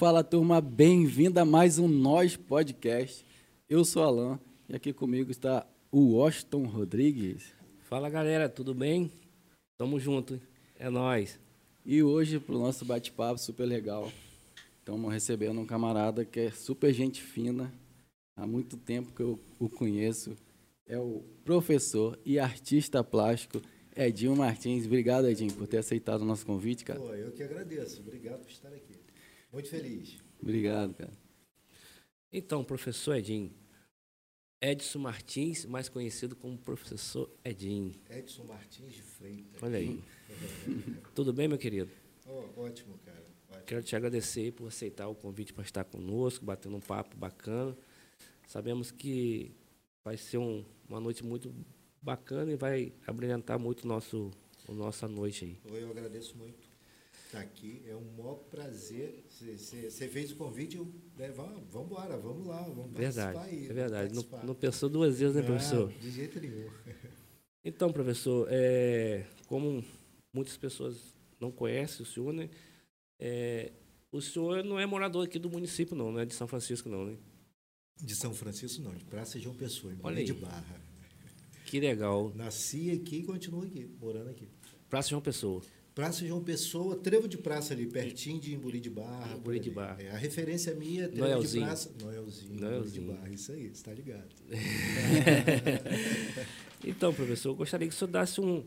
Fala turma, bem-vinda a mais um Nós Podcast. Eu sou Alan e aqui comigo está o Washington Rodrigues. Fala galera, tudo bem? Tamo junto, é nós. E hoje, para o nosso bate-papo super legal, estamos recebendo um camarada que é super gente fina, há muito tempo que eu o conheço, é o professor e artista plástico Edinho Martins. Obrigado, Edinho, por ter aceitado o nosso convite, cara. Pô, eu que agradeço. Obrigado por estar aqui. Muito feliz. Obrigado, cara. Então, professor Edinho, Edson Martins, mais conhecido como professor Edinho. Edson Martins de Freitas. Olha aí. Tudo bem, meu querido? Oh, ótimo, cara. Ótimo. Quero te agradecer por aceitar o convite para estar conosco, batendo um papo bacana. Sabemos que vai ser um, uma noite muito bacana e vai abrilhantar muito o nosso, a nossa noite aí. Eu agradeço muito estar aqui. É um maior prazer. Você fez o convite, eu, né, vamos, vamos embora, vamos lá, vamos verdade, participar aí. É verdade. Não, não pensou duas vezes, né, Não, professor? De jeito nenhum. Então, professor, é, como muitas pessoas não conhecem o senhor, né? É, o senhor não é morador aqui do município, não, não é de São Francisco, não, né? De São Francisco, não. De Praça João Pessoa, em Olha de. Barra. Que legal. Nasci aqui e continuo aqui, morando aqui. Praça João Pessoa. Praça João Pessoa, trevo de praça ali, pertinho de Emburi de Barra. Emburi por de. Barra. É, a referência minha é trevo Noelzinho. de praça. Noelzinho, Emburi de Noelzinho. Barra. Isso aí, você tá ligado. Então, professor, eu gostaria que o senhor desse um,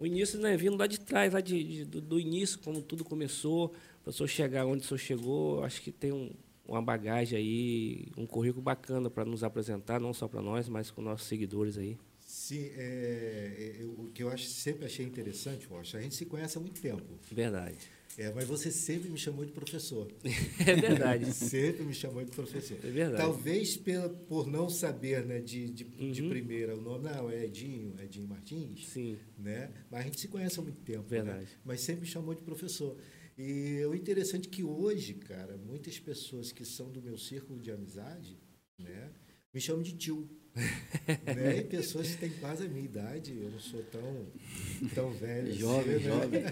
um início, né, vindo lá de trás, lá de, de- do, do início, como tudo começou, para o senhor chegar onde o senhor chegou. Acho que tem um, uma bagagem aí, um currículo bacana para nos apresentar, não só para nós, mas com nossos seguidores aí. Sim, é, é, eu- o que eu acho, sempre achei interessante, Rocha, a gente se conhece há muito tempo, Verdade. é, mas você sempre me chamou de professor. É verdade. sempre me chamou de professor. É verdade. Talvez pela, por não saber né, de, de, de Uhum. primeira o nome, não, é Edinho, Edinho Martins, Sim, né? mas a gente se conhece há muito tempo. Verdade. Né? Mas sempre me chamou de professor. E o interessante é que hoje, cara, muitas pessoas que são do meu círculo de amizade, né, me chamam de tio. Né? E pessoas que têm quase a minha idade, eu não sou tão, tão velho. Jovem, assim, né? jovem.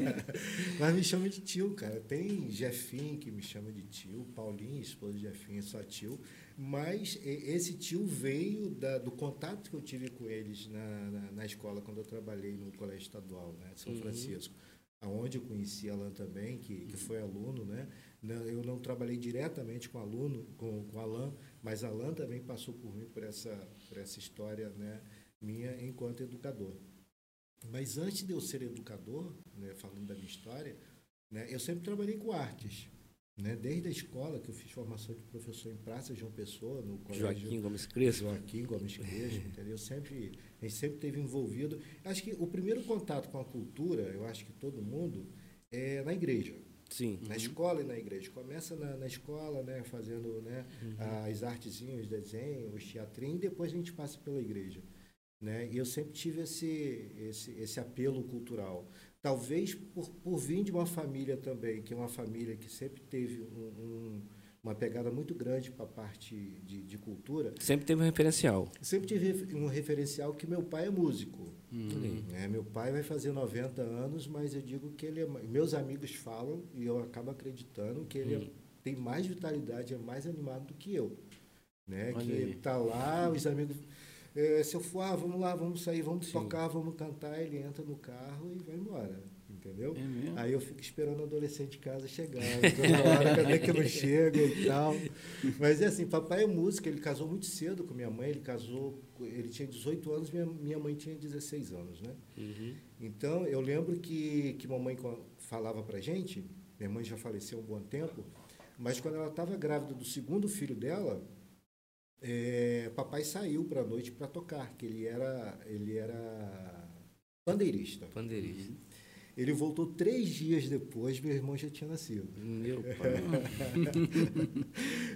Mas me chama de tio, cara. Tem Jefinho que me chama de tio, Paulinho, esposa de Jefinho, é só tio. Mas esse tio veio da- do contato que eu tive com eles na, na, na escola, quando eu trabalhei no Colégio Estadual, né, de São Uhum. Francisco. Onde eu conheci Alan também, que, que foi aluno, né? Eu não trabalhei diretamente com aluno, com, com Alan, mas Alan também passou por mim por essa, por essa história né, minha enquanto educador. Mas antes de eu ser educador, né, falando da minha história, né, eu sempre trabalhei com artes. Né? Desde a escola, que eu fiz formação de professor em Praça João Pessoa, no colégio Joaquim Gomes Crespo. Joaquim Gomes Crespo, entendeu? Sempre, a gente sempre teve envolvido. Acho que o primeiro contato com a cultura, eu acho que todo mundo, é na igreja. Sim. Na escola e na igreja. Começa na, na escola, né, fazendo né, as artezinhas, os desenhos, os teatrinhos, e depois a gente passa pela igreja. Né? E eu sempre tive esse, esse, esse apelo cultural. Talvez por, por vir de uma família também, que é uma família que sempre teve um- um- uma pegada muito grande para a parte de, de cultura, Sempre teve um referencial. sempre tive um referencial que meu pai é músico. Hum. né? Meu pai vai fazer 90 anos, mas eu digo que ele é. Meus amigos falam e eu acabo acreditando que ele é- Hum. tem mais vitalidade, é mais animado do que eu. Né? Olha que ele tá lá, os amigos. eh, se eu for, ah, vamos lá, vamos sair, vamos Sim. tocar, vamos cantar, ele entra no carro e vai embora. Entendeu? É mesmo? Aí eu fico esperando o adolescente em casa chegar. Toda hora, cadê que não chega e tal. Mas é assim, papai é músico, ele casou muito cedo com minha mãe, ele casou, ele tinha 18 anos, minha, minha mãe tinha 16 anos, né? Uhum. Então, eu lembro que, que mamãe falava pra gente, minha mãe já faleceu há um bom tempo, mas quando ela estava grávida do segundo filho dela, é, papai saiu para a noite para tocar, que ele era, ele era pandeirista. Pandeirista. Ele voltou três dias depois, meu irmão já tinha nascido. Meu pai.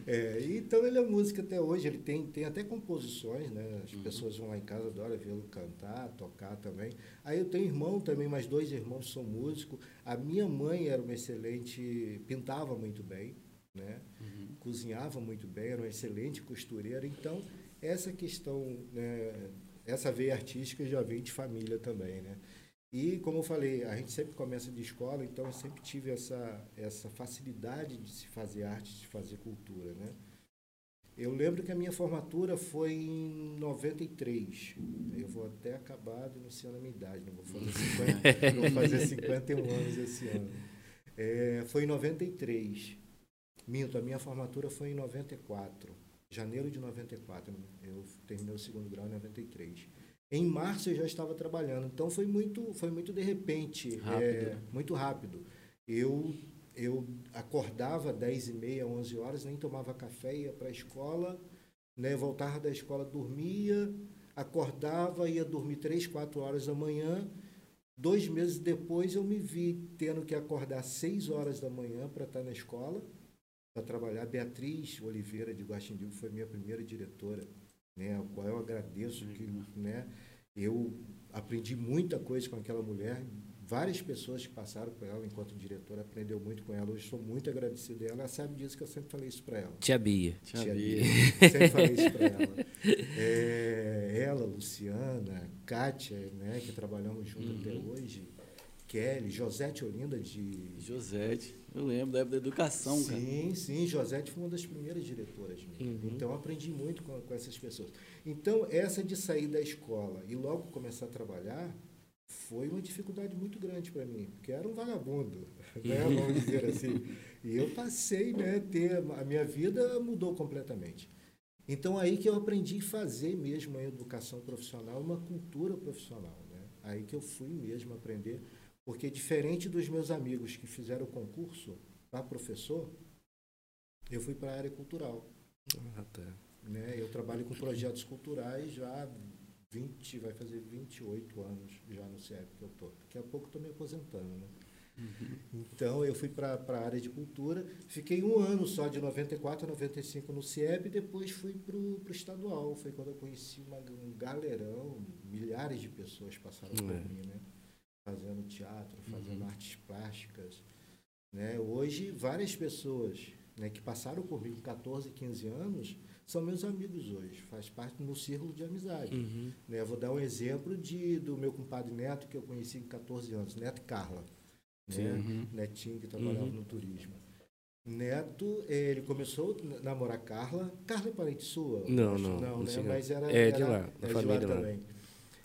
É, então ele é músico até hoje, ele tem, tem até composições, né? As Uhum. pessoas vão lá em casa, adoram vê-lo cantar, tocar também. Aí eu tenho irmão também, mais dois irmãos são músicos. A minha mãe era uma excelente, pintava muito bem, né? Uhum. Cozinhava muito bem, era uma excelente costureira. Então, essa questão, né? essa veia artística já vem de família também, né? E, como eu falei, a gente sempre começa de escola, então eu sempre tive essa, essa facilidade de se fazer arte, de se fazer cultura, né? Eu lembro que a minha formatura foi em 93. Eu vou até acabar denunciando a minha idade, não vou fazer, 50, vou fazer 51 anos esse ano. É, foi em 93. Minto, a minha formatura foi em 94. Janeiro de 94. Eu terminei o segundo grau em 93. Em março eu já estava trabalhando, então foi muito, foi muito de repente, rápido. É, muito rápido. Eu eu acordava 10 e meia, 11 horas, nem tomava café, ia para a escola, né, voltava da escola, dormia, acordava, ia dormir 3, 4 horas da manhã. Dois meses depois eu me vi tendo que acordar 6 horas da manhã para estar na escola, para trabalhar. Beatriz Oliveira de Guaxindigo foi minha primeira diretora, né, a qual eu agradeço que, né, eu aprendi muita coisa com aquela mulher, várias pessoas que passaram por ela enquanto diretora, aprendeu muito com ela. Hoje estou muito agradecido a ela. Ela sabe disso que eu sempre falei isso para ela. Tia Bia. Tia, Tia Bia. sempre falei isso para ela. É, ela, Luciana, Kátia, né, que trabalhamos juntos uhum. até hoje. Kelly, Josete Olinda de. Josete, eu lembro da época da educação, sim, cara. Sim, sim, Josete foi uma das primeiras diretoras Uhum. Então aprendi muito com, com essas pessoas. Então, essa de sair da escola e logo começar a trabalhar, foi uma dificuldade muito grande para mim, porque era um vagabundo, né, vamos dizer assim. E eu passei, né, ter a minha vida mudou completamente. Então aí que eu aprendi a fazer mesmo a educação profissional, uma cultura profissional, né? Aí que eu fui mesmo aprender, porque diferente dos meus amigos que fizeram o concurso para professor, eu fui para a área cultural. Ah, tá. Né? Eu trabalho com projetos culturais já 20, vai fazer 28 anos já no CIEP que eu estou. Daqui a pouco estou me aposentando, né? Uhum. Então, eu fui para a área de cultura, fiquei um ano só, de 94 a 95 no CIEP, e depois fui para o estadual. Foi quando eu conheci uma, um galerão, milhares de pessoas passaram por é. mim, né? Fazendo teatro, fazendo uhum. artes plásticas. Né? Hoje, várias pessoas né, que passaram por mim com 14, 15 anos, são meus amigos hoje, faz parte do meu círculo de amizade. Uhum. Né? Vou dar um exemplo de, do meu compadre Neto, que eu conheci com 14 anos, Neto Carla. Né? Uhum. Netinho, que trabalhava uhum. no turismo. Neto, ele começou a namorar Carla. Carla é parente sua? Não, não. Não, né? Mas era, é era, de lá, da família de lá. também.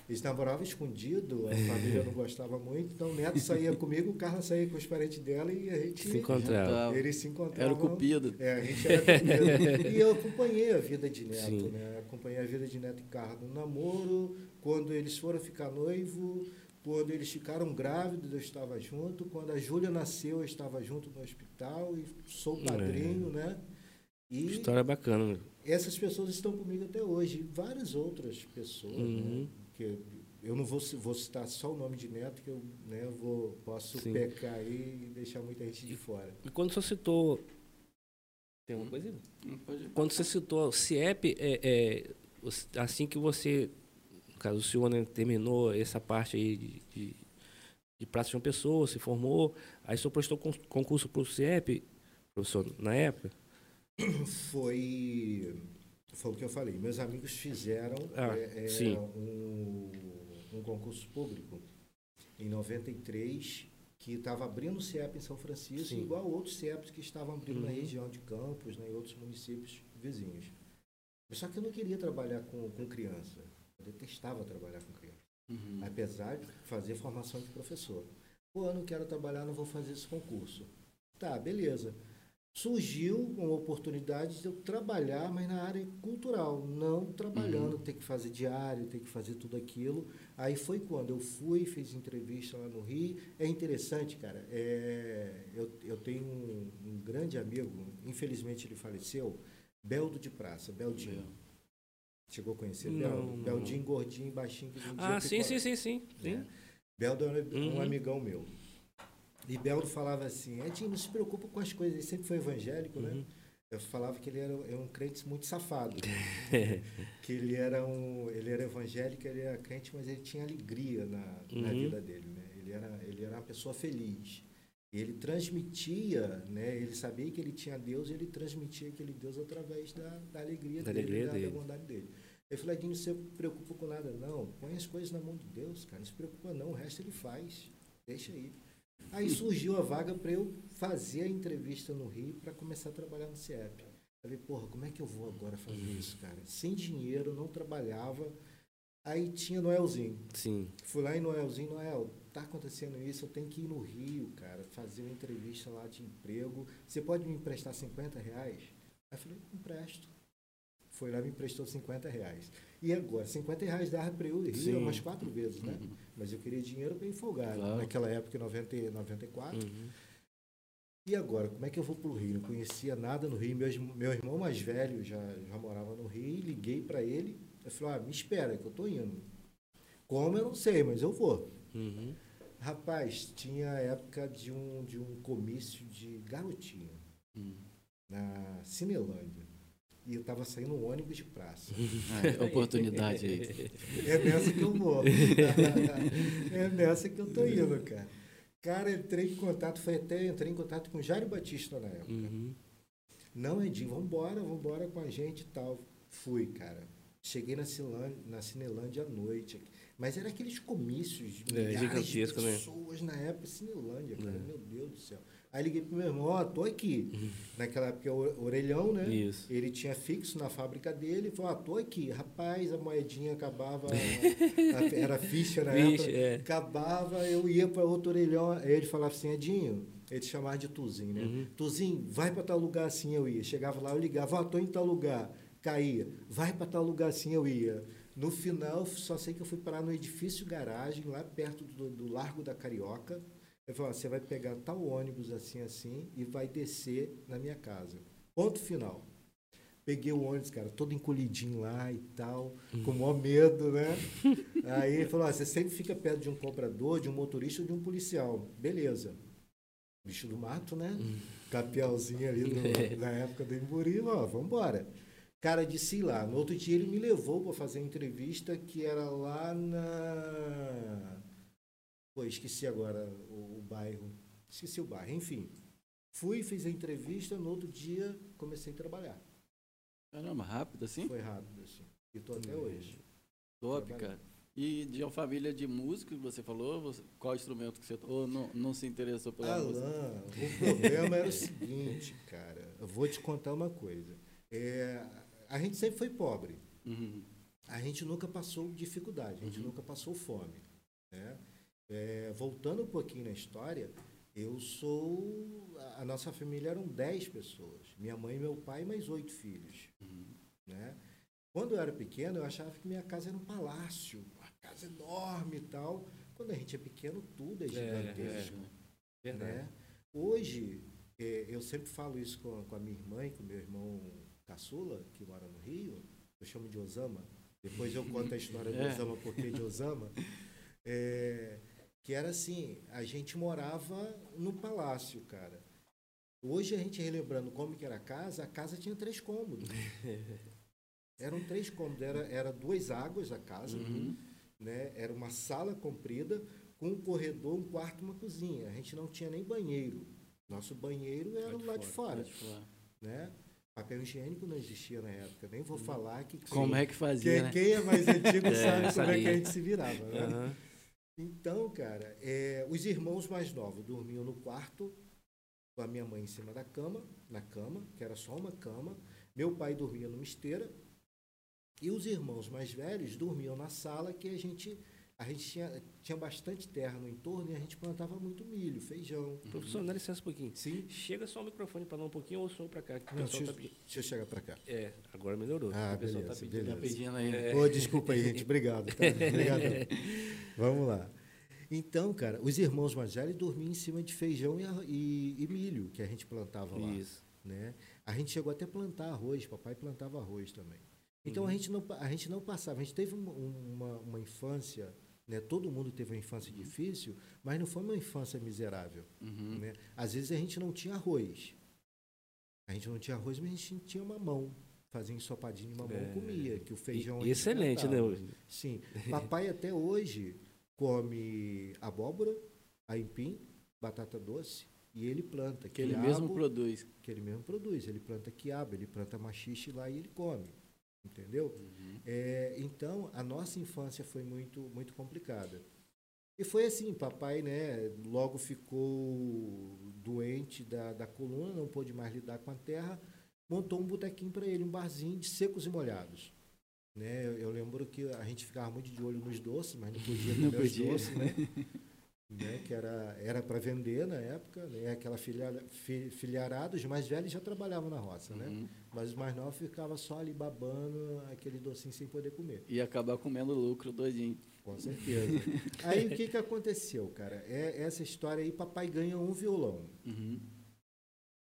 Eles namoravam escondido, a família não gostava muito, então o neto saía comigo, o Carla saía com os parentes dela e a gente se encontrava. Eles se encontravam. Era o cupido. É, a gente era cupido. e eu acompanhei a vida de neto, Sim. né? Acompanhei a vida de neto e Carla no namoro, quando eles foram ficar noivo, quando eles ficaram grávidos, eu estava junto, quando a Júlia nasceu, eu estava junto no hospital e sou padrinho, é. né? E História bacana. Essas pessoas estão comigo até hoje, várias outras pessoas, né? uhum. né? Que eu não vou, vou citar só o nome de Neto, que eu né, vou, posso Sim. pecar aí e deixar muita gente de fora. E quando você citou. Tem uma coisa? Quando você citou o CIEP, é, é, assim que você. No caso, o senhor né, terminou essa parte aí de, de, de Praça de uma Pessoa, se formou, aí o senhor prestou concurso para o CIEP, professor, na época? Foi foi o que eu falei. Meus amigos fizeram ah, é, é, um, um, concurso público em 93 que estava abrindo o CIEP em São Francisco, sim. igual outros CIEPs que estavam abrindo uhum. na região de Campos, né, em outros municípios vizinhos. Só que eu não queria trabalhar com, com criança. Eu detestava trabalhar com criança. Uhum. Apesar de fazer formação de professor. Pô, eu não quero trabalhar, não vou fazer esse concurso. Tá, beleza surgiu uma oportunidade de eu trabalhar, mas na área cultural, não trabalhando, uhum. ter que fazer diário, ter que fazer tudo aquilo. Aí foi quando eu fui, fiz entrevista lá no Rio. É interessante, cara. É, eu, eu tenho um, um grande amigo, infelizmente ele faleceu, Beldo de Praça, Beldinho. Chegou a conhecer não, Beldo? Não, Beldinho, não. gordinho, baixinho. Que ah, sim, sim, sim, sim, sim. É. Beldo é um uhum. amigão meu. E Beldo falava assim, Edinho, não se preocupa com as coisas, ele sempre foi evangélico, né? uhum. né? Eu falava que ele era um crente muito safado. que ele era um, ele era evangélico, ele era crente, mas ele tinha alegria na, uhum. na vida dele, né? Ele era, ele era uma pessoa feliz. E ele transmitia, né? Ele sabia que ele tinha Deus, e ele transmitia aquele Deus através da, da alegria da dele, alegria da, dele. da bondade dele. Ele falou, Edinho, você não se preocupa com nada, não. Põe as coisas na mão de Deus, cara. Não se preocupa, não. O resto ele faz. Deixa aí. Aí surgiu a vaga para eu fazer a entrevista no Rio para começar a trabalhar no CIEP. Eu falei, porra, como é que eu vou agora fazer isso, cara? Sem dinheiro, não trabalhava. Aí tinha Noelzinho. Sim. Fui lá em Noelzinho, Noel, tá acontecendo isso, eu tenho que ir no Rio, cara, fazer uma entrevista lá de emprego. Você pode me emprestar 50 reais? Aí eu falei, empresto. Foi lá e me emprestou 50 reais. E agora, 50 reais dava para eu ir Sim. umas quatro vezes, né? Mas eu queria dinheiro para ir folgar. Claro. Naquela época, em 90, e 94. Uhum. E agora, como é que eu vou para o Rio? Não conhecia nada no Rio. Meu, irmão- meu irmão mais velho já, já morava no Rio. Liguei para ele. Eu falei, ah, me espera que eu tô indo. Como eu não sei, mas eu vou. Uhum. Rapaz, tinha a época de um, de um comício de garotinho Hum. na Cinelândia. E eu tava saindo um ônibus de praça. Ah, oportunidade aí. É nessa que eu vou. é nessa que eu tô indo, cara. Cara, entrei em contato, foi até entrei em contato com o Jairo Batista na época. Uhum. Não, Edinho, vambora, vambora com a gente e tal. Fui, cara. Cheguei na, Cinelândia, na Cinelândia à noite. Mas era aqueles comícios de É, milhares de gigantesco, né? pessoas na época, Cinelândia, cara. É. Meu Deus do céu. Aí liguei pro meu irmão, ó, tô aqui. Naquela época, o orelhão, né? Uhum. Isso. Ele tinha fixo na fábrica dele, falou, ó, tô aqui. Rapaz, a moedinha acabava, a- era ficha na Ficha, época. é. Acabava, eu ia para outro orelhão, aí ele falava assim, Edinho, ele te chamava de Tuzinho, né? Uhum. Tuzinho, vai para tal lugar assim, eu ia. Chegava lá, eu ligava, ó, tô em tal lugar. Caía, vai para tal lugar assim, eu ia. No final, só sei que eu fui parar no edifício garagem, lá perto do, do Largo da Carioca. Ele falou, você vai pegar tal ônibus assim, assim, e vai descer na minha casa. Ponto final. Peguei o ônibus, cara, todo encolhidinho lá e tal, com o maior medo, né? Aí ele falou: ó, você sempre fica perto de um comprador, de um motorista ou de um policial. Beleza. Bicho do mato, né? Capialzinho ali no- na época do Emburi, ó, vambora. Cara, disse lá. No outro dia ele me levou para fazer a entrevista que era lá na. Pô, esqueci agora o, o bairro. Esqueci o bairro, enfim. Fui, fiz a entrevista, no outro dia comecei a trabalhar. Caramba, rápido assim? Foi rápido, assim. E tô até hoje. Top, cara. E de uma família de músicos, você falou, você- qual instrumento que você ou não, não se interessou pela música? Alan, o problema era o seguinte, cara. Eu vou te contar uma coisa. É, a gente sempre foi pobre. Uhum. A gente nunca passou dificuldade, a gente nunca passou fome. Né? É, voltando um pouquinho na história, eu sou. A nossa família eram 10 pessoas. Minha mãe, meu pai mais oito filhos. Né? Quando eu era pequeno, eu achava que minha casa era um palácio, uma casa enorme e tal. Quando a gente é pequeno, tudo é gigantesco. Verdade. né? Hoje, eh, eu sempre falo isso com, a- minha irmã e com o meu irmão caçula, que mora no Rio, eu chamo de Osama. Depois eu conto a história do É. Osama, porque de Osama. É, que era assim, a gente morava no palácio, cara. Hoje a gente relembrando como que era a casa, a casa tinha três cômodos. Eram três cômodos, era, era duas águas a casa, Uhum. né? Era uma sala comprida com um corredor, um quarto e uma cozinha. A gente não tinha nem banheiro. Nosso banheiro era lá de fora, Pode falar. né? Papel higiênico não existia na época. Nem vou falar que Como é que fazia, quem, né? quem é mais antigo É, sabe como é que a gente se virava, né? Aham. Então, cara, é, os irmãos mais novos dormiam no quarto, com a minha mãe em cima da cama, na cama, que era só uma cama. Meu pai dormia numa esteira. E os irmãos mais velhos dormiam na sala, que a gente, a gente tinha, tinha bastante terra no entorno e a gente plantava muito milho, feijão. Professor, dá licença um pouquinho. Sim. Chega só o microfone para lá um pouquinho ou sou para cá, que o Não, deixa, tá eu- pedindo. deixa eu chegar para cá. É, agora melhorou. Ah, o pessoal beleza, tá pedindo. Tá beleza. pedindo aí. né? É. Desculpa aí, gente. Obrigado. Tá? Obrigadão. Vamos lá. Então, cara, os irmãos mais velhos dormiam em cima de feijão e, e- e milho que a gente plantava lá. Isso. Né? A gente chegou até a plantar arroz, papai plantava arroz também. Então a, gente não, a gente não passava, a gente teve uma, uma, uma infância, né? todo mundo teve uma infância difícil, mas não foi uma infância miserável. Uhum. Né? Às vezes a gente não tinha arroz. A gente não tinha arroz, mas a gente tinha mamão. Fazia ensopadinho de mamão, É. comia, que o feijão... E- excelente, né? plantava. Sim. Papai até hoje come abóbora, aipim, batata doce, e ele planta. Que ele quiabo, mesmo produz. que ele mesmo produz. Ele planta quiabo, ele planta machixe lá e ele come. Entendeu? Uhum. É, então, a nossa infância foi muito, muito complicada. E foi assim, papai, né, logo ficou doente da, da coluna, não pôde mais lidar com a terra, montou um botequinho para ele, um barzinho de secos e molhados. Né, eu, eu, lembro que a gente ficava muito de olho nos doces, mas não podia comer os doces, né? né, que era para vender na época, né, aquela filha, fi, filharada, os mais velhos já trabalhavam na roça, né? Uhum. Mas os mais novos ficavam só ali babando aquele docinho sem poder comer. E acabar comendo lucro doidinho. Com certeza. aí o que, que aconteceu, cara? É, essa história aí, papai ganha um violão. Uhum.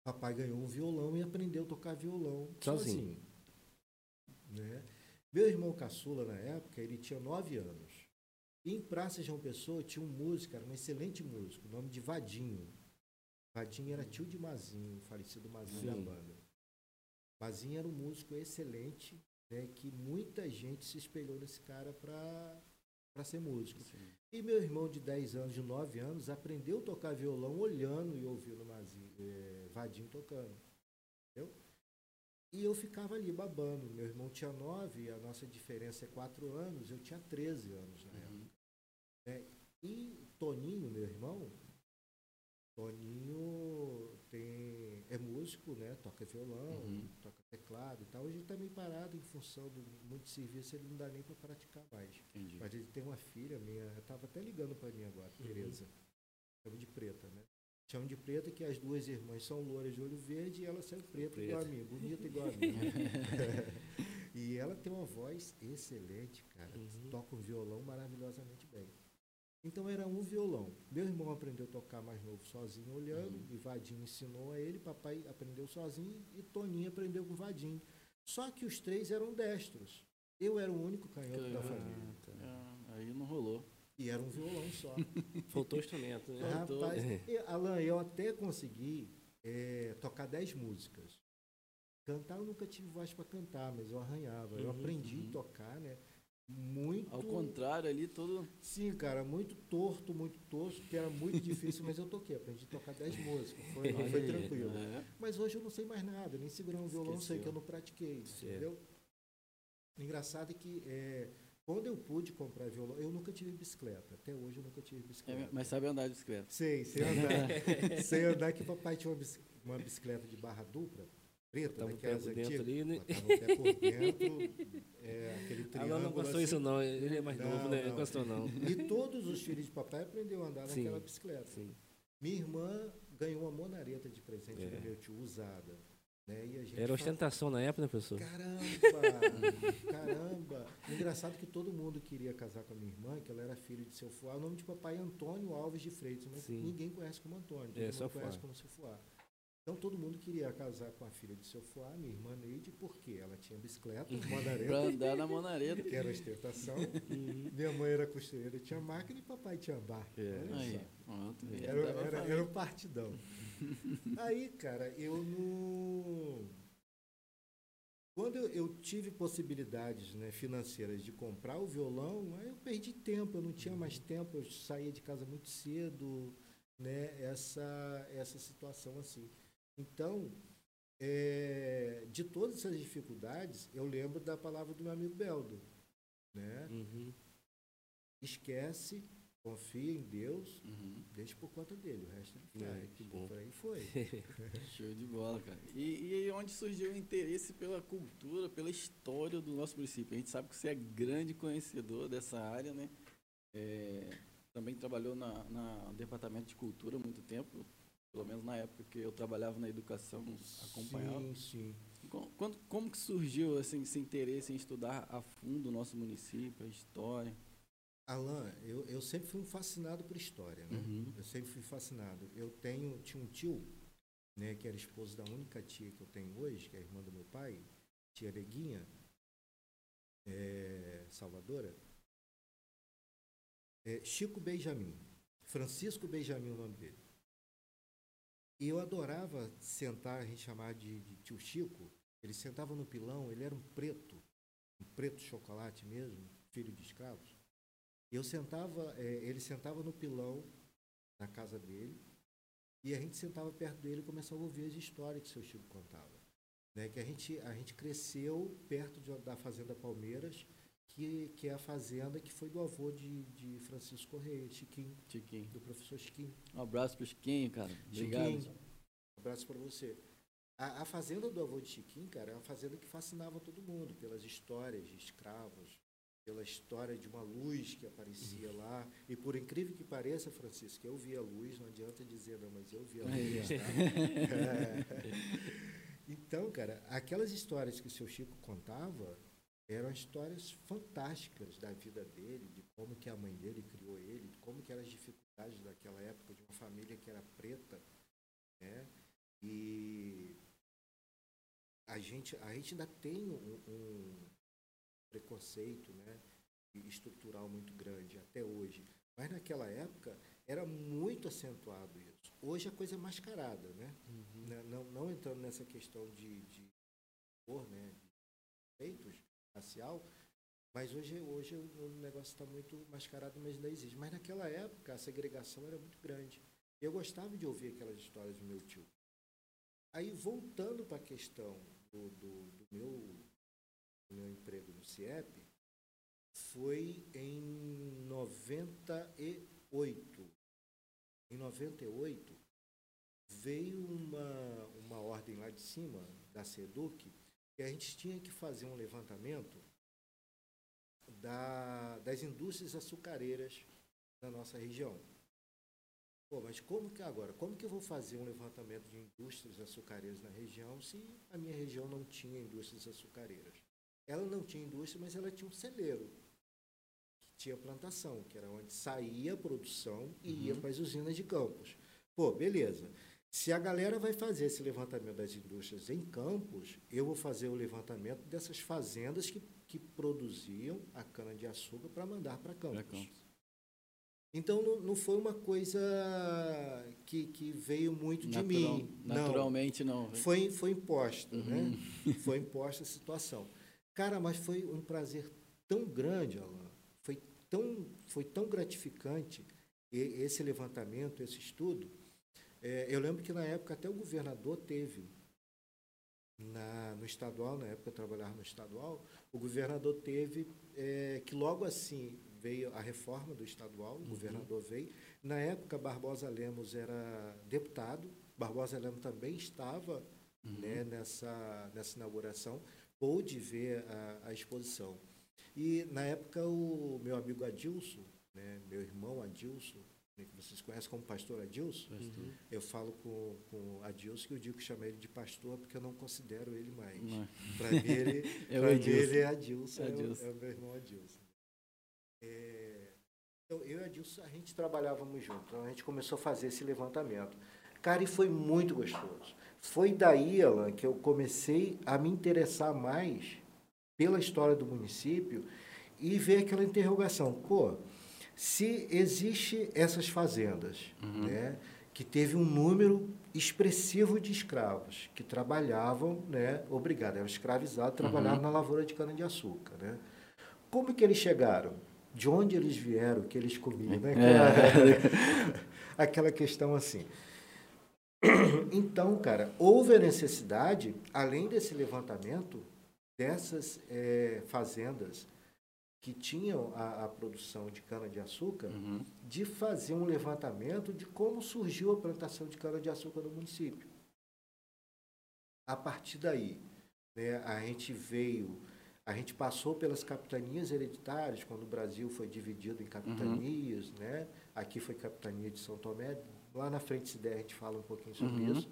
Papai ganhou um violão e aprendeu a tocar violão sozinho. sozinho né? Meu irmão caçula, na época, ele tinha nove anos. E em Praça João Pessoa tinha um músico, era um excelente músico, o nome de Vadinho. Vadinho era tio de Mazinho, falecido Mazinho Sim. da banda. Mazinho era um músico excelente, né, que muita gente se espelhou nesse cara para ser músico. Sim. E meu irmão de 10 anos, de 9 anos, aprendeu a tocar violão olhando e ouvindo Mazinho, é, Vadinho tocando. Entendeu? E eu ficava ali babando. Meu irmão tinha 9, a nossa diferença é 4 anos, eu tinha 13 anos na uhum. época. É, e Toninho, meu irmão, Toninho tem, é músico, né? Toca violão, uhum. toca teclado e tal. Hoje ele está meio parado em função do muito serviço, ele não dá nem para praticar mais. Entendi. Mas ele tem uma filha minha, eu estava até ligando para mim agora, uhum. Tereza. Chama de preta, né? Chama de preta que as duas irmãs são louras de olho verde e ela saiu preta, preta. igual a mim, bonita igual a mim. e ela tem uma voz excelente, cara. Uhum. Toca um violão maravilhosamente bem. Então era um violão. Meu irmão aprendeu a tocar mais novo sozinho, olhando, uhum. e Vadinho ensinou a ele, papai aprendeu sozinho e Toninho aprendeu com Vadinho. Só que os três eram destros. Eu era o único canhoto da família. Tá. Ah, aí não rolou. E era um violão só. Faltou instrumento, né? Rapaz, eu, Alan, eu até consegui é, tocar dez músicas. Cantar eu nunca tive voz para cantar, mas eu arranhava. Uhum, eu aprendi uhum. a tocar, né? Muito. Ao contrário, ali todo. Sim, cara, muito torto, muito tosco, que era muito difícil, mas eu toquei, aprendi a tocar 10 músicas, foi, foi tranquilo. É. Mas hoje eu não sei mais nada, nem segurar um violão, sei que eu não pratiquei, certo. entendeu? Engraçado é que é, quando eu pude comprar violão, eu nunca tive bicicleta. Até hoje eu nunca tive bicicleta. É, mas sabe andar de bicicleta? Sei, sei andar. sei andar que papai tinha uma bicicleta de barra dupla preta, né, por dentro ali, né? pé por dentro, é, aquele triângulo. Ah, não gostou assim. isso não, ele é mais não, novo, né? Não gostou não. E todos os filhos de papai aprenderam a andar sim, naquela bicicleta. Sim. Minha irmã ganhou uma monareta de presente é. do meu tio, usada. Né? Era ostentação fala, na época, né, professor? Caramba! caramba! Engraçado que todo mundo queria casar com a minha irmã, que ela era filha de seu Fuá. O nome de papai é Antônio Alves de Freitas, mas Sim. ninguém conhece como Antônio, todo é, conhece como seu Fuá. Então todo mundo queria casar com a filha de seu Fuá, minha irmã Neide, porque ela tinha bicicleta, monareta. para andar na monareta. Que era ostentação. Uhum. minha mãe era costureira, tinha máquina e papai tinha bar. É. Aí, pronto, era, era, era um partidão. Aí, cara, eu não. Quando eu, eu, tive possibilidades né, financeiras de comprar o violão, aí eu perdi tempo, eu não tinha mais tempo, eu saía de casa muito cedo, né, essa, essa situação assim. Então, é, de todas essas dificuldades, eu lembro da palavra do meu amigo Beldo. Né? Uhum. Esquece, confia em Deus, uhum. deixa por conta dele, o resto faz. É, que bom. Por aí foi. Show de bola, cara. E, e onde surgiu o interesse pela cultura, pela história do nosso município? A gente sabe que você é grande conhecedor dessa área, né? É, também trabalhou na, na departamento de cultura há muito tempo pelo menos na época que eu trabalhava na educação, acompanhava. Sim, sim. Quando, como que surgiu assim, esse interesse em estudar a fundo o nosso município, a história? Alain, eu, eu sempre fui fascinado por história, né? Uhum. Eu sempre fui fascinado. Eu tenho, tinha um tio, né, que era esposo da única tia que eu tenho hoje, que é a irmã do meu pai, tia Neguinha, é, Salvadora, é, Chico Benjamin, Francisco Benjamin o nome dele. E eu adorava sentar, a gente chamava de, de tio Chico. Ele sentava no pilão, ele era um preto, um preto chocolate mesmo, filho de escravos. Eu sentava, é, ele sentava no pilão na casa dele, e a gente sentava perto dele e começava a ouvir as histórias que seu Chico contava. né, que a gente, a gente cresceu perto de, da Fazenda Palmeiras, que, que é a fazenda que foi do avô de, de Francisco Correia, Chiquinho, Chiquinho. do professor Chiquinho. Um abraço pro Chiquinho, cara. Obrigado. Chiquinho, um abraço para você. A, a fazenda do avô de Chiquinho, cara, é uma fazenda que fascinava todo mundo, pelas histórias de escravos, pela história de uma luz que aparecia Uhum. lá. E por incrível que pareça, Francisco, eu vi a luz, não adianta dizer, não, mas eu vi a luz. Tá? Então, cara, aquelas histórias que o seu Chico contava eram histórias fantásticas da vida dele, de como que a mãe dele criou ele, de como que eram as dificuldades daquela época de uma família que era preta, né? E a gente, a gente ainda tem um, um preconceito, né? estrutural muito grande até hoje. Mas naquela época era muito acentuado isso. Hoje a coisa é mascarada, né? Né, Não, não entrando nessa questão de, de cor, né? de feitos racial, mas hoje, hoje o negócio está muito mascarado, mas ainda existe. Mas naquela época a segregação era muito grande. Eu gostava de ouvir aquelas histórias do meu tio. Aí, voltando para a questão do, do, do meu, do meu emprego no CIEP, foi em 98. Em 98, veio uma, uma ordem lá de cima, da SEDUC, que a gente tinha que fazer um levantamento da, das indústrias açucareiras na nossa região. Pô, mas como que agora? Como que eu vou fazer um levantamento de indústrias açucareiras na região se a minha região não tinha indústrias açucareiras? Ela não tinha indústria, mas ela tinha um celeiro que tinha plantação, que era onde saía a produção e ia para as usinas de Campos. Pô, beleza. Se a galera vai fazer esse levantamento das indústrias em Campos, eu vou fazer o levantamento dessas fazendas que, que produziam a cana-de-açúcar para mandar para Campos. Campos. Então não, não foi uma coisa que, que veio muito de Natural- mim. Naturalmente não. Não, foi, foi imposta, Uhum. né? Foi imposta a situação. Cara, mas foi um prazer tão grande, Alan, foi tão, foi tão gratificante esse levantamento, esse estudo. É, eu lembro que na época até o governador teve na, no estadual, na época eu trabalhava no estadual, o governador teve é, que logo assim veio a reforma do estadual, o governador veio. Na época, Barbosa Lemos era deputado, Barbosa Lemos também estava né, nessa, nessa inauguração, pôde ver a, a exposição. E na época o meu amigo Adilson, né, meu irmão Adilson, que vocês conhecem como pastor Adilson, eu falo com, com Adilson que eu digo que chamei ele de pastor porque eu não considero ele mais. Não. Para mim, ele, É Adilson. ele é Adilson, é o- Adilson. É, o, meu irmão Adilson. É, então, eu e Adilson, a gente trabalhávamos juntos, então a gente começou a fazer esse levantamento. Cara, e foi muito gostoso. Foi daí, Alan, que eu comecei a me interessar mais pela história do município e ver aquela interrogação. Pô, se existe essas fazendas, né, que teve um número expressivo de escravos que trabalhavam, né, obrigado, eram escravizados, trabalhavam na lavoura de cana-de-açúcar, né? Como que eles chegaram? De onde eles vieram, o que eles comiam, né? Aquela, aquela questão assim. Então, cara, houve a necessidade, além desse levantamento, dessas eh, fazendas que tinham a, a produção de cana-de-açúcar, Uhum. de fazer um levantamento de como surgiu a plantação de cana-de-açúcar no município. A partir daí, né, a gente veio, a gente passou pelas capitanias hereditárias, quando o Brasil foi dividido em capitanias, né? aqui foi capitania de São Tomé, lá na frente, se der, a gente fala um pouquinho sobre Uhum. isso.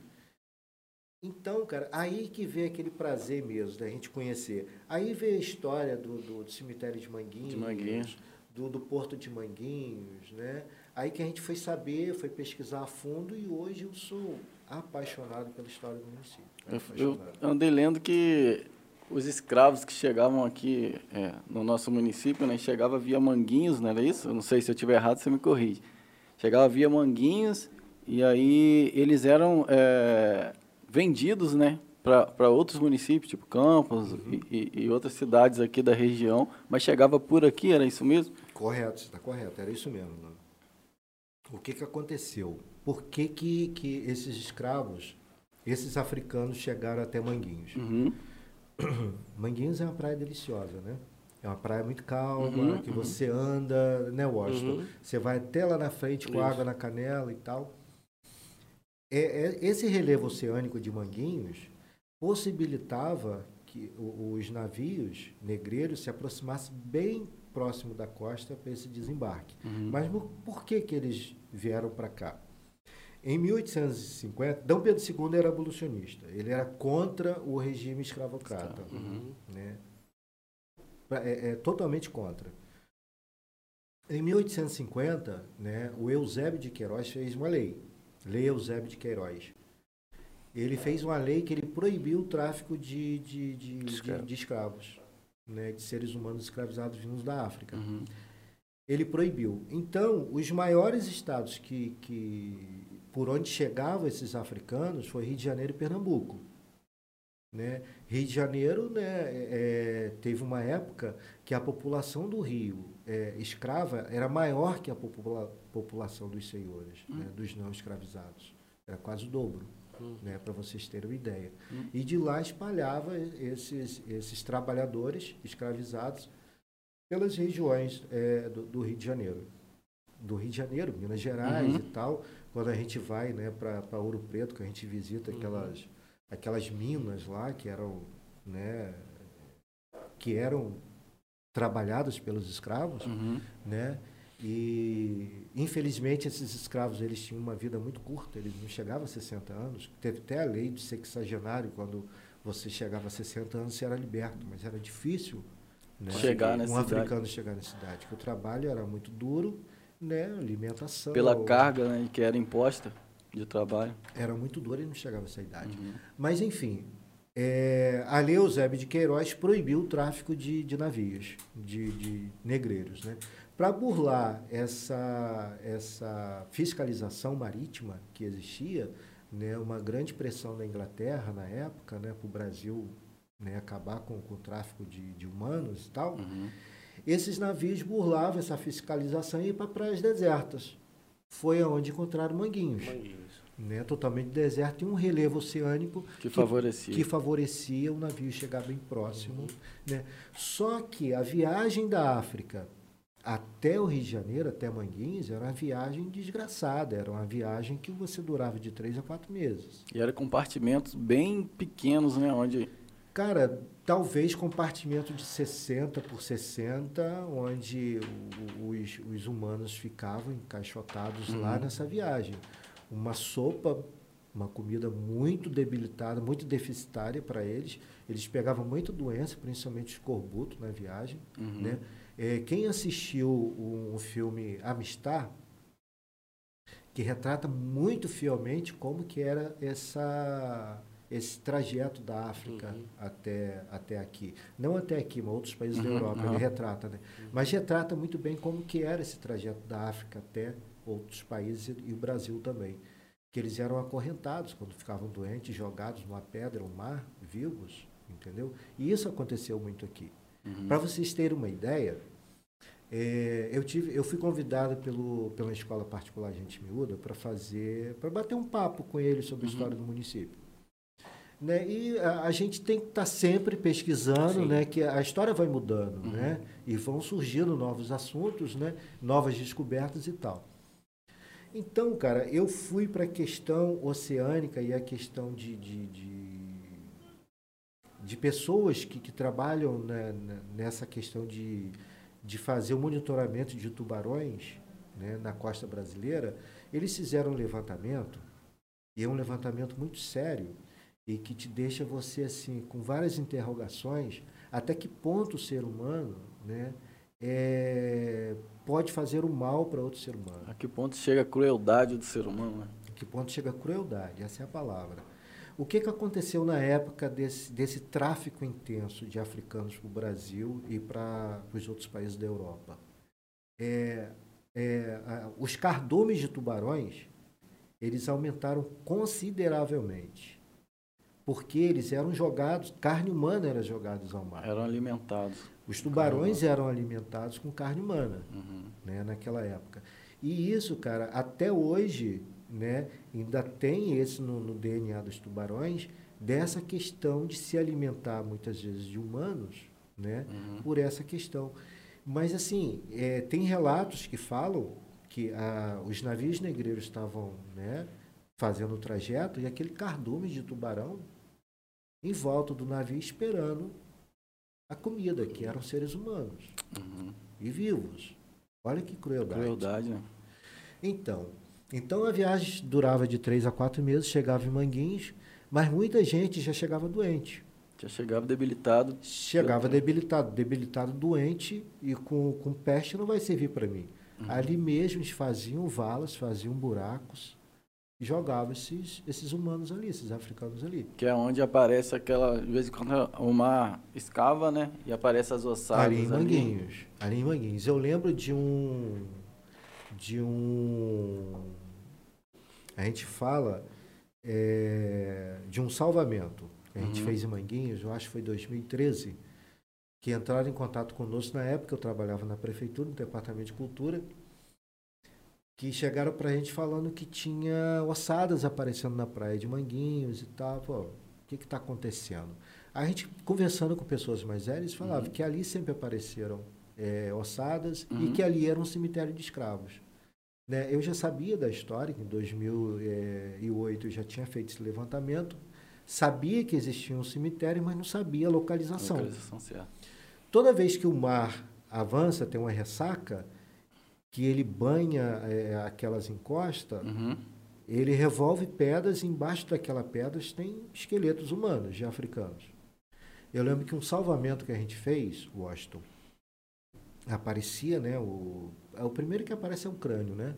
Então, cara, aí que vem aquele prazer mesmo da gente conhecer. Aí vem a história do, do, do cemitério de Manguinhos, De Manguinhos. Do, do porto de Manguinhos, né? Aí que a gente foi saber, foi pesquisar a fundo e hoje eu sou apaixonado pela história do município. Eu, eu andei lendo que os escravos que chegavam aqui é, no nosso município, né, chegava via Manguinhos, não era isso? Eu não sei se eu estiver errado, você me corrige. Chegava via Manguinhos e aí eles eram é, vendidos, né, para outros municípios, tipo Campos e, e- e outras cidades aqui da região, mas chegava por aqui, era isso mesmo? Correto, está correto, era isso mesmo. né? O que, que aconteceu? Por que, que, que esses escravos esses africanos chegaram até Manguinhos. Uhum. Manguinhos é uma praia deliciosa, né? É uma praia muito calma, Uhum, que você anda, né, Washington? Uhum. Você vai até lá na frente com Isso. água na canela e tal. É, é- esse relevo oceânico de Manguinhos possibilitava que os navios negreiros se aproximassem bem próximo da costa para esse desembarque. Uhum. Mas por, que, que eles vieram para cá? Em 1850, Dom Pedro II era abolicionista. Ele era contra o regime escravocrata. Uhum. Né? É, é totalmente contra. Em 1850, né, o Eusébio de Queiroz fez uma lei, Lei Eusébio de Queiroz. Ele fez uma lei que ele proibiu o tráfico de, de, de, de- Escravo. de escravos, né, de seres humanos escravizados vindos da África Uhum. ele proibiu. Então, os maiores estados que, que por onde chegavam esses africanos foi Rio de Janeiro e Pernambuco. Né? Rio de Janeiro né, é, teve uma época que a população do Rio é, escrava era maior que a popula- população dos senhores, né, dos não escravizados. Era quase o dobro, Hum. né, para vocês terem uma ideia. Hum. E de lá espalhava esses, esses trabalhadores escravizados pelas regiões é, do, do Rio de Janeiro. Do Rio de Janeiro, Minas Gerais Uhum. e tal. Quando a gente vai né, para Ouro Preto, que a gente visita Uhum. aquelas, aquelas minas lá que eram, né, que eram trabalhadas pelos escravos, Uhum. né? E infelizmente esses escravos eles tinham uma vida muito curta, eles não chegavam a 60 anos. Teve até a lei de sexagenário, quando você chegava a 60 anos você era liberto, mas era difícil né? Chegar um nessa africano chegar na cidade, o trabalho era muito duro, né? Alimentação Pela carga né, que era imposta de trabalho. era muito duro e não chegava a essa idade. Uhum. Mas, enfim, é, a Lei Eusébio de Queiroz proibiu o tráfico de, de navios, de, de negreiros. Né? Para burlar essa, essa fiscalização marítima que existia, né, uma grande pressão da Inglaterra na época, né, para o Brasil né, acabar com, com o tráfico de, de humanos e tal, Uhum. esses navios burlavam essa fiscalização e iam para praias desertas. Foi aonde encontraram manguinhos Manguinhos. Né, totalmente deserto e um relevo oceânico Que favorecia. que favorecia o navio chegar bem próximo. Né? Só que a viagem da África até o Rio de Janeiro, até Manguinhos, era uma viagem desgraçada, era uma viagem que você durava de três a quatro meses. E eram compartimentos bem pequenos, né? Onde Cara, talvez compartimento de 60 por 60, onde os, os humanos ficavam encaixotados lá nessa viagem. Uma sopa, uma comida muito debilitada, muito deficitária para eles. Eles pegavam muita doença, principalmente escorbuto na viagem. Uhum. Né? É, quem assistiu o, filme Amistar, que retrata muito fielmente como que era essa esse trajeto da África Uhum. até, até aqui. Não até aqui, mas outros países da Uhum, Europa, uhum. ele retrata, né? Mas retrata muito bem como que era esse trajeto da África até outros países e, o Brasil também. Que eles eram acorrentados quando ficavam doentes, jogados numa pedra, um mar, vivos, entendeu? E isso aconteceu muito aqui. Uhum. Para vocês terem uma ideia, é, eu, tive, eu fui convidado pelo, pela escola particular Gente Miúda para fazer, para bater um papo com eles sobre a Uhum. história do município. Né? E a, a gente tem que estar sempre pesquisando, Sim. né? que a história vai mudando, Uhum. né? e vão surgindo novos assuntos, né? novas descobertas e tal. Então, cara, eu fui para a questão oceânica e a questão de, de, de, de pessoas que, que trabalham né, nessa questão de, de fazer o monitoramento de tubarões né, na costa brasileira. Eles fizeram um levantamento, e é um levantamento muito sério, e que te deixa você assim com várias interrogações até que ponto o ser humano né, é, pode fazer o mal para outro ser humano. Que ponto chega a crueldade do ser humano, né? Que ponto chega a crueldade, essa é a palavra. O que, que aconteceu na época desse, desse tráfico intenso de africanos para o Brasil e para os outros países da Europa? É, é, os cardumes de tubarões, eles aumentaram consideravelmente. Porque eles eram jogados, carne humana era jogada ao mar. Eram alimentados. Os tubarões eram alimentados com carne humana Uhum. né, naquela época. E isso, cara, até hoje, né, ainda tem esse no, no DNA dos tubarões, dessa questão de se alimentar muitas vezes de humanos, né, Uhum. por essa questão. Mas assim, é, tem relatos que falam que ah, os navios negreiros estavam, né, fazendo o trajeto e aquele cardume de tubarão em volta do navio esperando a comida, que eram seres humanos Uhum. e vivos. Olha que crueldade. Crueldade, né? Então, então a viagem durava de três a quatro meses, chegava em Manguinhos, mas muita gente já chegava doente. Já chegava debilitado. Chegava debilitado, debilitado, doente e com, com peste não vai servir para mim. Ali mesmo eles faziam valas, faziam buracos jogavam esses, esses humanos ali, esses africanos ali. Que é onde aparece aquela. De vez em quando o mar escava, né? E aparece as ossadas. ali em Manguinhos. Ali em Manguinhos. Eu lembro de um. De um. A gente fala é, de um salvamento a gente Uhum. fez em Manguinhos, eu acho que foi 2013, que entraram em contato conosco na época, eu trabalhava na prefeitura, no departamento de cultura, que chegaram pra gente falando que tinha ossadas aparecendo na praia de Manguinhos e tal. Pô, o que que tá acontecendo? A gente, conversando com pessoas mais velhas, falava que ali sempre apareceram é, ossadas e Uhum. que ali era um cemitério de escravos. Né? Eu já sabia da história, que em 2008 eu já tinha feito esse levantamento, sabia que existia um cemitério, mas não sabia a localização. Localização certa. Toda vez que o mar avança, tem uma ressaca, que ele banha é, aquelas encostas, Uhum. ele revolve pedras e embaixo daquelas pedras tem esqueletos humanos, de africanos. Eu lembro que um salvamento que a gente fez, Washington, aparecia, né? O, é o primeiro que aparece é o crânio, né?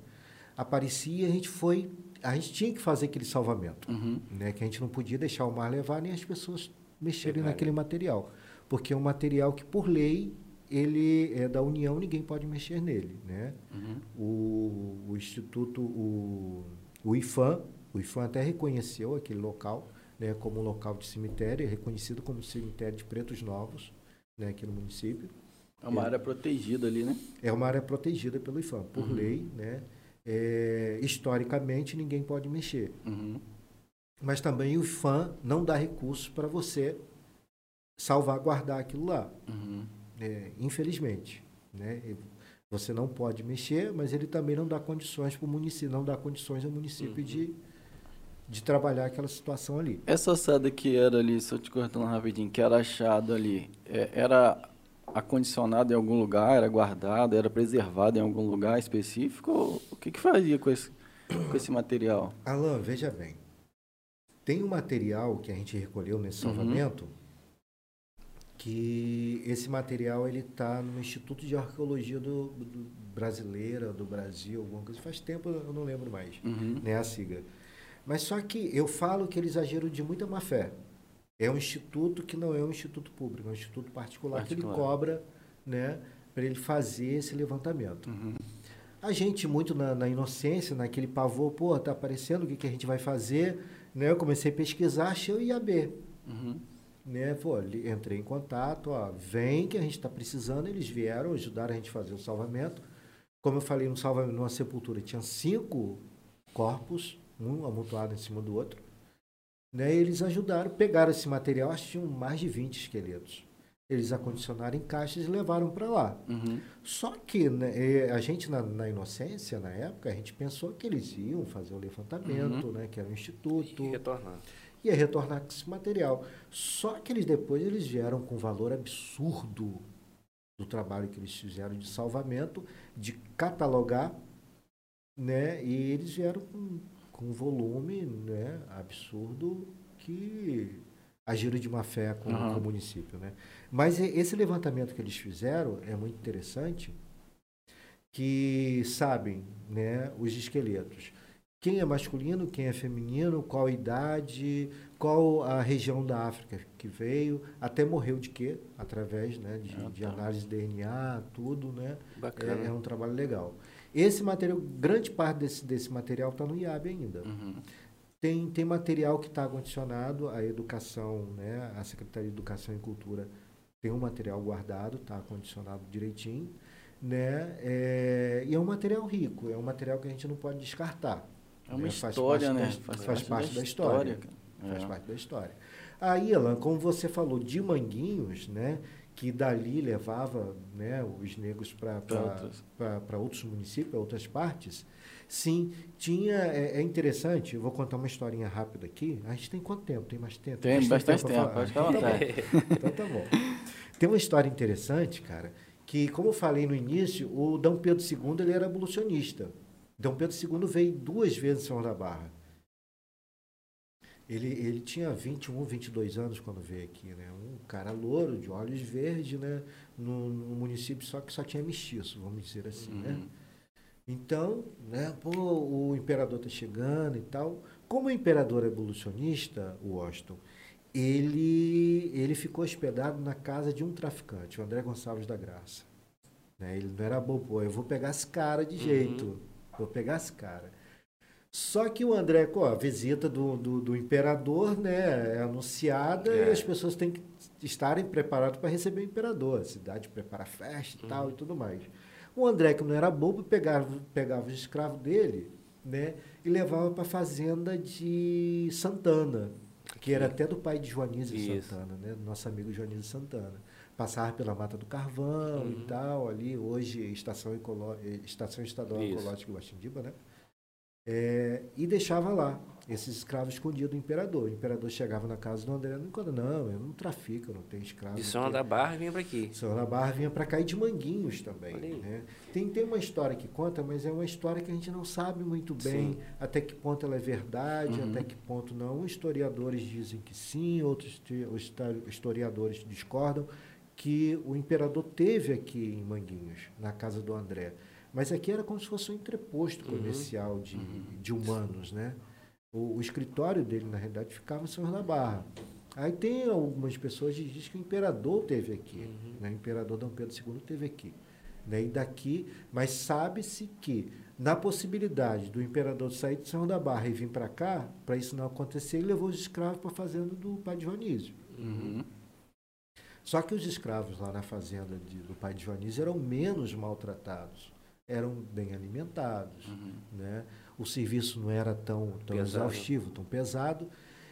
Aparecia, a gente foi, a gente tinha que fazer aquele salvamento, Uhum. né? Que a gente não podia deixar o mar levar nem as pessoas mexerem Pegarem. naquele material, porque é um material que por lei ele é da União, ninguém pode mexer nele, né? Uhum. o, o instituto, o, o IFAM, o IFAM até reconheceu aquele local né, como um local de cemitério, é reconhecido como cemitério de pretos novos né, aqui no município. É uma área protegida ali, né? É uma área protegida pelo IFAM, por Uhum. lei, né? É, historicamente ninguém pode mexer. Uhum. Mas também o IFAM não dá recursos para você salvaguardar aquilo lá. Uhum. É, infelizmente, né? Você não pode mexer, mas ele também não dá condições para o município, não dá condições ao município de, de trabalhar aquela situação ali. Essa ossada que era ali, só te cortando rapidinho, que era achado ali, é, era acondicionado em algum lugar, era guardado, era preservado em algum lugar específico? Ou o que, que fazia com esse, com esse material? Alan, veja bem. Tem um material que a gente recolheu nesse Uhum. Que esse material ele está no Instituto de Arqueologia do, do brasileira do Brasil, alguma coisa. Faz tempo eu não lembro mais. Uhum. né, a sigla. Mas só que eu falo que eles agiram de muita má fé. É um instituto que não é um instituto público, é um instituto particular, que Particular. ele cobra, né, para ele fazer esse levantamento. Uhum. A gente muito na, na inocência, naquele pavor, pô, tá aparecendo, o que, que a gente vai fazer? Né, eu comecei a pesquisar, achei o IAB. Uhum. Né, pô, entrei em contato, ó, vem que a gente está precisando, eles vieram, ajudaram a gente a fazer o salvamento. Como eu falei, no salvamento, numa sepultura tinha cinco corpos, um amontoado em cima do outro. Né, eles ajudaram, pegaram esse material, acho que tinham mais de 20 esqueletos. Eles acondicionaram em caixas e levaram para lá. Uhum. Só que né, a gente, na, na inocência, na época, a gente pensou que eles iam fazer o levantamento, né, que era um instituto E retornar. Ia retornar com esse material. Só que eles depois eles vieram com um valor absurdo do trabalho que eles fizeram de salvamento, de catalogar, né? E eles vieram com, com um volume, né, absurdo que agiram de má fé com, Aham. com o município, né? Mas esse levantamento que eles fizeram é muito interessante, que sabem, né, os esqueletos quem é masculino, quem é feminino, qual a idade, qual a região da África que veio, até morreu de quê? Através né, de, Ah, de tá. análise de DNA, tudo, né? Bacana. É, é um trabalho legal. Esse material, grande parte desse, desse material está no IAB ainda. Uhum. Tem, tem material que está condicionado à educação, né? A Secretaria de Educação e Cultura tem um material guardado, está condicionado direitinho, né? É, e é um material rico, é um material que a gente não pode descartar. É uma né? história, faz né? Da, faz, parte da história. cara. Faz É. parte da história. Aí, Alan, como você falou de Manguinhos, né? Que dali levava né, os negros para outros municípios, para outras partes. Sim, tinha. É, é interessante, eu vou contar uma historinha rápida aqui. A gente tem quanto tempo? Tem mais tempo? Tem bastante pra tempo, falar? pode ficar Então tá. Então tá bom. Tem uma história interessante, cara, que, como eu falei no início, o Dom Pedro II ele era abolicionista. Dom Pedro II veio duas vezes em São da Barra. Ele, ele tinha 21, 22 anos quando veio aqui, né? Um cara louro, de olhos verdes, né? No, no município só que só tinha mestiço, vamos dizer assim, né? Uhum. Então, né, pô, o imperador está chegando e tal. Como o imperador é evolucionista, o Washington, ele, ele ficou hospedado na casa de um traficante, o André Gonçalves da Graça. Né, ele não era bobo, eu vou pegar esse cara de jeito, vou pegar esse cara. Só que o André, pô, a visita do, do, do imperador né, é anunciada É. e as pessoas têm que estarem preparadas para receber o imperador. A cidade prepara festa e tal e tudo mais. O André, que não era bobo, pegava, pegava os escravos dele né, e levava para a fazenda de Santana, que era até do pai de Joanísio. Santana, né, nosso amigo Joanísio Santana. Passava pela Mata do Carvão Uhum. e tal, ali, hoje Estação, Ecolo... Estação Estadual Isso. Ecológica Guaxindiba, né? É, e deixava lá esses escravos escondidos do imperador. O imperador chegava na casa do André, não, não, eu não trafico, eu não tenho escravo. De São tenho- da Barra vinha para aqui. São da Barra vinha para cá e de Manguinhos também. Né? Tem, tem uma história que conta, mas é uma história que a gente não sabe muito bem Sim. até que ponto ela é verdade, Uhum. até que ponto não. Historiadores dizem que sim, outros historiadores discordam que o imperador teve aqui em Manguinhos, na casa do André. Mas aqui era como se fosse um entreposto Uhum. comercial de, de humanos, né? O, o escritório dele, na realidade, ficava em São João da Barra. Aí tem algumas pessoas que dizem que o imperador teve aqui, Uhum. né? o imperador Dom Pedro II teve aqui. Né? E daqui, mas sabe-se que, na possibilidade do imperador sair de São João da Barra e vir para cá, para isso não acontecer, ele levou os escravos para a fazenda do pai de Dionísio. Uhum. Só que os escravos lá na fazenda de- do pai de Dionísio eram menos maltratados, eram bem alimentados, Uhum. né? o serviço não era tão, tão Pesado. exaustivo, tão pesado.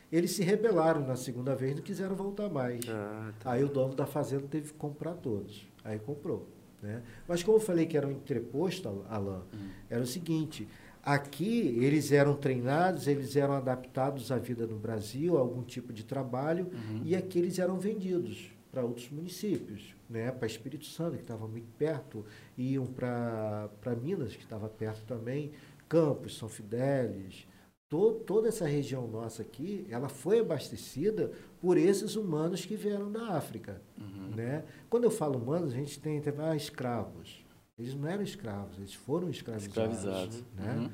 Eles se rebelaram na segunda vez, não quiseram voltar mais. Ah, tá. Aí o dono da fazenda teve que comprar todos. Aí comprou. Né? Mas como eu falei que era um entreposto, Alain, Uhum. era o seguinte, aqui eles eram treinados, eles eram adaptados à vida no Brasil, a algum tipo de trabalho, Uhum. e aqui eles eram vendidos para outros municípios, né? para Espírito Santo, que estava muito perto, iam para Minas, que estava perto também, Campos, São Fidélis, to, toda essa região nossa aqui, ela foi abastecida por esses humanos que vieram da África. Uhum. Né? Quando eu falo humanos, a gente tem tem- ah, escravos. Eles não eram escravos, eles foram escravizados. Escravizados. Né? Uhum.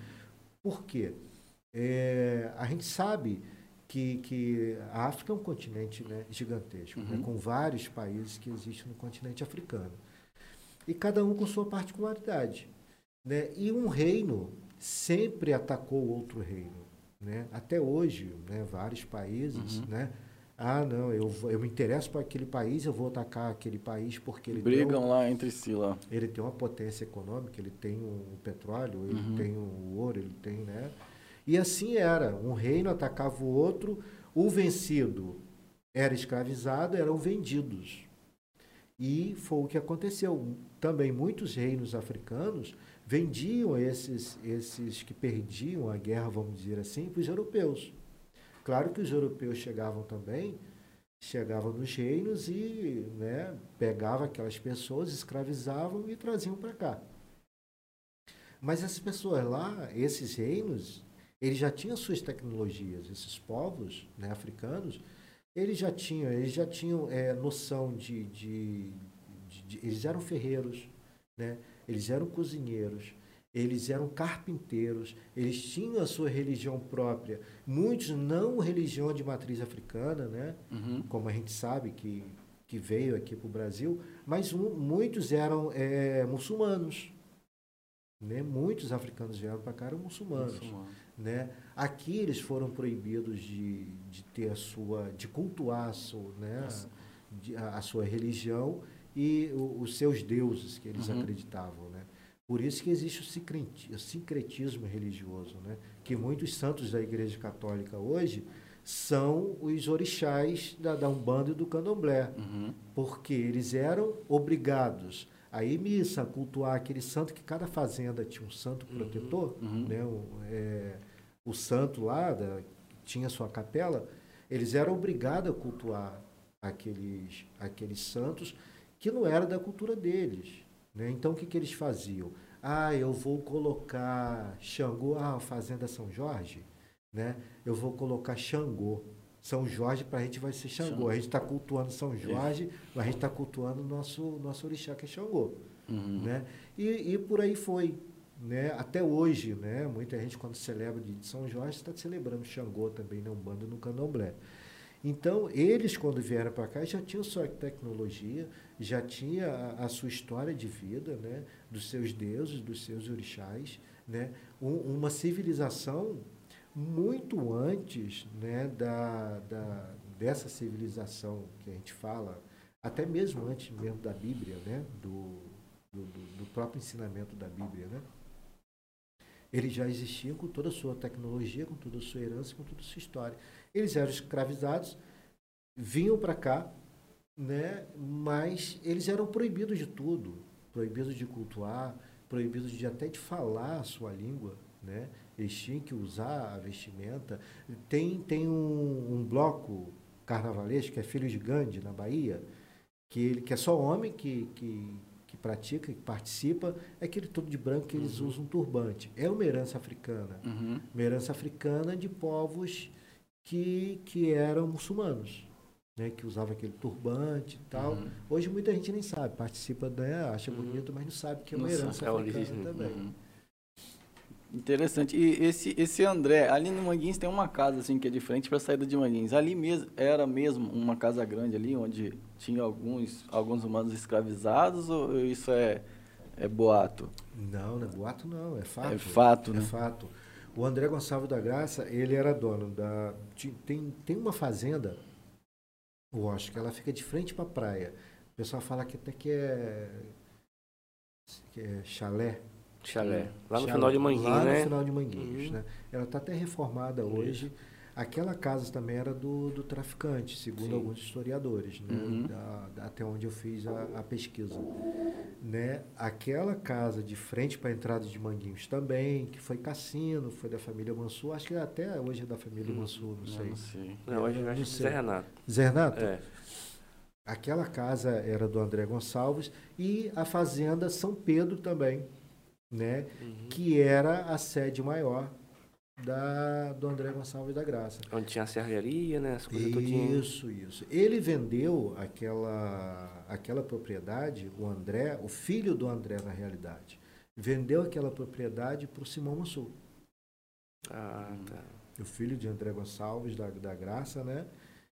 Por quê? É, a gente sabe que, que a África é um continente né, gigantesco, né, Uhum. com vários países que existem no continente africano. E cada um com sua particularidade. Né? E um reino sempre atacou outro reino. Né? Até hoje, né, vários países, Uhum. né? Ah, não, eu, eu me interesso por aquele país, eu vou atacar aquele país porque ele Brigam um- lá entre si lá. ele tem uma potência econômica, ele tem o petróleo, ele Uhum. tem o ouro, ele tem, né? E assim era, um reino atacava o outro, o vencido era escravizado, eram vendidos. E foi o que aconteceu. Também muitos reinos africanos vendiam esses, esses que perdiam a guerra, vamos dizer assim, para os europeus. Claro que os europeus chegavam também, chegavam nos reinos e né, pegavam aquelas pessoas, escravizavam e traziam para cá. Mas essas pessoas lá, esses reinos, eles já tinham suas tecnologias. Esses povos né, africanos, eles já tinham, eles já tinham é, noção de, de, de- de- Eles eram ferreiros, né? eles eram cozinheiros, eles eram carpinteiros, eles tinham a sua religião própria. Muitos não religião de matriz africana, né? Uhum. como a gente sabe que, que veio aqui para o Brasil, mas mu- muitos eram é, muçulmanos. Né? Muitos africanos vieram para cá eram muçulmanos. Muçulmano. Né? Aqui eles foram proibidos de, de ter a sua, de cultuar a sua, né? de- a, a sua religião e o- os seus deuses que eles Uhum. acreditavam. Né? Por isso que existe o sincretismo religioso, né? que muitos santos da Igreja Católica hoje são os orixás da, da Umbanda e do Candomblé, uhum. porque eles eram obrigados a ir missa, cultuar aquele santo, que cada fazenda tinha um santo uhum. protetor, uhum. Né? O, é, o santo lá da, tinha sua capela, eles eram obrigados a cultuar aqueles, aqueles santos que não era da cultura deles. Né? Então, o que, que eles faziam? Ah, eu vou colocar Xangô, ah, Fazenda São Jorge, né? eu vou colocar Xangô. São Jorge para a gente vai ser Xangô. A gente está cultuando São Jorge, mas a gente está cultuando o nosso, nosso orixá, que é Xangô. Uhum. Né? E, e por aí foi. Né? Até hoje, né? muita gente, quando celebra de São Jorge, está celebrando Xangô também, né? um bando no candomblé. Então, eles, quando vieram para cá, já tinham sua tecnologia, já tinha a, a, sua história de vida, né? dos seus deuses, dos seus orixás, né? Um, uma civilização muito antes né? da, da, dessa civilização que a gente fala, até mesmo antes mesmo da Bíblia, né? do, do, do próprio ensinamento da Bíblia. Né? Eles já existiam com toda a sua tecnologia, com toda a sua herança, com toda a sua história. Eles eram escravizados, vinham para cá, né? mas eles eram proibidos de tudo, proibidos de cultuar, proibidos de até de falar a sua língua, né? Eles tinham que usar a vestimenta. Tem, tem um, um bloco carnavalesco que é Filho de Gandhi, na Bahia, que, ele, que é só homem que, que, que pratica, que participa, é aquele todo de branco que eles uhum. usam um turbante. É uma herança africana. Uhum. Uma herança africana de povos que, que eram muçulmanos, né, que usavam aquele turbante e tal. Uhum. Hoje muita gente nem sabe, participa, né, acha uhum. bonito, mas não sabe que é uma não herança sabe. africana também. Interessante. E esse, esse André, ali no Manguins tem uma casa assim que é diferente para a saída de Manguins. Ali mesmo era mesmo uma casa grande ali onde tinha alguns alguns humanos escravizados ou isso é é boato? Não, não é boato não, é fato. É fato, é né? fato. O André Gonçalves da Graça, ele era dono da. Tem, tem uma fazenda, eu acho que ela fica de frente para a praia. O pessoal fala que até que é. Que é chalé. Chalé. Lá no chalé. final de Manguinhos, Lá né? no final de Manguinhos, uhum. né? Ela está até reformada hoje. Isso. Aquela casa também era do, do traficante, segundo Sim. alguns historiadores, né? Uhum. Da, da, até onde eu fiz a, a, pesquisa. Né? Aquela casa de frente para a entrada de Manguinhos também, que foi cassino, foi da família Mansur, acho que até hoje é da família uhum. Mansur, não sei. Não, sei. não hoje é Zé Renato. Zé Renato? É. Aquela casa era do André Gonçalves e a fazenda São Pedro também, né? Uhum. Que era a sede maior da, do André Gonçalves da Graça. Onde tinha a serraria, né? As coisas isso, isso. Ele vendeu aquela, aquela propriedade, o André, o filho do André na realidade, vendeu aquela propriedade para o Simão Mansur. Ah, tá. O filho de André Gonçalves da, da Graça, né?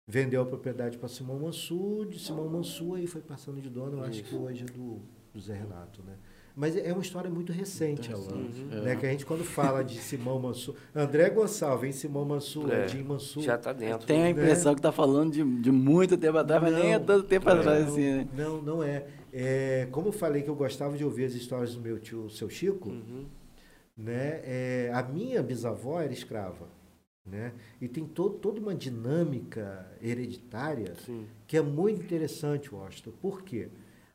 Vendeu a propriedade para Simão Mansur, de Simão Mansur aí foi passando de dono, eu acho que hoje é do, do Zé Renato, né? Mas é uma história muito recente, Alain. Uhum. Né? Que a gente, quando fala de Simão Mansur, André Gonçalves, hein? Simão Mansur, é, Jim Mansur. Já está dentro. Tem a impressão né? que está falando de, de muito tempo atrás, mas nem é tanto tempo é, atrás assim, né? Não, não é. é. Como eu falei que eu gostava de ouvir as histórias do meu tio, seu Chico, uhum. né? É, a minha bisavó era escrava. Né? E tem todo, toda uma dinâmica hereditária Sim. que é muito interessante, Washington. Por quê?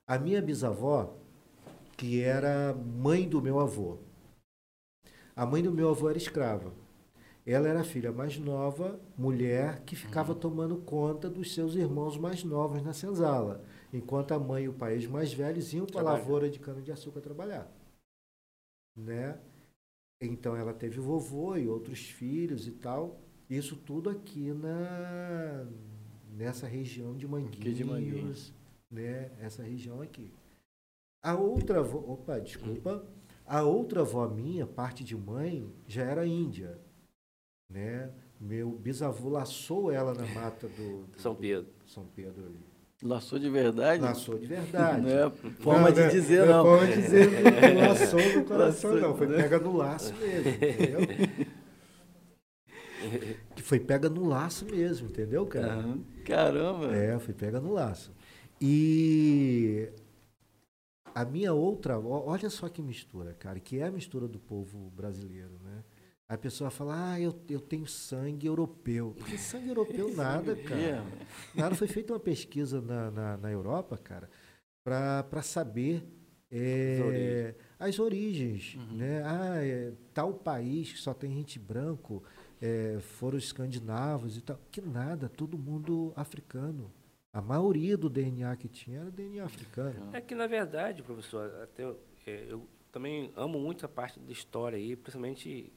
A minha bisavó, que era mãe do meu avô. A mãe do meu avô era escrava. Ela era a filha mais nova, mulher, que ficava uhum. tomando conta dos seus irmãos mais novos na senzala, enquanto a mãe e o pai os mais velhos iam para a lavoura de cana-de-açúcar trabalhar. Né? Então ela teve vovô e outros filhos e tal. Isso tudo aqui na nessa região de Manguinhos, de Manguinhos. né? Essa região aqui. A outra avó, opa, desculpa. A outra avó minha, parte de mãe, já era índia, né? Meu bisavô laçou ela na mata do, do São Pedro. Do São Pedro ali. Laçou de verdade? Laçou de verdade. Não é forma não, de né? dizer, não. Não é forma de dizer que laçou no coração, laçou, não. Foi né? pega no laço mesmo, entendeu? que foi pega no laço mesmo, entendeu, cara? Caramba! É, foi pega no laço. E a minha outra olha só que mistura, cara, que é a mistura do povo brasileiro, né? A pessoa fala, ah, eu, eu tenho sangue europeu. Que sangue europeu nada, cara. Nada. Foi feita uma pesquisa na, na, na Europa, cara, para saber é, as origens. Uhum. Né? Ah, é, tal país que só tem gente branco, é, foram os escandinavos e tal. Que nada, todo mundo africano. A maioria do DNA que tinha era DNA africano. É que, na verdade, professor, até eu, é, eu também amo muito a parte da história aí, principalmente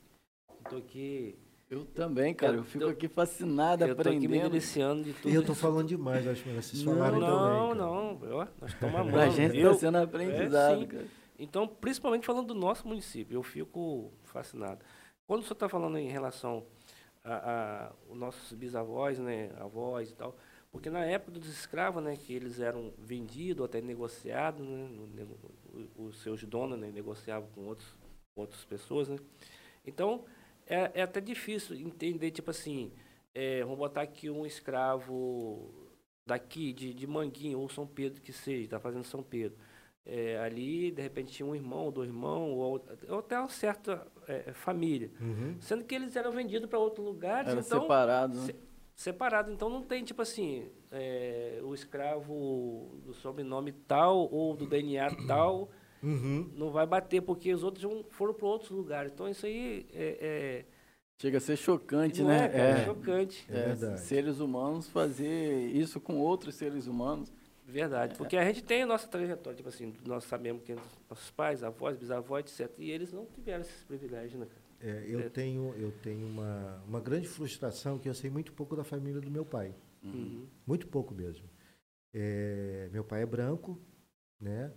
estou aqui. Eu também, cara. Eu, eu fico aqui fascinado, eu aprendendo. Eu estou aqui me deliciando de tudo. E eu estou falando demais, acho que vocês falaram não, também. Não, não, não. Nós estamos amando. Pra gente está sendo aprendizado, é, cara. Então, principalmente falando do nosso município, eu fico fascinado. Quando o senhor está falando em relação a, a, os nossos bisavós, né, avós e tal, porque na época dos escravos, né, que eles eram vendidos, até negociados, né, os seus donos né, negociavam com outros, outras pessoas, né. Então, é, é até difícil entender, tipo assim, é, vamos botar aqui um escravo daqui, de, de Manguinho, ou São Pedro que seja, está fazendo São Pedro. É, ali, de repente, tinha um irmão, dois irmãos, ou, ou até uma certa é, família. Uhum. Sendo que eles eram vendidos para outro lugar. Era então, separado. Né? Se, separado. Então não tem, tipo assim, é, o escravo do sobrenome tal ou do DNA tal. Uhum. Não vai bater, porque os outros foram para outros lugares. Então isso aí é, é Chega a ser chocante, não né? É, cara, é, chocante. É, seres humanos fazer isso com outros seres humanos. Verdade, porque a gente tem a nossa trajetória, tipo assim, nós sabemos que nossos pais, avós, bisavós, etc. E eles não tiveram esses privilégios, né, cara? É, eu, é. Tenho, eu tenho uma, uma grande frustração que eu sei muito pouco da família do meu pai. Uhum. Muito pouco mesmo. É, meu pai é branco, né?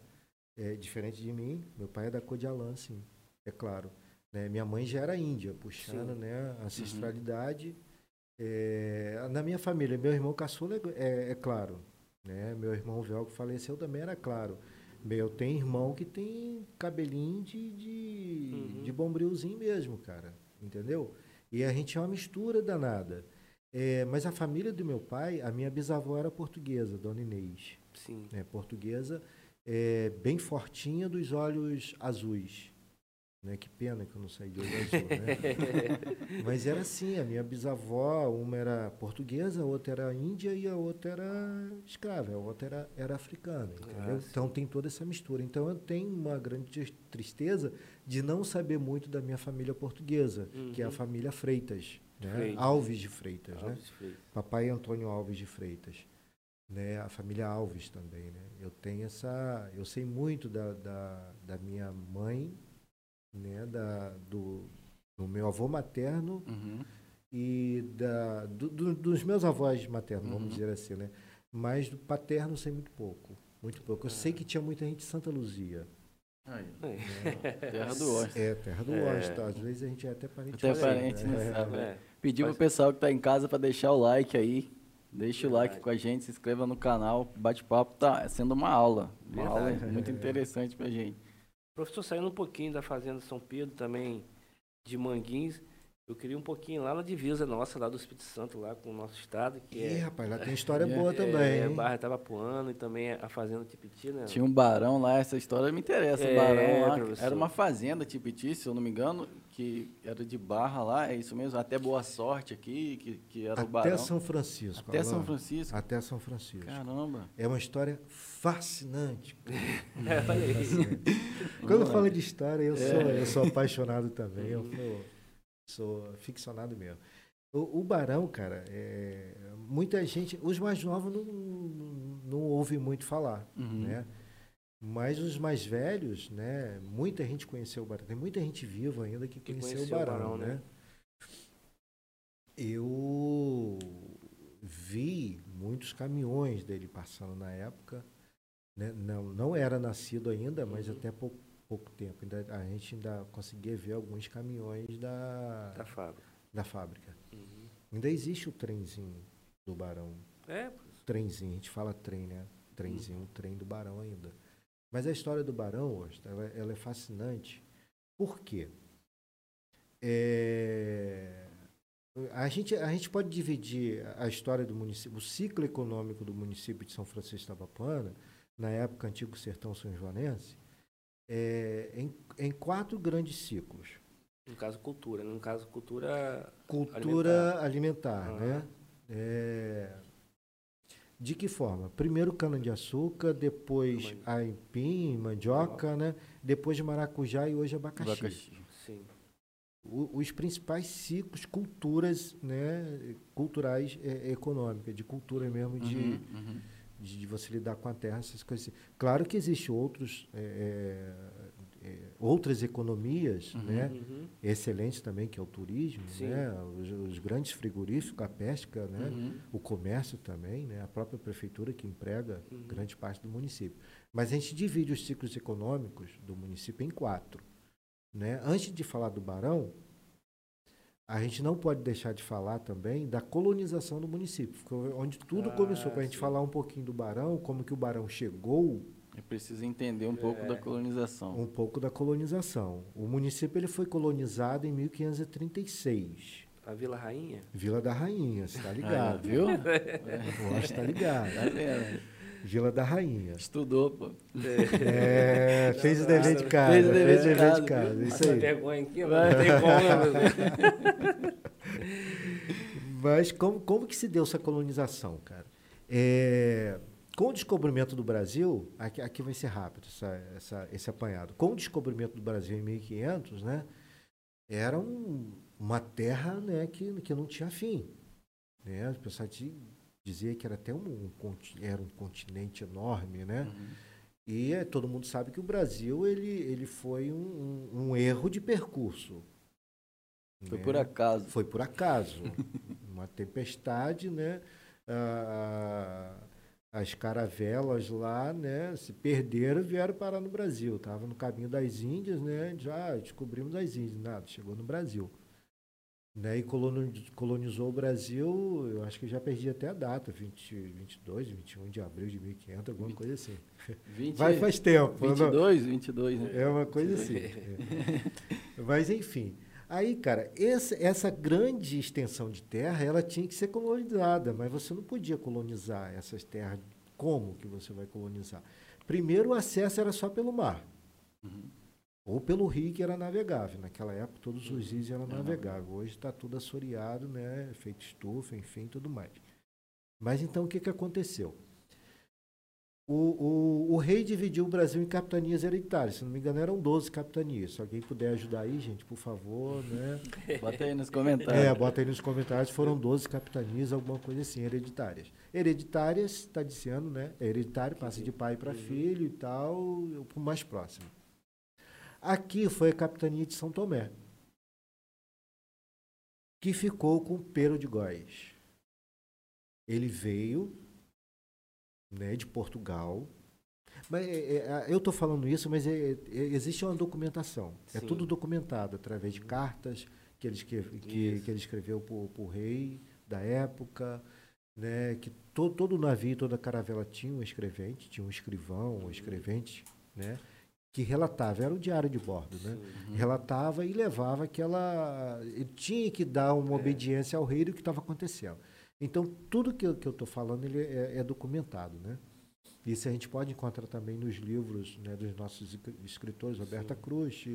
É, diferente de mim. Meu pai é da cor de Alain, sim, é claro. Né? Minha mãe já era índia, puxando né, a ancestralidade. Uhum. É, na minha família, meu irmão caçula é, é claro. Né? Meu irmão velho que faleceu também era claro. Eu tenho irmão que tem cabelinho de, de, uhum. de bombrilzinho mesmo, cara. Entendeu? E a gente é uma mistura danada. É, mas a família do meu pai, a minha bisavó era portuguesa, Dona Inês. Sim. É, portuguesa, é, bem fortinha, dos olhos azuis. Né? Que pena que eu não saí de olho azul, né? Mas era assim, a minha bisavó, uma era portuguesa, a outra era índia e a outra era escrava, a outra era, era africana, entendeu? Ah, então tem toda essa mistura. Então eu tenho uma grande tristeza de não saber muito da minha família portuguesa, uhum. que é a uhum. família Freitas, né? Freitas. Alves de Freitas, né? Alves né? Freitas. Papai Antônio Alves de Freitas. Né, a família Alves também, né? Eu tenho essa, eu sei muito da, da, da minha mãe né, da, do, do meu avô materno uhum. e da, do, do, dos meus avós maternos, uhum. vamos dizer assim, né? Mas do paterno sei muito pouco, muito pouco. Eu sei que tinha muita gente de Santa Luzia. Aí, é. Terra do Oeste. É, Terra do é. Às vezes a gente é até parente. Até parente, né? sabe. É. Pedir pro pessoal que está em casa para deixar o like aí. Deixa o like com a gente, se inscreva no canal. Bate-papo tá sendo uma aula. Uma Verdade. aula muito interessante pra gente. Professor, saindo um pouquinho da Fazenda São Pedro, também de Manguins, eu queria um pouquinho lá na divisa nossa, lá do Espírito Santo, lá com o nosso estado. Que Ih, é, rapaz, lá tem história boa é, também. É, Barra Tabapuano e também a Fazenda Tipiti, né? Tinha um barão lá, essa história me interessa. É, barão lá, professor. era uma fazenda Tipiti, se eu não me engano, que era de Barra lá, é isso mesmo, até Boa Sorte aqui, que, que era até o barão. Até São Francisco. Até São Francisco? Até São Francisco. Caramba. É uma história fascinante. é, falei. Quando fala de história, eu, sou, é. eu sou apaixonado também. Eu sou Sou ficcionado mesmo. O, o Barão, cara, é, muita gente, os mais novos não, não, ouvem muito falar, uhum. né? Mas os mais velhos, né? Muita gente conheceu o Barão. Tem muita gente viva ainda que, que conheceu, conheceu, o Barão, o Barão né? né? Eu vi muitos caminhões dele passando na época. Né? Não, não era nascido ainda, mas uhum. até pouco pouco tempo. Ainda, a gente ainda conseguia ver alguns caminhões da, da fábrica. Da fábrica. Uhum. Ainda existe o trenzinho do Barão. É? Trenzinho, a gente fala trem, né? Trenzinho, uhum. o trem do Barão ainda. Mas a história do Barão, hoje, ela, ela é fascinante. Por quê? É, a, gente, a gente pode dividir a história do município, o ciclo econômico do município de São Francisco da Papuana, na época antigo sertão são joanense, é, em, em quatro grandes ciclos. No caso, cultura. No caso, cultura. Cultura alimentar, alimentar né? É, de que forma? Primeiro cana-de-açúcar, depois aipim, mandioca, né? depois de maracujá e hoje abacaxi. abacaxi. Sim. O, os principais ciclos, culturas né, culturais é, econômicas, de cultura mesmo, de, uhum, uhum. De, você lidar com a terra, essas coisas. Assim. Claro que existem outros é, é é, outras economias uhum, né, uhum. excelentes também, que é o turismo, né, os, os, grandes frigoríficos, a pesca, né, uhum. o comércio também, né, a própria prefeitura que emprega uhum. grande parte do município. Mas a gente divide os ciclos econômicos do município em quatro. Né? Antes de falar do Barão, a gente não pode deixar de falar também da colonização do município, onde tudo ah, começou. Para a gente falar um pouquinho do Barão, como que o Barão chegou é preciso entender um pouco é. da colonização. Um pouco da colonização. O município ele foi colonizado em 1536. A Vila Rainha? Vila da Rainha, você está ligado. Ah, viu? É. está ligado. Tá Vila da Rainha. Estudou, pô. É, fez o dever de casa. Fez o dever, fez dever de casa. Isso aí. vergonha aqui, não tem como? Mas como, como que se deu essa colonização, cara? É, com o descobrimento do Brasil, aqui, aqui vai ser rápido essa, essa, esse apanhado. Com o descobrimento do Brasil em 1500, né, era um, uma terra né, que, que não tinha fim. Né? O pessoal dizia que era até um, um, era um continente enorme, né? Uhum. E é, todo mundo sabe que o Brasil ele, ele foi um, um, um erro de percurso. Foi né? por acaso. Foi por acaso. uma tempestade, né? Ah, as caravelas lá, né, se perderam e vieram parar no Brasil. Estava no caminho das Índias, né, já descobrimos as Índias, nada, chegou no Brasil. Né, e colonizou o Brasil, eu acho que já perdi até a data, 20, 22, 21 de abril de 1500, alguma 20, coisa assim. 20, Vai faz tempo. 22, não, 22, né? É uma coisa assim. é. Mas, enfim. Aí, cara, essa, essa grande extensão de terra, ela tinha que ser colonizada, mas você não podia colonizar essas terras. Como que você vai colonizar? Primeiro, o acesso era só pelo mar. Uhum. Ou pelo rio que era navegável. Naquela época, todos os rios eram navegáveis. Hoje está tudo assoreado, né? feito estufa, enfim, tudo mais. Mas então, o que, que aconteceu? O, o, o, rei dividiu o Brasil em capitanias hereditárias. Se não me engano, eram 12 capitanias. Se alguém puder ajudar aí, gente, por favor, né? Bota aí nos comentários. É, bota aí nos comentários. Foram 12 capitanias, alguma coisa assim, hereditárias. Hereditárias, está dizendo, né? É hereditário, passa de pai para filho e tal, o mais próximo. Aqui foi a capitania de São Tomé, que ficou com Pero de Góis. Ele veio né, de Portugal. Mas, é, é, eu estou falando isso, mas é, é, existe uma documentação. É Sim. É tudo documentado através de cartas que ele, que, que, que ele escreveu para o rei da época, né, que to, todo navio, toda caravela tinha um escrevente, tinha um escrivão, um escrevente, né, que relatava, era o diário de bordo, né? Uhum. Relatava e levava aquela. Ele tinha que dar uma é. obediência ao rei do que estava acontecendo. Então, tudo que eu estou falando ele é, é, documentado, né? Isso a gente pode encontrar também nos livros né, dos nossos escritores, Roberta Sim. Cruz,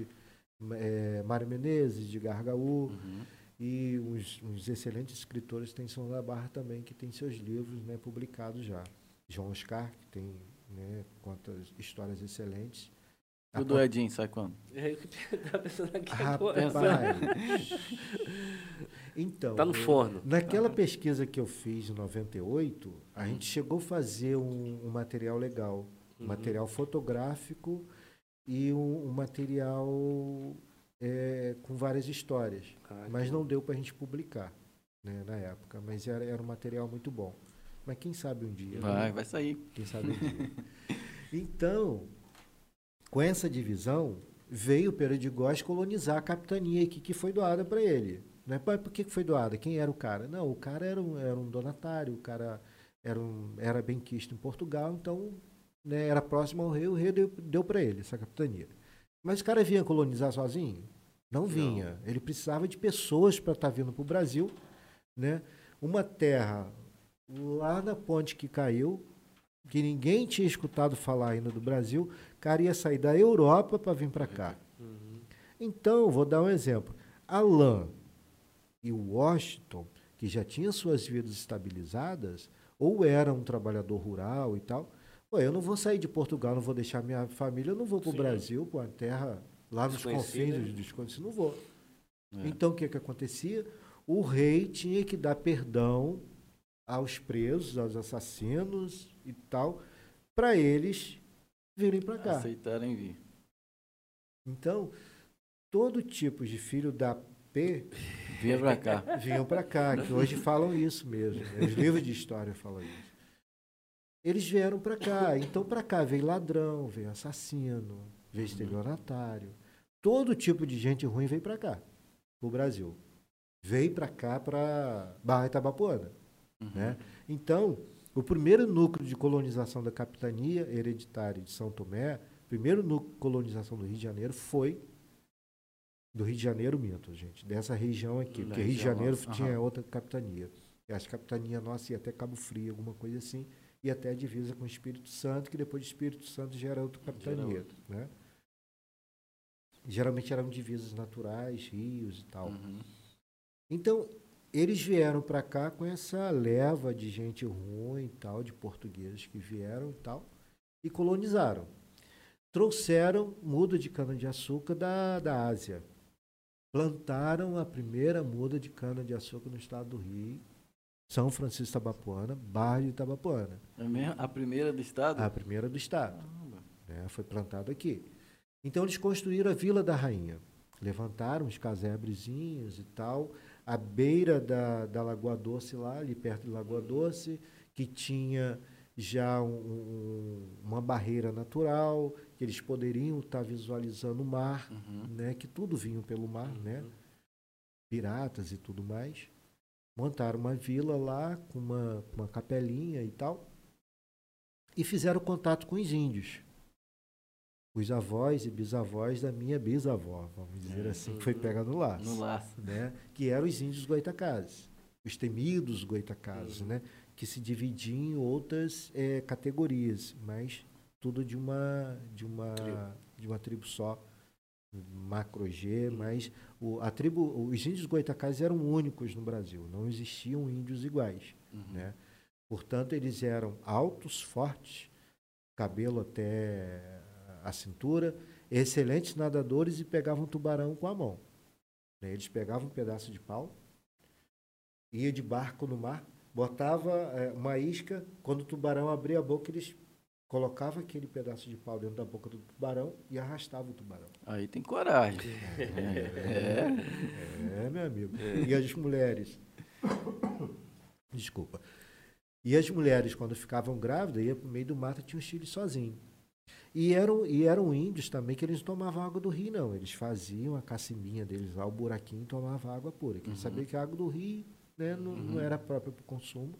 é, Mário Menezes, de Gargaú, uhum. e uns, uns, excelentes escritores tem São da Barra também, que tem seus livros né, publicados já. João Oscar, que tem né, conta histórias excelentes. E o do Edinho, sai quando? É, eu estava pensando aqui Rapaz, Então, tá no forno. Naquela pesquisa que eu fiz em 98, a gente chegou a fazer um, um material legal, um uhum. material fotográfico e um, um material é, com várias histórias, ah, mas não deu para a gente publicar né, na época. Mas era, era um material muito bom. Mas quem sabe um dia? Vai, né? vai sair. Quem sabe um dia. Então, com essa divisão, veio o Pedro de Góes colonizar a capitania que, que foi doada para ele. Né? Por que foi doada? Quem era o cara? Não, o cara era um, era um donatário, o cara era, um, era bem quisto em Portugal, então né, era próximo ao rei, o rei deu, deu para ele essa capitania. Mas o cara vinha colonizar sozinho? Não vinha. Não. Ele precisava de pessoas para estar tá vindo para o Brasil. Né? Uma terra lá na ponte que caiu, que ninguém tinha escutado falar ainda do Brasil, o cara ia sair da Europa para vir para cá. Então, vou dar um exemplo. Alain e Washington, que já tinham suas vidas estabilizadas, ou era um trabalhador rural e tal, Pô, eu não vou sair de Portugal, não vou deixar minha família, eu não vou para o Brasil, para a terra lá nos confins dos desconhecidos, não vou. É. Então, o que, que acontecia? O rei tinha que dar perdão aos presos, aos assassinos e tal, para eles virem para cá. Aceitarem vir. Então, todo tipo de filho da P vinha para cá. Vinham para cá, que hoje falam isso mesmo. Né? Os livros de história falam isso. Eles vieram para cá. Então, para cá veio ladrão, veio assassino, veio uhum. estelionatário. Todo tipo de gente ruim veio para cá, para o Brasil. Veio para cá, para Barra Itabapuana. Uhum. Né? Então, o primeiro núcleo de colonização da capitania hereditária de São Tomé, o primeiro núcleo de colonização do Rio de Janeiro foi do Rio de Janeiro, minto, gente, dessa região aqui, porque Rio de Janeiro tinha outra capitania. E acho que a capitania nossa ia até Cabo Frio, alguma coisa assim, e até a divisa com o Espírito Santo, que depois do Espírito Santo gera outra capitania. Né? Geralmente eram divisas naturais, rios e tal. Uhum. Então, eles vieram para cá com essa leva de gente ruim tal, de portugueses que vieram e tal, e colonizaram. Trouxeram muda de cana-de-açúcar da, da Ásia. Plantaram a primeira muda de cana-de-açúcar no estado do Rio, são Francisco Tabapuana, bairro de Tabapuana. É mesmo? A primeira do estado? A primeira do estado. Né, foi plantado aqui. Então eles construíram a Vila da Rainha. Levantaram os casebrezinhos e tal, à beira da, da Lagoa Doce lá, ali perto de Lagoa Doce, que tinha já um, um, uma barreira natural, que eles poderiam estar visualizando o mar, uhum. né, que tudo vinha pelo mar, né, uhum. piratas e tudo mais montaram uma vila lá com uma, uma capelinha e tal, e fizeram contato com os índios. Os avós e bisavós da minha bisavó, vamos dizer é, assim, que foi pega no laço. No laço. Né? Que eram os índios goitacazes, os temidos goitacazes, uhum. né? que se dividiam em outras é, categorias, mas tudo de uma, de uma, de uma tribo só macro G, mas o, a tribo, os índios goitacás eram únicos no Brasil, não existiam índios iguais, uhum. né? Portanto, eles eram altos, fortes, cabelo até a cintura, excelentes nadadores e pegavam tubarão com a mão. Né? Eles pegavam um pedaço de pau, ia de barco no mar, botava é, uma isca, quando o tubarão abria a boca, eles colocava aquele pedaço de pau dentro da boca do tubarão e arrastava o tubarão. Aí tem coragem. É, é, é meu amigo. E as mulheres. Desculpa. E as mulheres, quando ficavam grávidas, iam para o meio do mato e tinham os filhos sozinhos. E eram, e eram índios também que eles não tomavam água do rio, não. Eles faziam a cacimbinha deles lá, o buraquinho, e tomavam água pura. Porque uhum. eles sabiam que a água do rio né, não, uhum. não era própria para o consumo.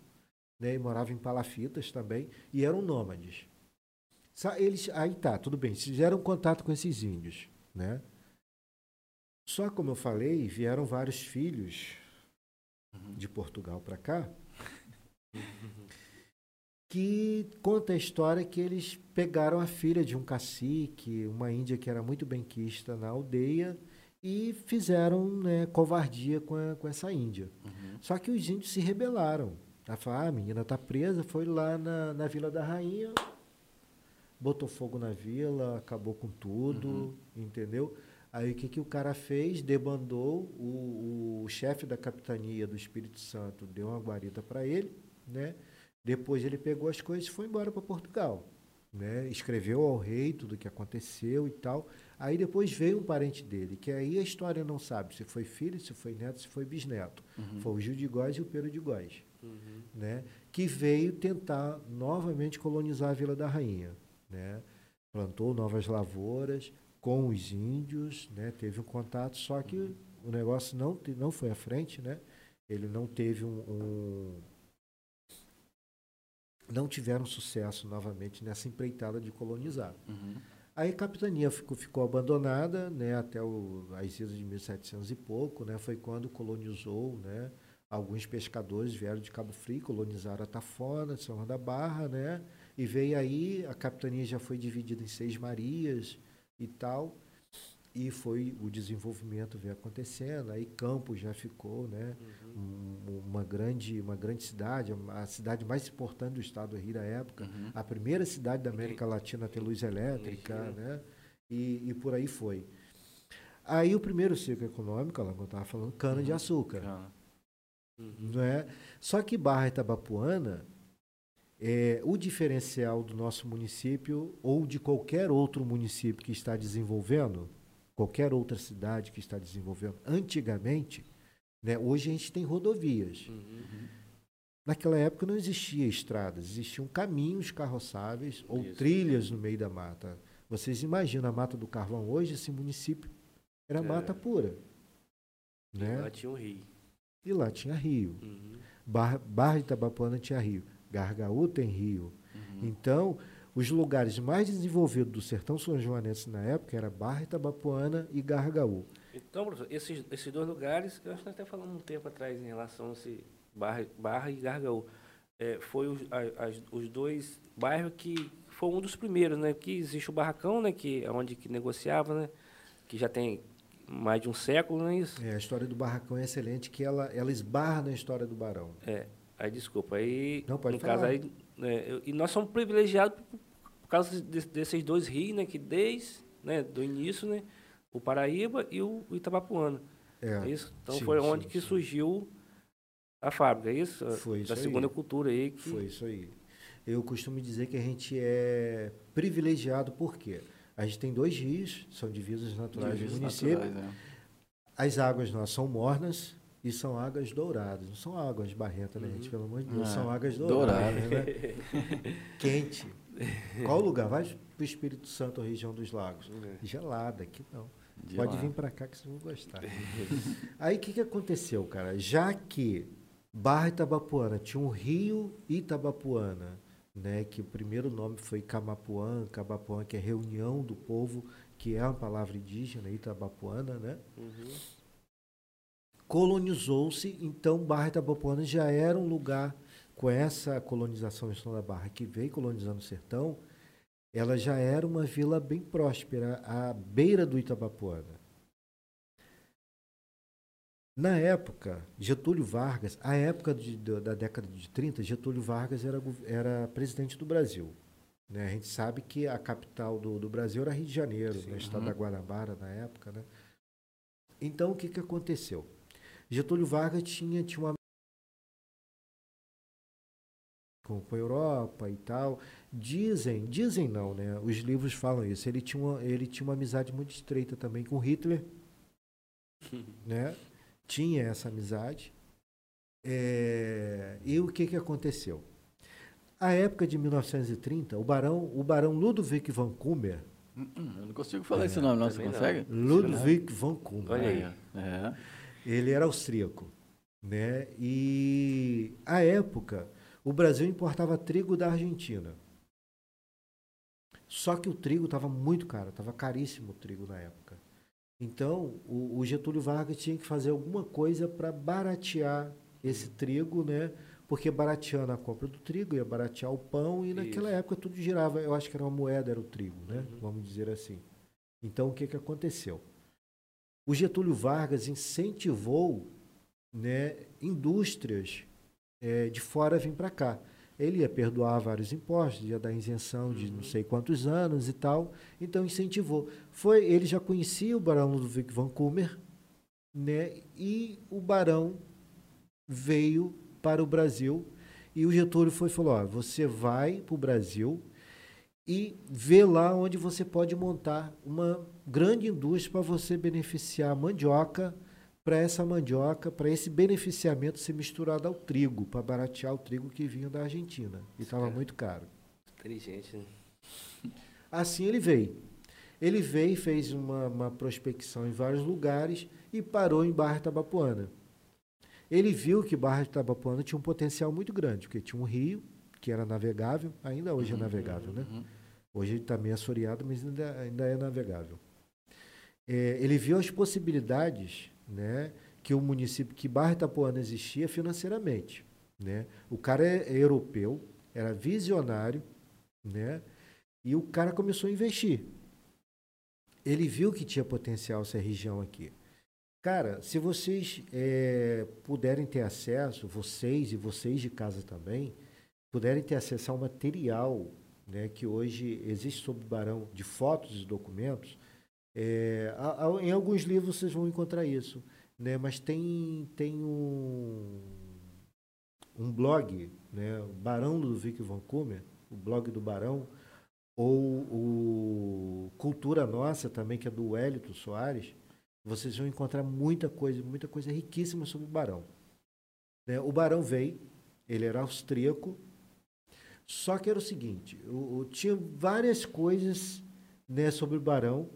Né, e moravam em palafitas também. E eram nômades. Eles, aí tá, tudo bem, fizeram contato com esses índios, né? Só como eu falei, vieram vários filhos uhum. de Portugal para cá, que conta a história que eles pegaram a filha de um cacique, uma índia que era muito benquista na aldeia, e fizeram né, covardia com, a, com essa índia. Uhum. Só que os índios se rebelaram. Ela falou, ah, a menina está presa, foi lá na, na Vila da Rainha, botou fogo na vila, acabou com tudo, uhum. entendeu? Aí o que, que o cara fez? Debandou o, o chefe da capitania do Espírito Santo, deu uma guarita para ele, né? Depois ele pegou as coisas e foi embora para Portugal. Né? Escreveu ao rei tudo o que aconteceu e tal. Aí depois veio um parente dele, que aí a história não sabe se foi filho, se foi neto, se foi bisneto. Uhum. Foi o Gil de Góis e o Pedro de Góis. Uhum. Né? Que veio tentar novamente colonizar a Vila da Rainha né? plantou novas lavouras com os índios, né? teve um contato, só que uhum. o negócio não, não foi à frente, né? ele não teve um, um não tiveram sucesso novamente nessa empreitada de colonizar. Uhum. Aí a capitania ficou, ficou abandonada né, até o, as idas de 1700 e pouco, né, foi quando colonizou, né, alguns pescadores vieram de Cabo Frio, colonizaram a Tafona, São João da Barra, né, E veio aí, a capitania já foi dividida em seis marias e tal, e foi o desenvolvimento veio acontecendo. Aí Campos já ficou, né, um- uma grande, uma grande cidade, a cidade mais importante do estado do Rio da época, Uhum. a primeira cidade da América Latina a ter luz elétrica, Energia. né, e, e por aí foi. Aí o primeiro ciclo econômico, ela estava falando, cana de açúcar Cara, Uhum. não é? Só que Barra Itabapuana, é, o diferencial do nosso município ou de qualquer outro município que está desenvolvendo, qualquer outra cidade que está desenvolvendo, antigamente, né, hoje a gente tem rodovias. Uhum. Naquela época não existia estradas, existiam caminhos carroçáveis ou Isso. trilhas no meio da mata. Vocês imaginam a Mata do Carvão hoje, esse município era É. mata pura. E Né? Lá tinha um rio. E lá tinha rio. Uhum. Barra, Barra de Itabapuana tinha rio. Gargaú tem rio. Uhum. Então, os lugares mais desenvolvidos do sertão são joanense na época era Barra Itabapuana e Gargaú. Então, professor, esses, esses dois lugares, eu acho que nós até falamos um tempo atrás em relação a esse Barra, Barra e Gargaú. É, foi os, as- os dois bairros que foi um dos primeiros, né? Que existe o barracão, né? Que é onde que negociava, né? Que já tem mais de um século, não é isso? É, a história do barracão é excelente, que ela, ela esbarra na história do Barão. É. Aí, desculpa, aí, Não, pode no falar. caso aí, né, e nós somos privilegiados por, causa de- desses dois rios, né? Que desde, né? Do início, né? O Paraíba e o Itabapuana. É, É isso? Então sim, foi sim, onde que sim. surgiu a fábrica, é isso? Foi Da isso segunda aí. cultura aí que Foi isso aí. Eu costumo dizer que a gente é privilegiado por quê? A gente tem dois rios, são divisas naturais Divisas do município. naturais, é. As águas nossas são mornas e são águas douradas. Não são águas barrentas, né, Uhum. gente? Pelo amor de Deus, É, são águas douradas. douradas. né? Quente. Qual lugar? Vai para o Espírito Santo, região dos lagos. É. Gelada, aqui não. De Pode lá. vir para cá que vocês vão gostar. Aí o que, que aconteceu, cara? Já que Barra Itabapuana tinha um rio Itabapuana, né? Que o primeiro nome foi Camapuã, Cabapuã, que é reunião do povo, que é uma palavra indígena, Itabapuana, né? Uhum. Colonizou-se, então Barra Itabapuana já era um lugar com essa colonização em da Barra que veio colonizando o sertão, ela já era uma vila bem próspera à beira do Itabapuana. Na época, Getúlio Vargas, a época de- da da década de 30, Getúlio Vargas era, era presidente do Brasil. né? A gente sabe que a capital do, do Brasil era Rio de Janeiro, Sim. no estado Uhum. da Guanabara na época. Né? Então, o que, que aconteceu? Getúlio Vargas tinha, tinha uma com, com a Europa e tal. Dizem, dizem não, né? Os livros falam isso. Ele tinha uma, ele tinha uma amizade muito estreita também com Hitler, né? Tinha essa amizade. É, e o que, que aconteceu? A época de 1930, o barão, o barão Ludwig von Kummer, Hum, hum, Eu não consigo falar esse nome, não. Você consegue? Ludwig von Kummer, Olha aí. É. ele era austríaco, né? E à época o Brasil importava trigo da Argentina. Só que o trigo estava muito caro, estava caríssimo o trigo na época. Então o, o Getúlio Vargas tinha que fazer alguma coisa para baratear esse trigo, né? Porque barateando a compra do trigo ia baratear o pão e naquela Isso. época tudo girava. Eu acho que era uma moeda, era o trigo, né? Uhum. Vamos dizer assim. Então o que, que aconteceu? O Getúlio Vargas incentivou né, indústrias eh, de fora a vir para cá. Ele ia perdoar vários impostos, ia dar isenção de não sei quantos anos e tal. Então incentivou. Foi, ele já conhecia o Barão Ludwig Kummer, né? E o Barão veio para o Brasil e o Getúlio foi e falou: ó, você vai para o Brasil e vê lá onde você pode montar uma grande indústria para você beneficiar a mandioca, para essa mandioca, para esse beneficiamento ser misturado ao trigo, para baratear o trigo que vinha da Argentina. E estava muito caro. Inteligente, né? Assim ele veio. Ele veio e fez uma, uma prospecção em vários lugares e parou em Barra Itabapuana. Ele viu que Barra Itabapuana tinha um potencial muito grande, porque tinha um rio que era navegável, ainda hoje é navegável, né? Uhum. Hoje ele está meio assoreado, mas ainda, ainda é navegável. É, ele viu as possibilidades né, que o município, que Barra Itapuana existia financeiramente. Né? O cara é, é europeu, era visionário, né? E o cara começou a investir. Ele viu que tinha potencial essa região aqui. Cara, se vocês é, puderem ter acesso, vocês e vocês de casa também, puderem ter acesso ao material né, que hoje existe sobre o Barão, de fotos e documentos, é, em alguns livros vocês vão encontrar isso. Né, mas tem, tem um, um blog, né, Barão Ludwig von Kummer, o blog do Barão, ou o Cultura Nossa também, que é do Wellington Soares, vocês vão encontrar muita coisa, muita coisa riquíssima sobre o Barão. Né? O Barão veio, ele era austríaco, só que era o seguinte, o, tinha várias coisas né, sobre o Barão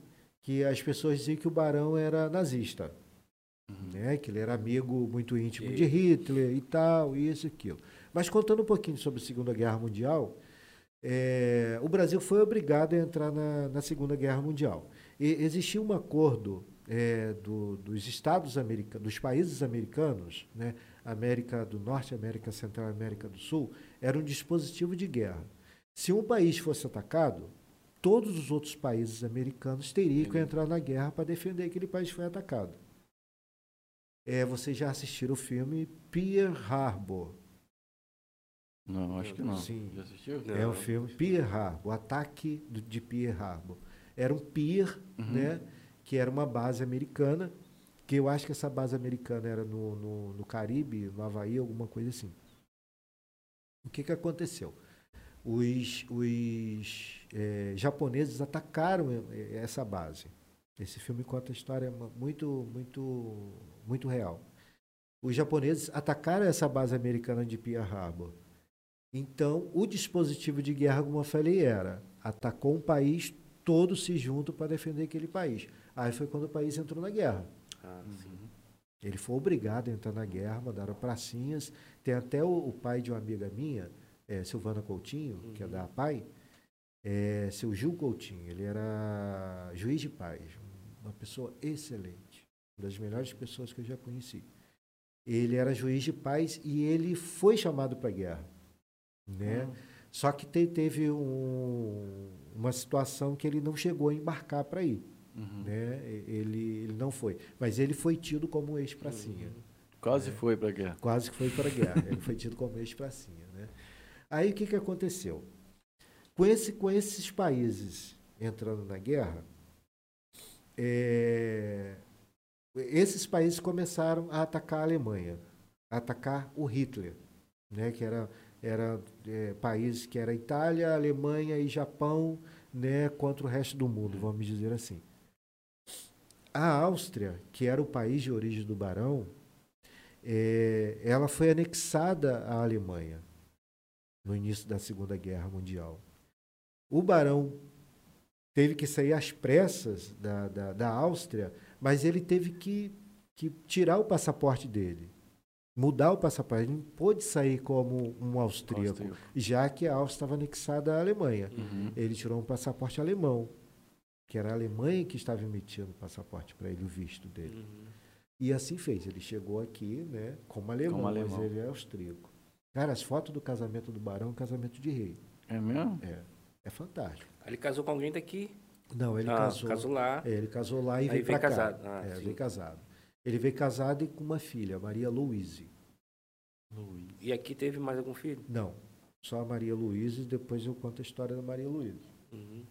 que as pessoas diziam que o Barão era nazista, uhum. né? que ele era amigo muito íntimo e... de Hitler e tal, isso e aquilo. Mas contando um pouquinho sobre a Segunda Guerra Mundial, é, o Brasil foi obrigado a entrar na, na Segunda Guerra Mundial. E existia um acordo é, do, dos Estados americanos, dos países americanos, né, América do Norte, América Central, América do Sul, era um dispositivo de guerra. Se um país fosse atacado, todos os outros países americanos teriam que entrar na guerra para defender aquele país que foi atacado. É, vocês já assistiram o filme Pearl Harbor? Não, acho que não. Sim. Já assistiu? É o filme Pearl Harbor, o ataque de Pearl Harbor. Era um pier, uhum. né? que era uma base americana, que eu acho que essa base americana era no, no, no Caribe, no Havaí, alguma coisa assim. O que, que aconteceu? Os, os é, japoneses atacaram é, essa base. Esse filme conta a história muito, muito, muito real. Os japoneses atacaram essa base americana de Pearl Harbor. Então, o dispositivo de guerra, como eu falei, era atacou um país, todos se juntam para defender aquele país. Aí foi quando o país entrou na guerra. Ah, uhum. Ele foi obrigado a entrar na guerra, mandaram pracinhas. Tem até o, o pai de uma amiga minha, é, Silvana Coutinho, uhum. que é da uhum. PAI, é, seu Gil Coutinho. Ele era juiz de paz, uma pessoa excelente, uma das melhores pessoas que eu já conheci. Ele era juiz de paz e ele foi chamado para a guerra. Né? Uhum. Só que te, teve um, uma situação que ele não chegou a embarcar para ir. Uhum. Né? Ele, ele não foi. Mas ele foi tido como ex-pracinha. Uhum. Quase né? foi para a guerra. Quase foi para a guerra. ele foi tido como ex-pracinha. Aí o que, que aconteceu? Com, esse, com esses países entrando na guerra, é, esses países começaram a atacar a Alemanha, a atacar o Hitler, né, que era, era é, países que era Itália, Alemanha e Japão, né, contra o resto do mundo, vamos dizer assim. A Áustria, que era o país de origem do barão, é, ela foi anexada à Alemanha no início da Segunda Guerra Mundial. O barão teve que sair às pressas da, da, da Áustria, mas ele teve que, que tirar o passaporte dele, mudar o passaporte. Ele não pôde sair como um austríaco, austríaco. já que a Áustria estava anexada à Alemanha. Uhum. Ele tirou um passaporte alemão que era a Alemanha que estava emitindo o passaporte para ele, o visto dele. Uhum. E assim fez. Ele chegou aqui, né, como alemão, como alemão. mas ele é austríaco. Cara, as fotos do casamento do Barão é um casamento de rei. É mesmo? É. É fantástico. Ele casou com alguém daqui? Não, ele ah, casou, casou lá. É, ele casou lá e Aí veio, veio para cá. Casado. Ah, é, veio casado. Ele veio casado e com uma filha, Maria Louise. E aqui teve mais algum filho? Não. Só a Maria Luísa e depois eu conto a história da Maria Luísa. Uhum.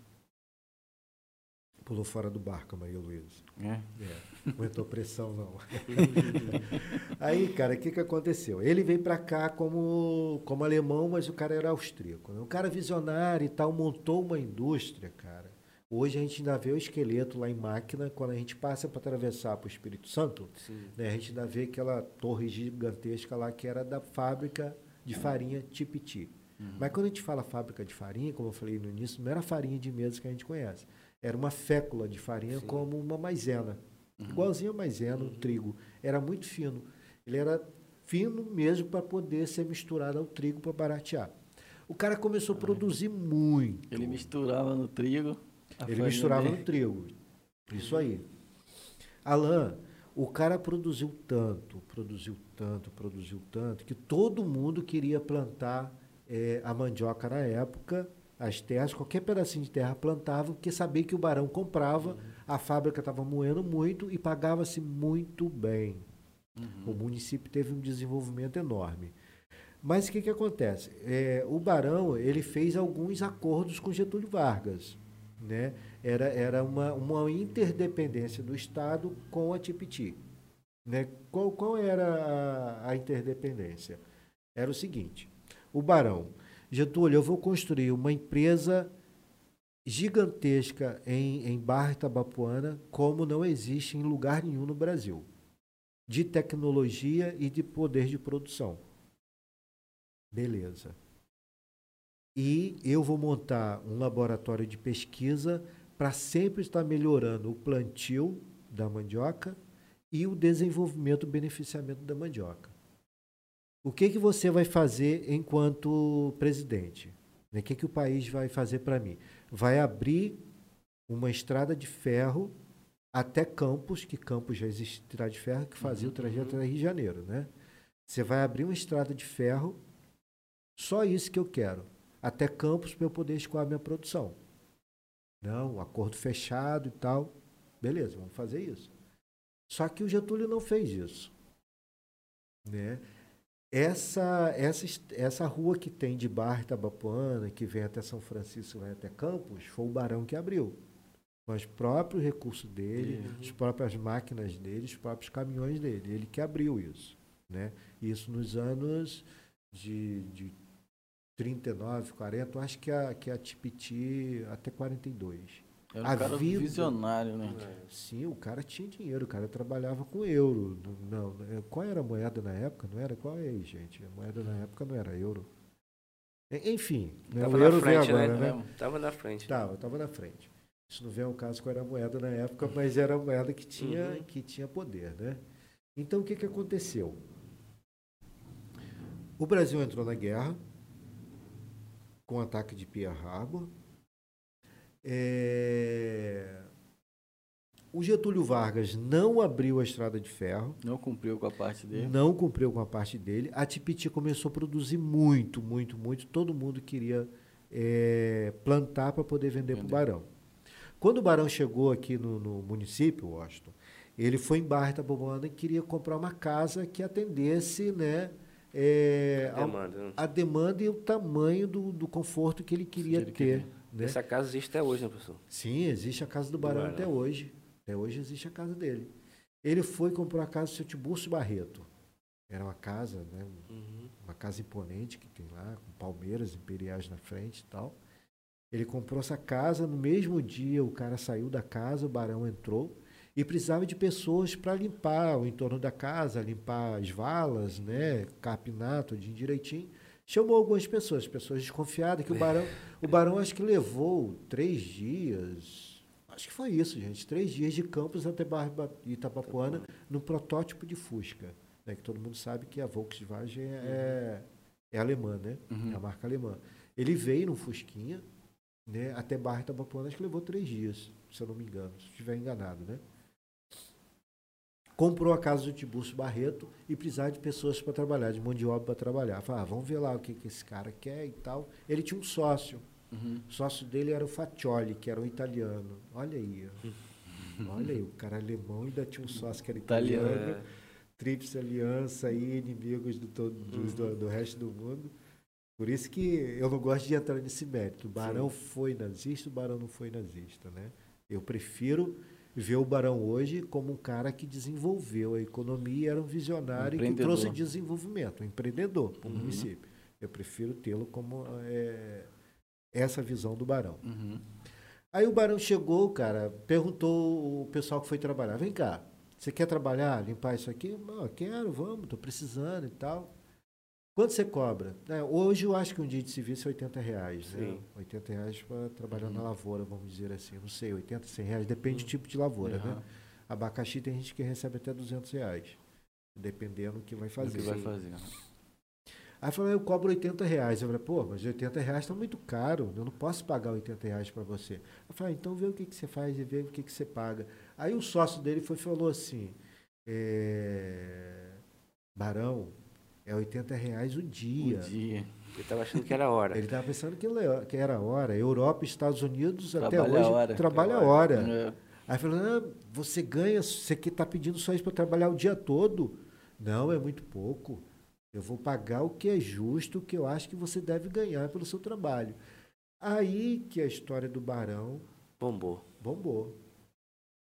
Pulou fora do barco a Maria Luísa. É? É. Aguentou pressão, não. Aí, cara, o que, que aconteceu? Ele veio para cá como, como alemão, mas o cara era austríaco. Né? Um cara visionário e tal, montou uma indústria, cara. Hoje a gente ainda vê o esqueleto lá em máquina, quando a gente passa para atravessar para o Espírito Santo, né, a gente ainda vê aquela torre gigantesca lá que era da fábrica de farinha Tipiti. Uhum. Mas quando a gente fala fábrica de farinha, como eu falei no início, não era farinha de mesa que a gente conhece era uma fécula de farinha Sim. como uma maisena. Uhum. Igualzinho a maisena, uhum. um trigo. Era muito fino. Ele era fino mesmo para poder ser misturado ao trigo para baratear. O cara começou a produzir muito. Ele misturava no trigo. Ele misturava dele. no trigo. Isso aí. Alain, o cara produziu tanto, produziu tanto, produziu tanto, que todo mundo queria plantar é, a mandioca na época as terras, qualquer pedacinho de terra plantava, porque sabia que o barão comprava, a fábrica estava moendo muito e pagava-se muito bem. O município teve um desenvolvimento enorme. Mas o que, que acontece? É, o barão ele fez alguns acordos com Getúlio Vargas. Né? Era, era uma, uma interdependência do Estado com a Tipiti. Né? Qual, qual era a, a interdependência? Era o seguinte: o barão, Getúlio, eu vou construir uma empresa gigantesca em, em Barra Itabapuana, como não existe em lugar nenhum no Brasil, de tecnologia e de poder de produção. Beleza. E eu vou montar um laboratório de pesquisa para sempre estar melhorando o plantio da mandioca e o desenvolvimento, o beneficiamento da mandioca. O que, que você vai fazer enquanto presidente? O que, que o país vai fazer para mim? Vai abrir uma estrada de ferro até Campos, que Campos já existe estrada de ferro, que fazia uhum, o trajeto uhum. Rio de Janeiro, né? Você vai abrir uma estrada de ferro, só isso que eu quero, até Campos para eu poder escoar minha produção. Não, acordo fechado e tal. Beleza, vamos fazer isso. Só que o Getúlio não fez isso. Né? Essa, essa, essa rua que tem de Barra Itabapuana, que vem até São Francisco, vai até Campos, foi o Barão que abriu. Com os próprios recursos dele, uhum. as próprias máquinas dele, os próprios caminhões dele. Ele que abriu isso. Né? Isso nos anos de, de 39, 40, eu acho que a, que a Tipiti até 42. Era um a cara vida, visionário, né? Sim, o cara tinha dinheiro, o cara trabalhava com euro. Não, qual era a moeda na época? Não era qual é aí, gente? A moeda na época não era euro. Enfim, né? o euro frente, veio agora, né? né? Tava na frente. Tava, tava na frente. Isso não vem ao caso qual era a moeda na época, mas era a moeda que tinha, uhum. que tinha poder, né? Então o que, que aconteceu? O Brasil entrou na guerra com o ataque de Pearl Harbor é... O Getúlio Vargas não abriu a estrada de ferro. Não cumpriu com a parte dele. Não cumpriu com a parte dele. A Tipiti começou a produzir muito, muito, muito. Todo mundo queria é, plantar para poder vender, para o Barão. Quando o Barão chegou aqui no, no município, Washington, ele foi em Barra Itabobana e queria comprar uma casa que atendesse né, é, a, demanda, né? a, demanda, e o tamanho do, do conforto que ele queria que ele ter. Queria. Né? Essa casa existe até hoje, né, professor? Sim, existe a casa do Barão, até hoje. Até hoje existe a casa dele. Ele foi e comprou a casa do seu Tiburcio Barreto. Era uma casa, né? Uhum. Uma casa imponente que tem lá, com palmeiras imperiais na frente e tal. Ele comprou essa casa, no mesmo dia o cara saiu da casa, o barão entrou e precisava de pessoas para limpar o entorno da casa, limpar as valas, né, capinar tudo direitinho. Chamou algumas pessoas, pessoas desconfiadas, que o Barão, o Barão acho que levou três dias, acho que foi isso, gente, três dias de Campos até Barra Itapapuana no protótipo de Fusca, né, que todo mundo sabe que a Volkswagen é, é alemã, né? Uhum. É a marca alemã. Ele veio no Fusquinha, né, até Barra Itapapuana, acho que levou três dias, se eu não me engano, se estiver enganado, né? Comprou a casa do Tiburcio Barreto e precisava de pessoas para trabalhar, de mão de obra para trabalhar. Falei, ah, vamos ver lá o que, que esse cara quer e tal. Ele tinha um sócio. Uhum. O sócio dele era o Faccioli, que era um italiano. Olha aí. Olha aí, o cara alemão ainda tinha um sócio que era italiano. italiano é. Tríplice aliança aí, inimigos do, todo, uhum. do, do, resto do mundo. Por isso que eu não gosto de entrar nesse mérito. O Barão Sim. foi nazista, o Barão não foi nazista, né? Eu prefiro vê o Barão hoje como um cara que desenvolveu a economia, era um visionário um que trouxe desenvolvimento, um empreendedor para o uhum. município. Eu prefiro tê-lo como é, essa visão do Barão. Uhum. Aí o Barão chegou, cara, perguntou o pessoal que foi trabalhar: vem cá, você quer trabalhar, limpar isso aqui? Não, quero, vamos, estou precisando e tal. Quanto você cobra? É, hoje eu acho que um dia de serviço é 80 reais. Né? 80 reais para trabalhar uhum. na lavoura, vamos dizer assim. Não sei, 80, 100 reais, depende uhum. do tipo de lavoura. Uhum. Né? Abacaxi tem gente que recebe até 200 reais, dependendo do que vai fazer. Do que vai fazer. Aí falou, eu cobro 80 reais. Eu falei, pô, mas 80 reais está muito caro, eu não posso pagar 80 reais para você. Eu falei, ah, então vê o que, que você faz e vê o que, que você paga. Aí o sócio dele foi falou assim, é... Barão, é 80 reais o dia. O dia. Ele estava achando que era hora. Ele estava pensando que era hora. Europa, Estados Unidos, até Trabalha hoje, a hora. trabalha a hora. É. Aí falou, ah, você ganha, você que está pedindo só isso para trabalhar o dia todo. Não, é muito pouco. Eu vou pagar o que é justo, o que eu acho que você deve ganhar pelo seu trabalho. Aí que a história do Barão Bombou. bombou.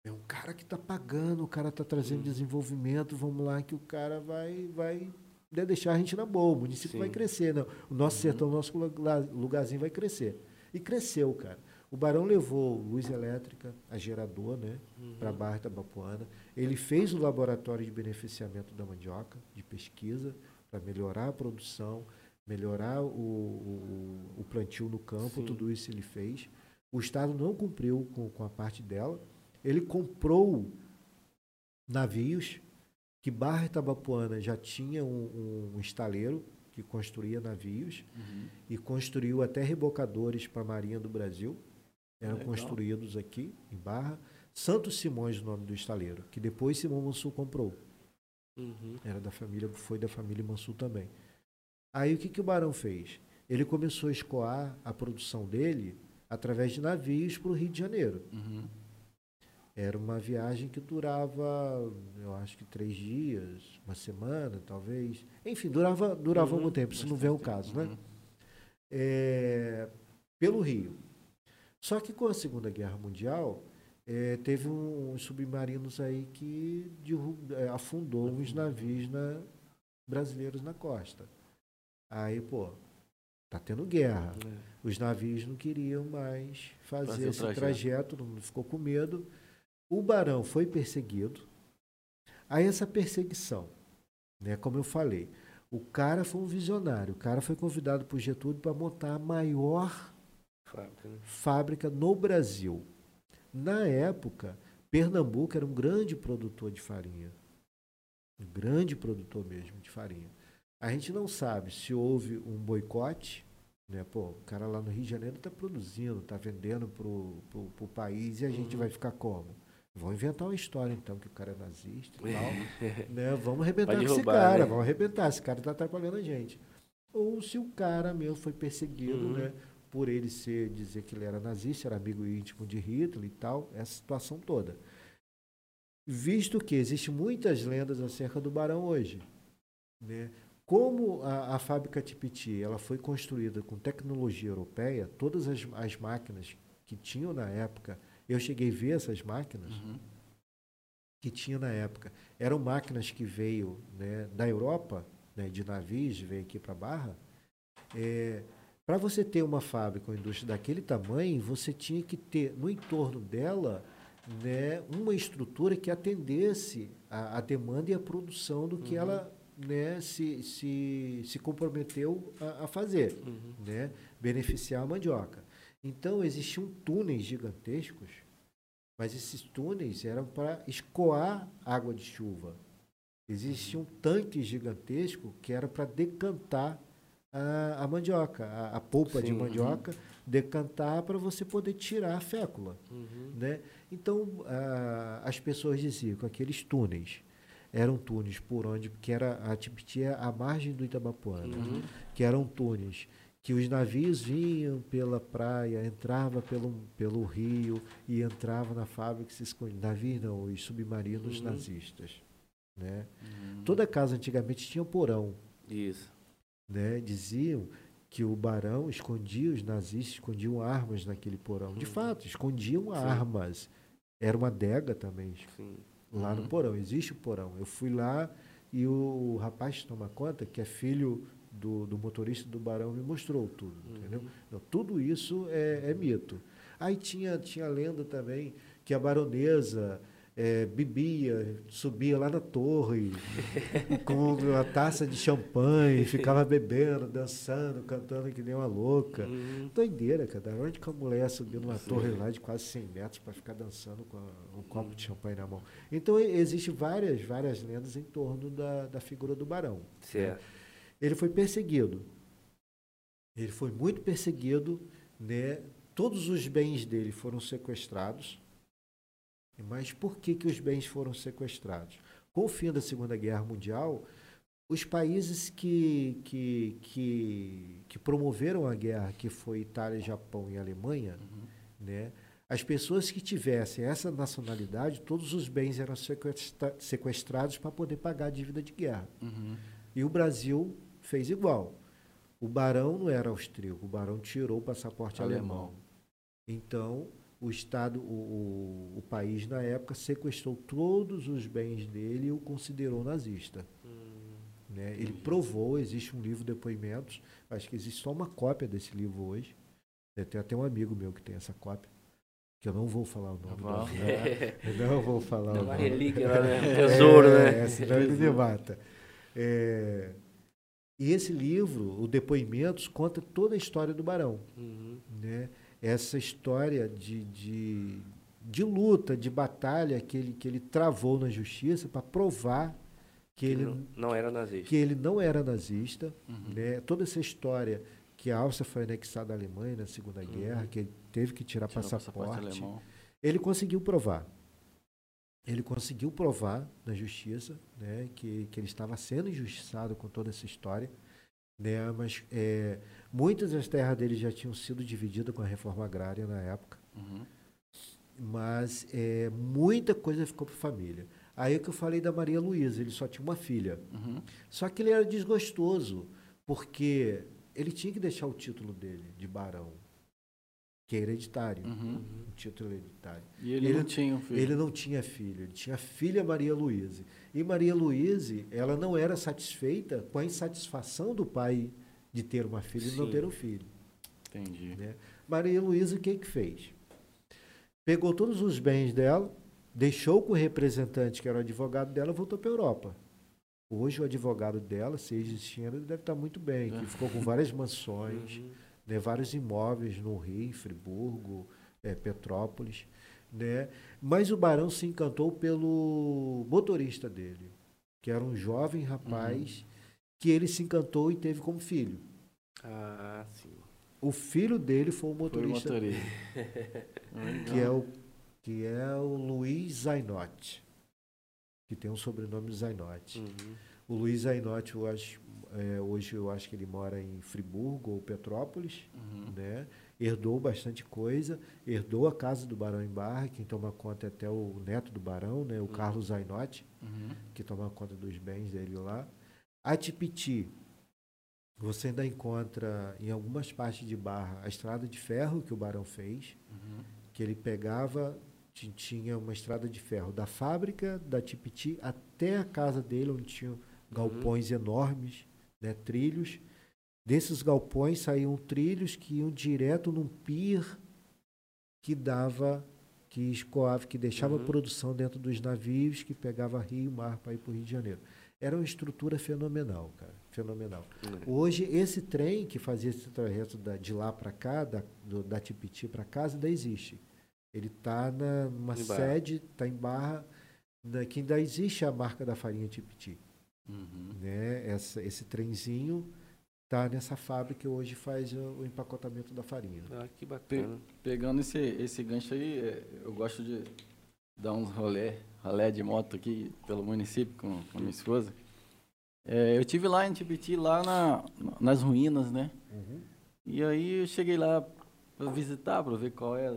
É um cara que está pagando, o cara está trazendo Hum. desenvolvimento, vamos lá que o cara vai, vai né, deixar a gente na boa, o município Sim. vai crescer, né? o nosso Uhum. sertão, o nosso lugar- lugarzinho vai crescer. E cresceu, cara. O Barão levou luz elétrica, a gerador, né, Uhum. para a Barra Itabapuana. Ele fez o laboratório de beneficiamento da mandioca, de pesquisa, para melhorar a produção, melhorar o, o, o plantio no campo, Sim. tudo isso ele fez. O Estado não cumpriu com, com a parte dela. Ele comprou navios, que Barra Itabapuana já tinha um, um estaleiro que construía navios Uhum. e construiu até rebocadores para a Marinha do Brasil. Eram Legal. construídos aqui em Barra. Santos Simões, o nome do estaleiro, que depois Simão Mansur comprou. Uhum. Era da família, foi da família Mansur também. Aí o que, que o Barão fez? Ele começou a escoar a produção dele através de navios para o Rio de Janeiro. Uhum. Era uma viagem que durava, eu acho que três dias, uma semana, talvez. Enfim, durava, durava Uhum, algum tempo, se não vem o caso, né? É, pelo Rio. Só que com a Segunda Guerra Mundial, é, teve um- uns submarinos aí que derru- é, afundou uns navios na- brasileiros na costa. Aí, pô, tá tendo guerra. É. Os navios não queriam mais fazer Fazer esse trajeto. trajeto, mundo ficou com medo. O barão foi perseguido. Aí essa perseguição, né, como eu falei, o cara foi um visionário. O cara foi convidado por Getúlio para montar a maior Fábrica, né? fábrica no Brasil. Na época, Pernambuco era um grande produtor de farinha. Um grande produtor mesmo de farinha. A gente não sabe se houve um boicote, né? Pô, o cara lá no Rio de Janeiro está produzindo, está vendendo pro, pro país e a gente Uhum. vai ficar como? Vão inventar uma história então que o cara é nazista e tal. né? Vamos arrebentar com esse cara, né? vamos arrebentar, esse cara está atrapalhando a gente. Ou se o cara mesmo foi perseguido, Uhum. né? Por ele ser, dizer que ele era nazista, era amigo íntimo de Hitler e tal, essa situação toda. Visto que existem muitas lendas acerca do Barão hoje, né? Como a, a fábrica Tipiti ela foi construída com tecnologia europeia, todas as, as máquinas que tinham na época, eu cheguei a ver essas máquinas, Uhum. que tinha na época eram máquinas que veio né, da Europa, né, de navios, veio aqui para Barra. para você ter uma fábrica, uma indústria daquele tamanho, você tinha que ter no entorno dela né, uma estrutura que atendesse a, a demanda e a produção do que Uhum. ela né, se, se, se comprometeu a, a fazer Uhum. né, beneficiar a mandioca. Então existiam túneis gigantescos, mas esses túneis eram para escoar água de chuva. Existia um tanque gigantesco que era para decantar a, a mandioca, a, a polpa de Sim, uhum. mandioca, decantar para você poder tirar a fécula. Uhum. Né? Então, ah, as pessoas diziam que aqueles túneis eram túneis por onde, que era a é a margem do Itabapuana, Uhum. que eram túneis que os navios vinham pela praia, entrava pelo, pelo rio e entrava na fábrica e se escondia. Navios não, os submarinos Uhum. nazistas. Né? Uhum. Toda casa antigamente tinha porão. Isso. Né? Diziam que o barão escondia, os nazistas escondiam armas naquele porão. De Uhum. fato, escondiam Sim. armas. Era uma adega também Sim. lá no Uhum. porão. Existe o porão. Eu fui lá e o rapaz toma conta, que é filho do, do motorista do barão, me mostrou tudo. Entendeu? Uhum. Então, tudo isso é, é mito. Aí tinha, tinha lenda também que a baronesa eh, bebia, subia lá na torre com uma taça de champanhe, ficava bebendo, dançando, cantando que nem uma louca. Uhum. Doideira, cara. Onde que a mulher subiu numa torre lá de quase 100 metros para ficar dançando com a- um copo de champanhe na mão? Então, e- existe várias, várias lendas em torno da, da figura do barão. Certo. Ele foi perseguido. Ele foi muito perseguido, né? Todos os bens dele foram sequestrados. Mas por que, que os bens foram sequestrados? Com o fim da Segunda Guerra Mundial, os países que, que, que, que promoveram a guerra, que foi Itália, Japão e Alemanha, Uhum. né? As pessoas que tivessem essa nacionalidade, todos os bens eram sequestra- sequestrados para poder pagar a dívida de guerra. Uhum. E o Brasil fez igual. O barão não era austríaco, o barão tirou o passaporte alemão. Alemão. Então, o Estado, o, o, o país na época sequestrou todos os bens dele e o considerou nazista. Né? Ele provou, existe um livro de depoimentos, acho que existe só uma cópia desse livro hoje. Tenho até um amigo meu que tem essa cópia, que eu não vou falar o nome dele. Eu não vou falar É o uma nome. relíquia né? Um tesouro, é, né? É, senão ele me mata. É, e esse livro, o Depoimentos, conta toda a história do Barão. Uhum. Né? Essa história de, de, de luta, de batalha que ele, que ele travou na justiça para provar que ele, não, não era nazista. que ele não era nazista. Uhum. Né? Toda essa história que a Áustria foi anexada à Alemanha na Segunda Uhum. Guerra, que ele teve que tirar Tirou passaporte. alemão. Ele conseguiu provar. Ele conseguiu provar na justiça né, que, que ele estava sendo injustiçado com toda essa história. Né, mas é, muitas das terras dele já tinham sido divididas com a reforma agrária na época. Uhum. Mas é, muita coisa ficou para a família. Aí é que eu falei da Maria Luísa, ele só tinha uma filha. Uhum. Só que ele era desgostoso, porque ele tinha que deixar o título dele de barão, que é hereditário. Uhum. Um título hereditário. E ele, Ele- não tinha um filho. Ele não tinha filho, ele tinha a filha Maria Luísa. E Maria Luísa, ela não era satisfeita com a insatisfação do pai de ter uma filha e não Sim. ter um filho. Entendi. né? Maria Luísa, o que que fez? Pegou todos os bens dela, deixou com o representante, que era o advogado dela, voltou para a Europa. Hoje o advogado dela, se existindo, deve estar muito bem, que ficou com várias mansões, Uhum. Né, vários imóveis no Rio, Friburgo, eh, Petrópolis, né? Mas o barão se encantou pelo motorista dele, que era um jovem rapaz que ele se encantou e teve como filho. Ah, sim. O filho dele foi o Foi o motorista, motorista. que é o que é o Luiz Zainotti, que tem o sobrenome Zainotti. Uhum. O Luiz Zainotti, eu acho, eh, hoje eu acho que ele mora em Friburgo ou Petrópolis. Uhum. né? Herdou bastante coisa, herdou a casa do Barão em Barra, quem toma conta é até o neto do Barão, né? o Carlos Zainotti, Uhum. que toma conta dos bens dele lá. A Tipiti, você ainda encontra em algumas partes de Barra a estrada de ferro que o Barão fez, Uhum. que ele pegava, ti- tinha uma estrada de ferro da fábrica da Tipiti até a casa dele, onde tinham galpões enormes, né, trilhos. Desses galpões saíam trilhos que iam direto num pier que dava, que escoava, que deixava Uhum. produção dentro dos navios, que pegava rio e mar para ir para o Rio de Janeiro. Era uma estrutura fenomenal, cara, fenomenal. É. Hoje, esse trem que fazia esse trajeto da- de lá para cá, da, do- da Tipiti para casa, ainda existe. Ele está numa Em Barra. sede, está em Barra, na, que ainda existe a marca da farinha Tipiti. Uhum. Né? Essa, esse trenzinho está nessa fábrica que hoje faz o, o empacotamento da farinha. Ah, que bacana. Pegando esse, esse gancho aí, é, eu gosto de dar uns rolé, rolé de moto aqui pelo município com, com a minha esposa. É, eu tive lá em Tibiti, lá na, nas ruínas, né? E aí eu cheguei lá para visitar, para ver qual é,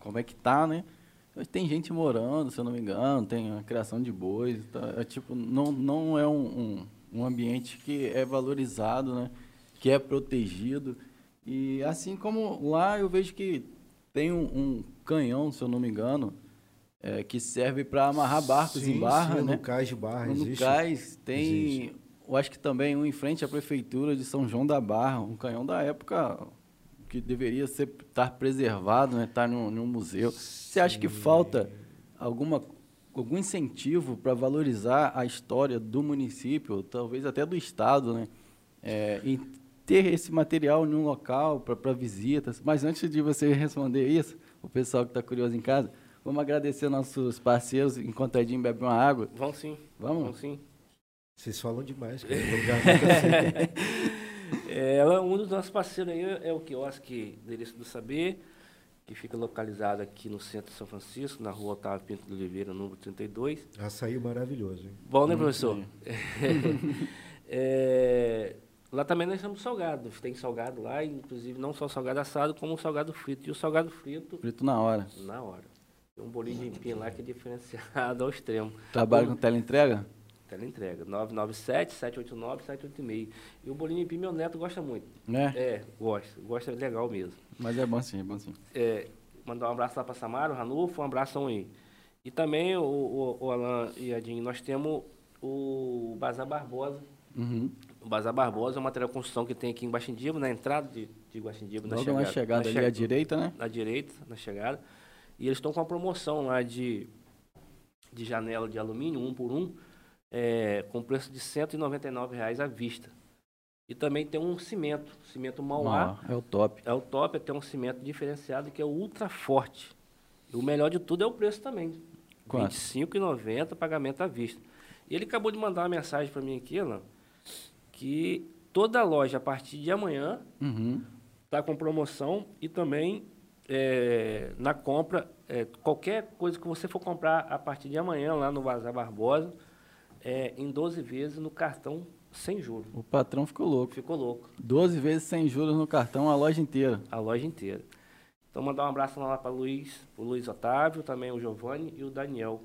como é que tá, né? Tem gente morando, se eu não me engano, tem a criação de bois, tá? é tipo, não, não é um, um, um ambiente que é valorizado, né? Que é protegido. E assim como lá eu vejo que tem um, um canhão, se eu não me engano, é, que serve para amarrar barcos em barra, sim, né? No cais de Barra No existe. cais tem, Existe. eu acho que também um em frente à prefeitura de São João da Barra, um canhão da época que deveria ser estar preservado, né, estar num, num museu. Você acha que falta alguma algum incentivo para valorizar a história do município, talvez até do estado, né, é, em ter esse material em um local para visitas? Mas antes de você responder isso, o pessoal que está curioso em casa, vamos agradecer nossos parceiros enquanto a Edinho bebe uma água. Vão sim. Vamos? Vão sim. Vocês falam demais, cara. Assim. É, um dos nossos parceiros aí é o quiosque Endereço do Saber, que fica localizado aqui no centro de São Francisco, na rua Otávio Pinto de Oliveira, número 32. Açaí maravilhoso, hein? Bom, né, professor? É, lá também nós temos salgados. Tem salgado lá, inclusive não só salgado assado, como salgado frito. E o salgado frito, Frito na hora. na hora. Tem um bolinho de empim lá que é diferenciado ao extremo. Trabalha com teleentrega? Tela entrega. 997 789 786. E o bolinho de empim, meu neto gosta muito. Né? É, gosta. Gosta legal mesmo. Mas é bom sim, é bom sim. É, mandar um abraço lá para Samara, o Ranulfo, um abração aí. E também, o, o, o Alan e a Dinho, nós temos o Bazar Barbosa. Uhum. O Bazar Barbosa é um material de construção que tem aqui em Guaxindiba, na entrada de, de Guaxindiba, na chegada. na chegada na ali à direita, né? na direita, na chegada. E eles estão com uma promoção lá de, de janela de alumínio, um por um, é, com preço de 199 reais à vista. E também tem um cimento, cimento Mauá. É o top. É o top, é ter um cimento diferenciado que é o ultra forte. E o melhor de tudo é o preço também. R$ Quanto? 25,90 pagamento à vista. E ele acabou de mandar uma mensagem para mim aqui, Alan, que toda loja a partir de amanhã Uhum. está com promoção e também é, na compra, é, qualquer coisa que você for comprar a partir de amanhã lá no Bazar Barbosa, é, em 12 vezes no cartão sem juros. O patrão ficou louco. Ficou louco, 12 vezes sem juros no cartão, a loja inteira. a loja inteira. Então mandar um abraço lá para Luiz, o Luiz Otávio, também o Giovanni e o Daniel.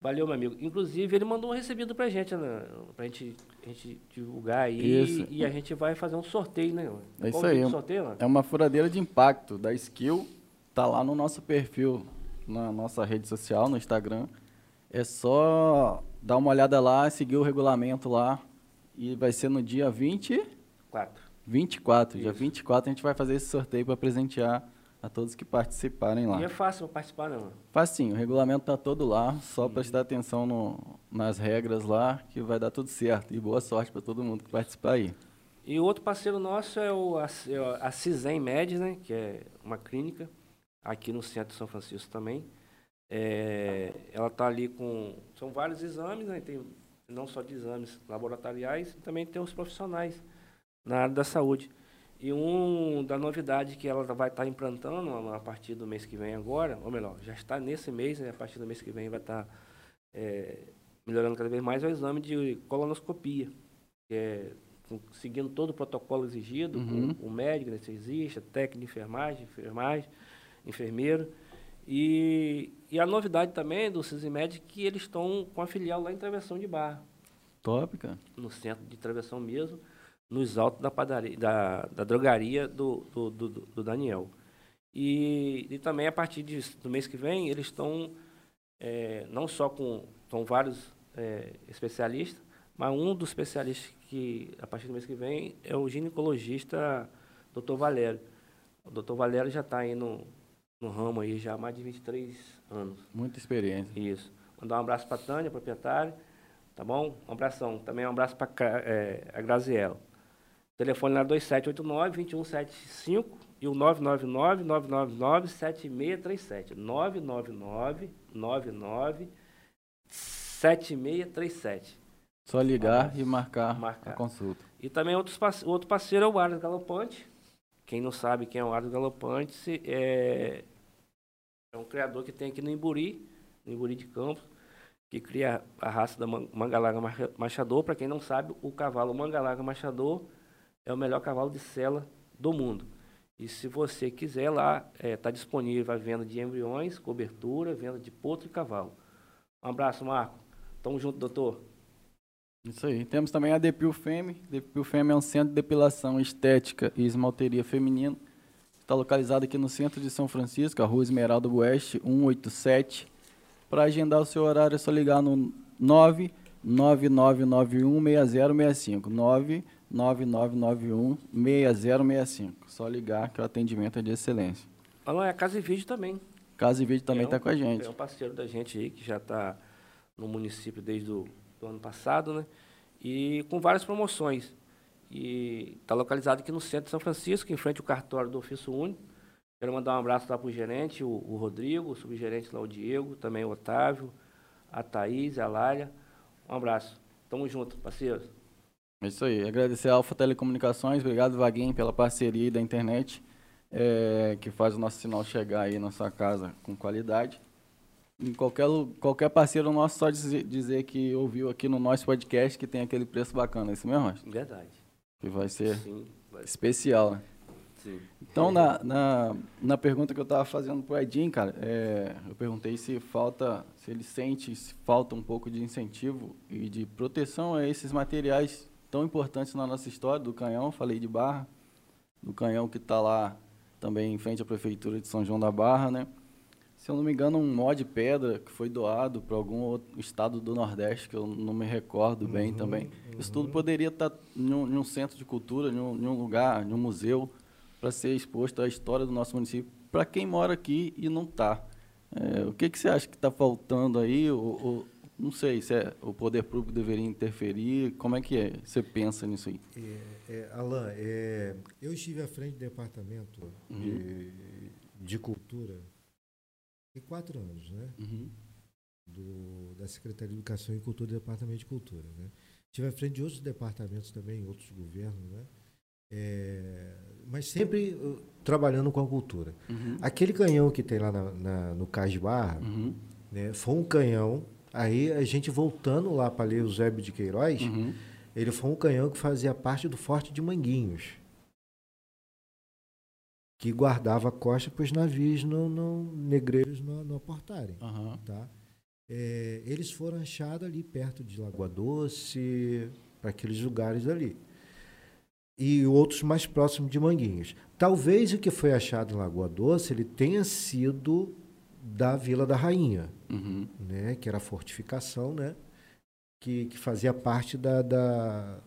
Valeu, meu amigo. Inclusive, ele mandou um recebido pra gente, né? Pra gente, a gente divulgar aí. Isso. E a gente vai fazer um sorteio, né? É isso Qual o dia aí. sorteio? É uma furadeira de impacto da Skill. Tá lá no nosso perfil, na nossa rede social, no Instagram. É só dar uma olhada lá, seguir o regulamento lá. E vai ser no dia 20, Quatro. 24. Dia Isso. 24 a gente vai fazer esse sorteio para presentear a todos que participarem lá. E é fácil participar, né, mano? Facinho, o regulamento tá todo lá, só prestar atenção no- nas regras lá, que vai dar tudo certo. E boa sorte para todo mundo que participar aí. E o outro parceiro nosso é o, a, é a Cisem Med, né? Que é uma clínica aqui no centro de São Francisco também. É, ela está ali com... São vários exames, né? Tem não só de exames laboratoriais, também tem os profissionais na área da saúde. E um da novidade que ela vai estar implantando a partir do mês que vem agora, ou melhor, já está nesse mês, né? a partir do mês que vem vai estar é, melhorando cada vez mais, é o exame de colonoscopia, que é seguindo todo o protocolo exigido, Uhum. com o médico, anestesista, técnico de enfermagem, enfermagem, enfermeiro. E, e a novidade também do CISIMED é que eles estão com a filial lá em Travessão de Barra, Top, cara. no centro de Travessão mesmo, nos altos da padaria, da, da drogaria do, do, do, do Daniel. E, e também a partir de, do mês que vem, eles estão é, não só com são vários é, especialistas, mas um dos especialistas que a partir do mês que vem é o ginecologista Dr. Valério. O Dr. Valério já está aí no, ramo aí já há mais de 23 anos. Muita experiência. Isso. Mandar um abraço para a Tânia, proprietária. Tá bom? Um abração. Também um abraço para a Graziella. Telefone lá 2789-2175 e o 999-999-7637. 999-99-7637. Só ligar e marcar, Marcar. a consulta. E também outros, outro parceiro é o Aras Galopante. Quem não sabe quem é o Aras Galopante, é, é um criador que tem aqui no Imburi, no Imburi de Campos, que cria a raça da man- Mangalaga Machador. Para quem não sabe, o cavalo Mangalaga Machador é o melhor cavalo de sela do mundo. E se você quiser lá, está disponível a venda de embriões, cobertura, venda de potro e cavalo. Um abraço, Marco. Tamo junto, doutor. Isso aí. Temos também a Depil Femme. Depil Femme é um centro de depilação estética e esmalteria feminino. Está localizado aqui no centro de São Francisco, a Rua Esmeralda Oeste, 187. Para agendar o seu horário é só ligar no 999916065. 999916065. Só ligar que o atendimento é de excelência. Alô, é a Casa e Vídeo também. Casa e Vídeo também É um- está com a gente. É um parceiro da gente aí, que já está no município desde o do ano passado, né? E com várias promoções. E está localizado aqui no centro de São Francisco, em frente ao cartório do Ofício Único. Quero mandar um abraço lá para o gerente, o, Rodrigo, o subgerente lá, o Diego, também o Otávio, a Thaís, a Lália. Um abraço. Tamo junto, parceiros. É isso aí. Agradecer a Alfa Telecomunicações. Obrigado, Vaguinho, pela parceria da internet, eh, que faz o nosso sinal chegar aí na sua casa com qualidade. Em qualquer, qualquer parceiro nosso só dizer, dizer que ouviu aqui no nosso podcast que tem aquele preço bacana, é isso mesmo? Verdade. Que vai ser Sim. vai- especial, né? Sim. Então, na, na, na pergunta que eu estava fazendo pro Edinho, cara, é, eu perguntei se falta, se ele sente se falta um pouco de incentivo e de proteção a esses materiais tão importantes na nossa história, do canhão, falei de Barra, do canhão que está lá também em frente à Prefeitura de São João da Barra, né? Se eu não me engano, um nó de pedra que foi doado para algum outro estado do Nordeste, que eu não me recordo bem também. Isso tudo poderia estar em, um, em um centro de cultura, em um, em um lugar, em um museu, para ser exposto à história do nosso município, para quem mora aqui e não está. o que, que você acha que está faltando aí? Ou, ou- não sei, se é, o poder público deveria interferir, como é que é? Você pensa nisso aí? É, é, Alain, é, eu estive à frente do departamento de, de cultura quatro anos, né? do, da Secretaria de Educação e Cultura do Departamento de Cultura. Né? Estive à frente de outros departamentos também, outros governos, né? É, mas sempre uh, trabalhando com a cultura. Uhum. Aquele canhão que tem lá na, na- no Cais de Barra, Uhum. né, foi um canhão. Aí a gente voltando lá para ler o Eusébio de Queiroz, Uhum. ele foi um canhão que fazia parte do Forte de Manguinhos, que guardava a costa para os navios não, não, negreiros não, não aportarem. Aham. Tá? É, eles foram achados ali perto de Lagoa Doce, para aqueles lugares ali. E outros mais próximos de Manguinhos. Talvez o que foi achado em Lagoa Doce ele tenha sido da Vila da Rainha, Uhum. né? que era a fortificação, né? que, que fazia parte da, da-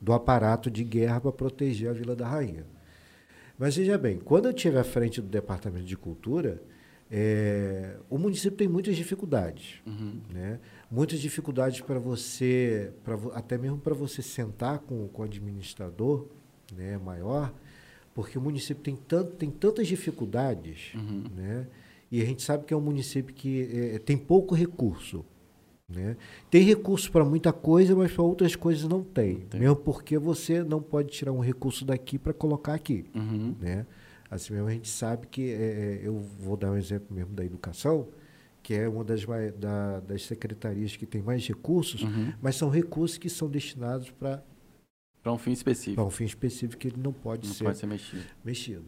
do aparato de guerra para proteger a Vila da Rainha. Mas veja bem, quando eu estive à frente do Departamento de Cultura, é, o município tem muitas dificuldades. Uhum. Né? Muitas dificuldades para você, pra, até mesmo para você sentar com, com o administrador né, maior, porque o município tem, tanto, tem tantas dificuldades, Uhum. né? e a gente sabe que é um município que é, tem pouco recurso. Né? Tem recurso para muita coisa, mas para outras coisas não tem. tem. Mesmo porque você não pode tirar um recurso daqui para colocar aqui Uhum. né? Assim mesmo a gente sabe que é, eu vou dar um exemplo mesmo da educação, que é uma das, da- das secretarias que tem mais recursos, Uhum. mas são recursos que são destinados para Para um fim específico. um fim específico que ele não pode não ser pode ser mexido. mexido.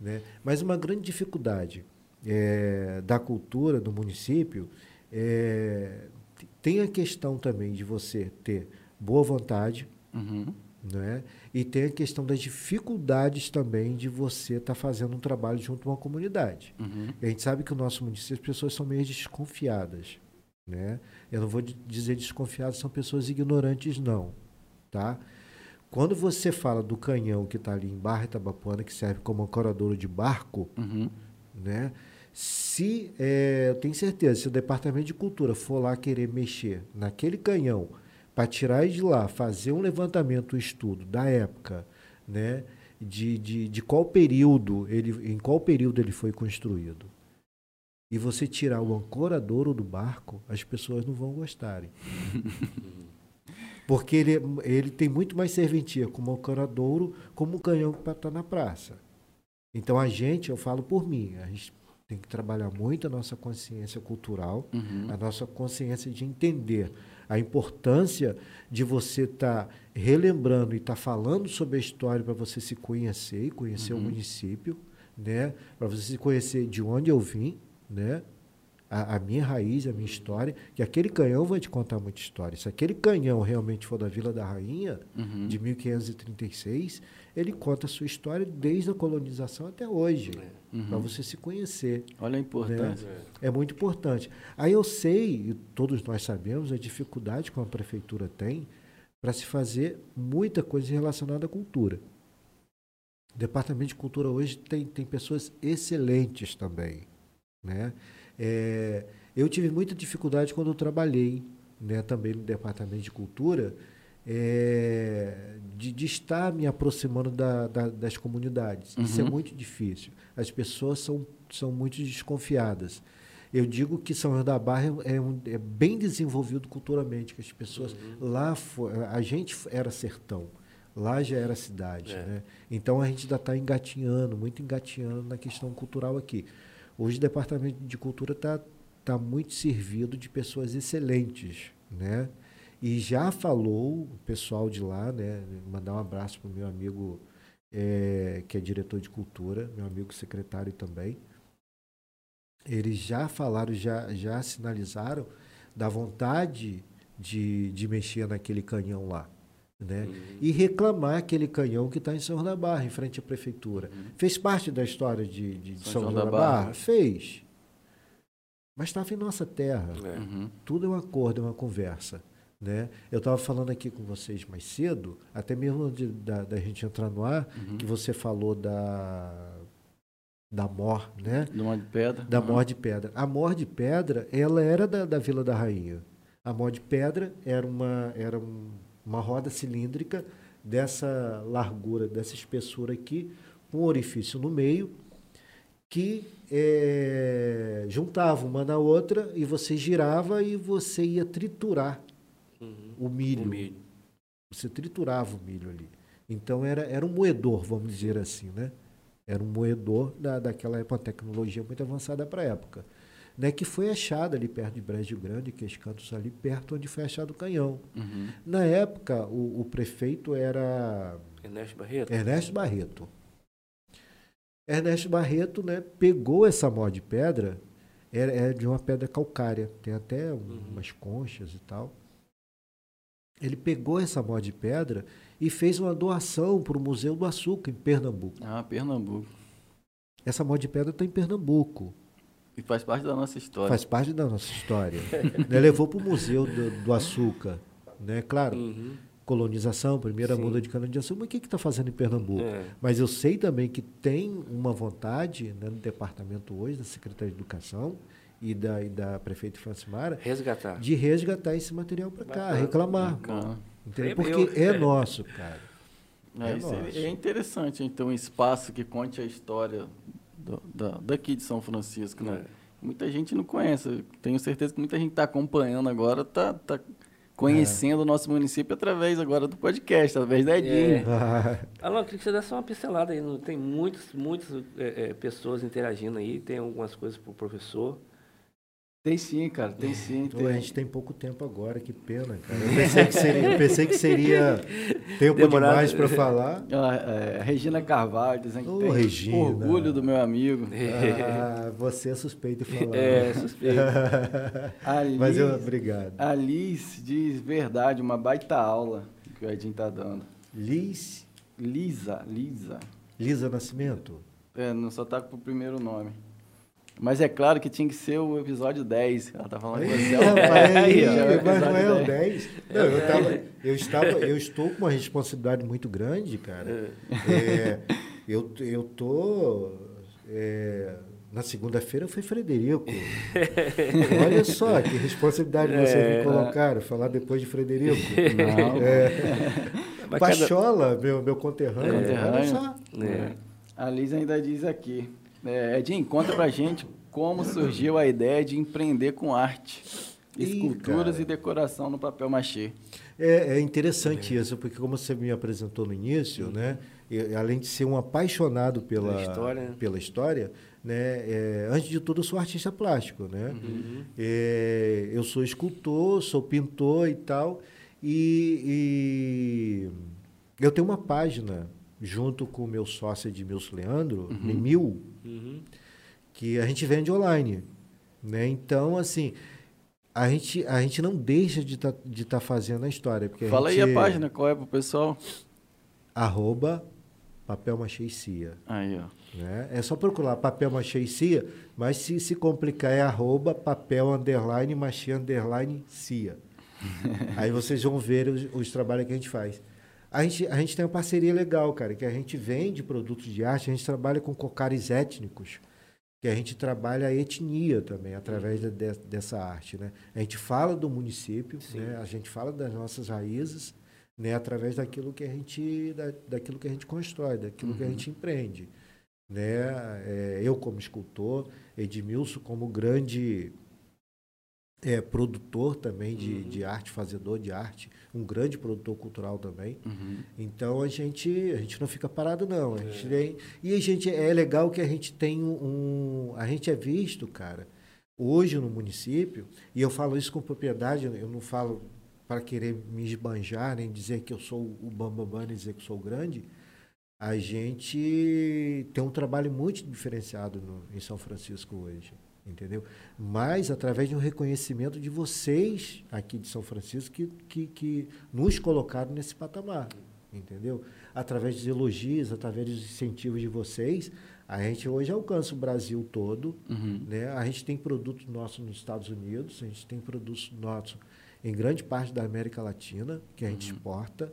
Né? Mas uma grande dificuldade é, da cultura do município é, tem a questão também de você ter boa vontade, Uhum. né? E tem a questão das dificuldades também de você estar fazendo um trabalho junto a uma comunidade. Uhum. A gente sabe que o nosso município, as pessoas são meio desconfiadas, né? Eu não vou di- dizer desconfiadas, são pessoas ignorantes, não, tá? Quando você fala do canhão que está ali em Barra Itabapuana, que serve como ancoradouro de barco, Uhum. né? Se, é, eu tenho certeza, se o Departamento de Cultura for lá querer mexer naquele canhão para tirar de lá, fazer um levantamento, um estudo da época, né? De, de, de qual período ele, em qual período ele foi construído, e você tirar o ancoradouro do barco, as pessoas não vão gostarem. Porque ele, ele tem muito mais serventia como ancoradouro, como um canhão para estar na praça. Então a gente, eu falo por mim, a gente tem que trabalhar muito a nossa consciência cultural, Uhum. a nossa consciência de entender a importância de você estar relembrando e estar falando sobre a história para você se conhecer e conhecer o Uhum. município, né? Para você se conhecer de onde eu vim, né? A, a minha raiz, a minha história, que aquele canhão vai te contar muita história. Se aquele canhão realmente for da Vila da Rainha, Uhum. de 1536, ele conta a sua história desde a colonização até hoje, para Uhum. você se conhecer. Olha a importância. É muito importante. Aí eu sei, e todos nós sabemos, a dificuldade que uma prefeitura tem para se fazer muita coisa relacionada à cultura. O Departamento de Cultura hoje tem, tem pessoas excelentes também. Né? É, eu tive muita dificuldade quando eu trabalhei né, também no Departamento de Cultura, é, de, de estar me aproximando da- da- das comunidades. Isso é Uhum. muito difícil. As pessoas são, são muito desconfiadas. Eu digo que São João da Barra é, um- é bem desenvolvido culturalmente, que as pessoas lá fo- a gente era sertão, lá já era cidade, É. né? Então a gente ainda está engatinhando, muito engatinhando na questão cultural aqui. Hoje o departamento de cultura está está muito servido de pessoas excelentes, né? E já falou o pessoal de lá, né? Mandar um abraço para o meu amigo é, que é diretor de cultura, meu amigo secretário também. Eles já falaram, já, já sinalizaram da vontade de, de mexer naquele canhão lá. Né? Uhum. E reclamar aquele canhão que está em São João da Barra, em frente à prefeitura. Uhum. Fez parte da história de, de São, São João, da, Barra? Barra? Fez. Mas estava em nossa terra. É. Uhum. Tudo é um acordo, é uma conversa. Né? Eu estava falando aqui com vocês mais cedo, até mesmo de, da, da, gente entrar no ar, uhum. que você falou da da Mor, né? Da Mor de Pedra. Da uhum. Mor de Pedra. A Mor de Pedra, ela era da, da Vila da Rainha. A Mor de Pedra era uma, era um, uma roda cilíndrica dessa largura, dessa espessura aqui, com um orifício no meio, que é, juntava uma na outra e você girava e você ia triturar uhum. o, milho. o milho. Você triturava o milho ali. Então era, era um moedor, vamos dizer assim, né? Era um moedor da, daquela época, uma tecnologia muito avançada para a época. Né, que foi achado ali perto de Brejo Grande, que é os cantos ali perto onde foi achado o canhão. Uhum. Na época, o, o, prefeito era... Ernesto Barreto. Ernesto Barreto. Ernesto Barreto né, pegou essa mó de pedra, é, é de uma pedra calcária, tem até uhum. umas conchas e tal. Ele pegou essa mó de pedra e fez uma doação para o Museu do Açúcar, em Pernambuco. Ah, Pernambuco. Essa mó de pedra está em Pernambuco. E faz parte da nossa história. Faz parte da nossa história. né? Levou para o Museu do, do, Açúcar. Né? Claro, uhum. colonização, primeira Sim. muda de cana-de-açúcar. Mas o que está fazendo em Pernambuco? É. Mas eu sei também que tem uma vontade né, no departamento hoje, da Secretaria de Educação, e da, e da prefeita Francimara resgatar. de resgatar esse material para cá, reclamar. Bacana. Entendeu? Porque é, é, nosso, cara. É, é, nosso. é interessante, então, um espaço que conte a história do, da, daqui de São Francisco, né? É. Muita gente não conhece. Tenho certeza que muita gente está acompanhando agora, está tá conhecendo é. o nosso município através agora do podcast, através da Edinho. É. Alô, queria que você desse uma pincelada aí. Tem muitas, muitas é, é, pessoas interagindo aí, tem algumas coisas para o professor. Tem sim, cara, tem sim. Tem. a gente tem pouco tempo agora, que pena, cara. Eu pensei que seria, eu pensei que seria tempo Demorado. demais para falar. Ah, é, Regina Carvalho, dizendo que tem Regina. orgulho do meu amigo. Ah, você é suspeito de falar. É, suspeito. Alice, Mas eu, obrigado. Alice diz verdade, uma baita aula que o Edinho tá dando. Liz? Lisa, Lisa. Lisa Nascimento? É, não só tá com o primeiro nome. Mas é claro que tinha que ser o episódio 10. Ela tá falando que você é o 10. mas não é o 10. Não, eu, tava, eu, estava, eu estou com uma responsabilidade muito grande, cara. É, eu, eu tô. É, na segunda-feira foi Frederico. Olha só que responsabilidade é, vocês me colocaram, falar depois de Frederico. Não. É, Pachola, meu, meu conterrâneo. conterrâneo. Olha só. É. A Liz ainda diz aqui. É, Edinho, conta pra gente como surgiu a ideia de empreender com arte, esculturas Ih, e decoração no papel machê. É, é interessante é. isso, porque como você me apresentou no início, uhum. né, eu, além de ser um apaixonado pela história, né? pela história né, é, antes de tudo eu sou artista plástico, né? Uhum. É, eu sou escultor, sou pintor e tal, e, e eu tenho uma página junto com o meu sócio Edmilson Leandro, uhum. Mimil, uhum. que a gente vende online. Né? Então, assim, a gente, a gente não deixa de estar tá, de tá fazendo a história. Porque Fala a gente, aí a página, qual é para o pessoal? Arroba papel machê cia. Aí, ó. Né? É só procurar papel machê cia, mas se se complicar é arroba papel underline machê underline cia. aí vocês vão ver os, os trabalhos que a gente faz. A gente, a gente tem uma parceria legal, cara, que a gente vende produtos de arte, a gente trabalha com cocares étnicos, que a gente trabalha a etnia também, através de, de, dessa arte. Né? A gente fala do município, né? a gente fala das nossas raízes, né? através daquilo que a gente, da, daquilo que a gente constrói, daquilo uhum. que a uhum. gente empreende. Né? É, eu como escultor, Edmilson como grande é, produtor também de, uhum. de arte, fazedor de arte, um grande produtor cultural também. Uhum. Então a gente a gente não fica parado não. A gente é. tem, e a gente é legal que a gente tem um, a gente é visto, cara, hoje no município, e eu falo isso com propriedade, eu não falo para querer me esbanjar, nem dizer que eu sou o bambambam, nem dizer que sou grande, a gente tem um trabalho muito diferenciado no, em São Francisco hoje, entendeu? Mas através de um reconhecimento de vocês aqui de São Francisco que, que, que nos colocaram nesse patamar, entendeu? Através dos elogios, através dos incentivos de vocês, a gente hoje alcança o Brasil todo, Uhum. né? A gente tem produtos nossos nos Estados Unidos, a gente tem produtos nossos em grande parte da América Latina que a gente exporta,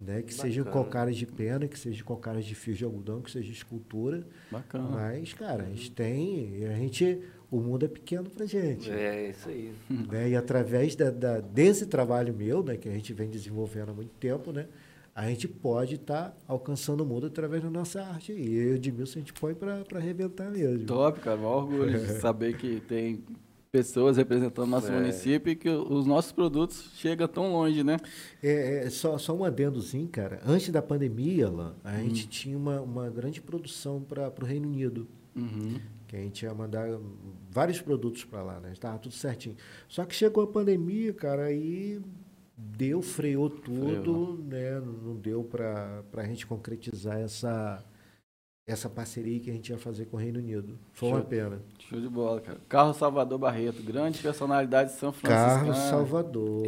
né? Que sejam cocaras de pena, que sejam cocaras de fio de algodão, que seja escultura. Bacana. Mas, cara, a gente tem, e a gente, o mundo é pequeno pra gente, É, isso aí. né? E através da, da- desse trabalho meu, né, que a gente vem desenvolvendo há muito tempo, né? A gente pode estar alcançando o mundo através da nossa arte. E eu e o Edmilson, a gente põe para arrebentar mesmo. Top, cara. Maior orgulho de saber que tem pessoas representando nosso É. município e que os nossos produtos chegam tão longe, né? É, é, só, só um adendozinho, cara. Antes da pandemia, Alan, a gente tinha uma, uma grande produção para o Reino Unido. Uhum. Que a gente ia mandar vários produtos para lá, né? Estava tudo certinho. Só que chegou a pandemia, cara, aí deu, freou tudo, né? Não deu para a gente concretizar essa, essa parceria que a gente ia fazer com o Reino Unido. Foi uma Show. pena. Show de bola, cara. Carlos Salvador Barreto, grande personalidade de São Francisco. Carlos Salvador,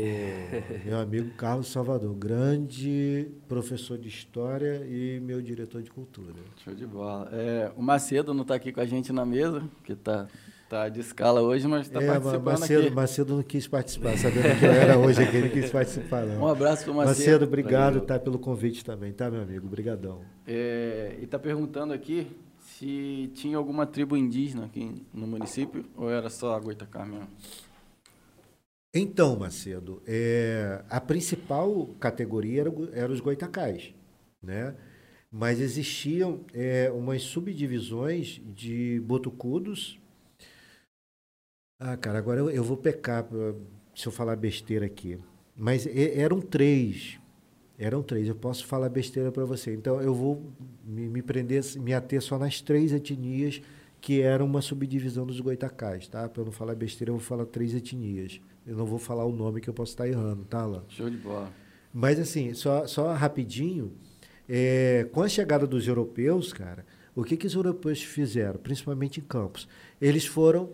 meu amigo Carlos Salvador, grande professor de história e meu diretor de cultura. Show de bola. É, o Macedo não está aqui com a gente na mesa, que tá, tá de escala hoje, mas está é, participando Macedo, aqui. Macedo não quis participar, sabendo que eu era hoje aqui, ele não quis participar, não. Um abraço para o Macedo. Macedo, obrigado Valeu. tá, pelo convite também, tá, meu amigo? Obrigadão. É, e está perguntando aqui se tinha alguma tribo indígena aqui no município ou era só a Goitacá mesmo. Então, Macedo, é, a principal categoria era, o- era os goitacais, né? Mas existiam é, umas subdivisões de botucudos. Ah, cara, agora eu, eu vou pecar pra- se eu falar besteira aqui. Mas eram três. Eram três. Eu posso falar besteira para você. Então eu vou me, me prender, me ater só nas três etnias que eram uma subdivisão dos goitacais, tá? Para eu não falar besteira, eu vou falar três etnias. Eu não vou falar o nome que eu posso estar errando, tá, Alan? Show de bola. Mas assim, só, só rapidinho, é, com a chegada dos europeus, cara, o que, que os europeus fizeram, principalmente em Campos? Eles foram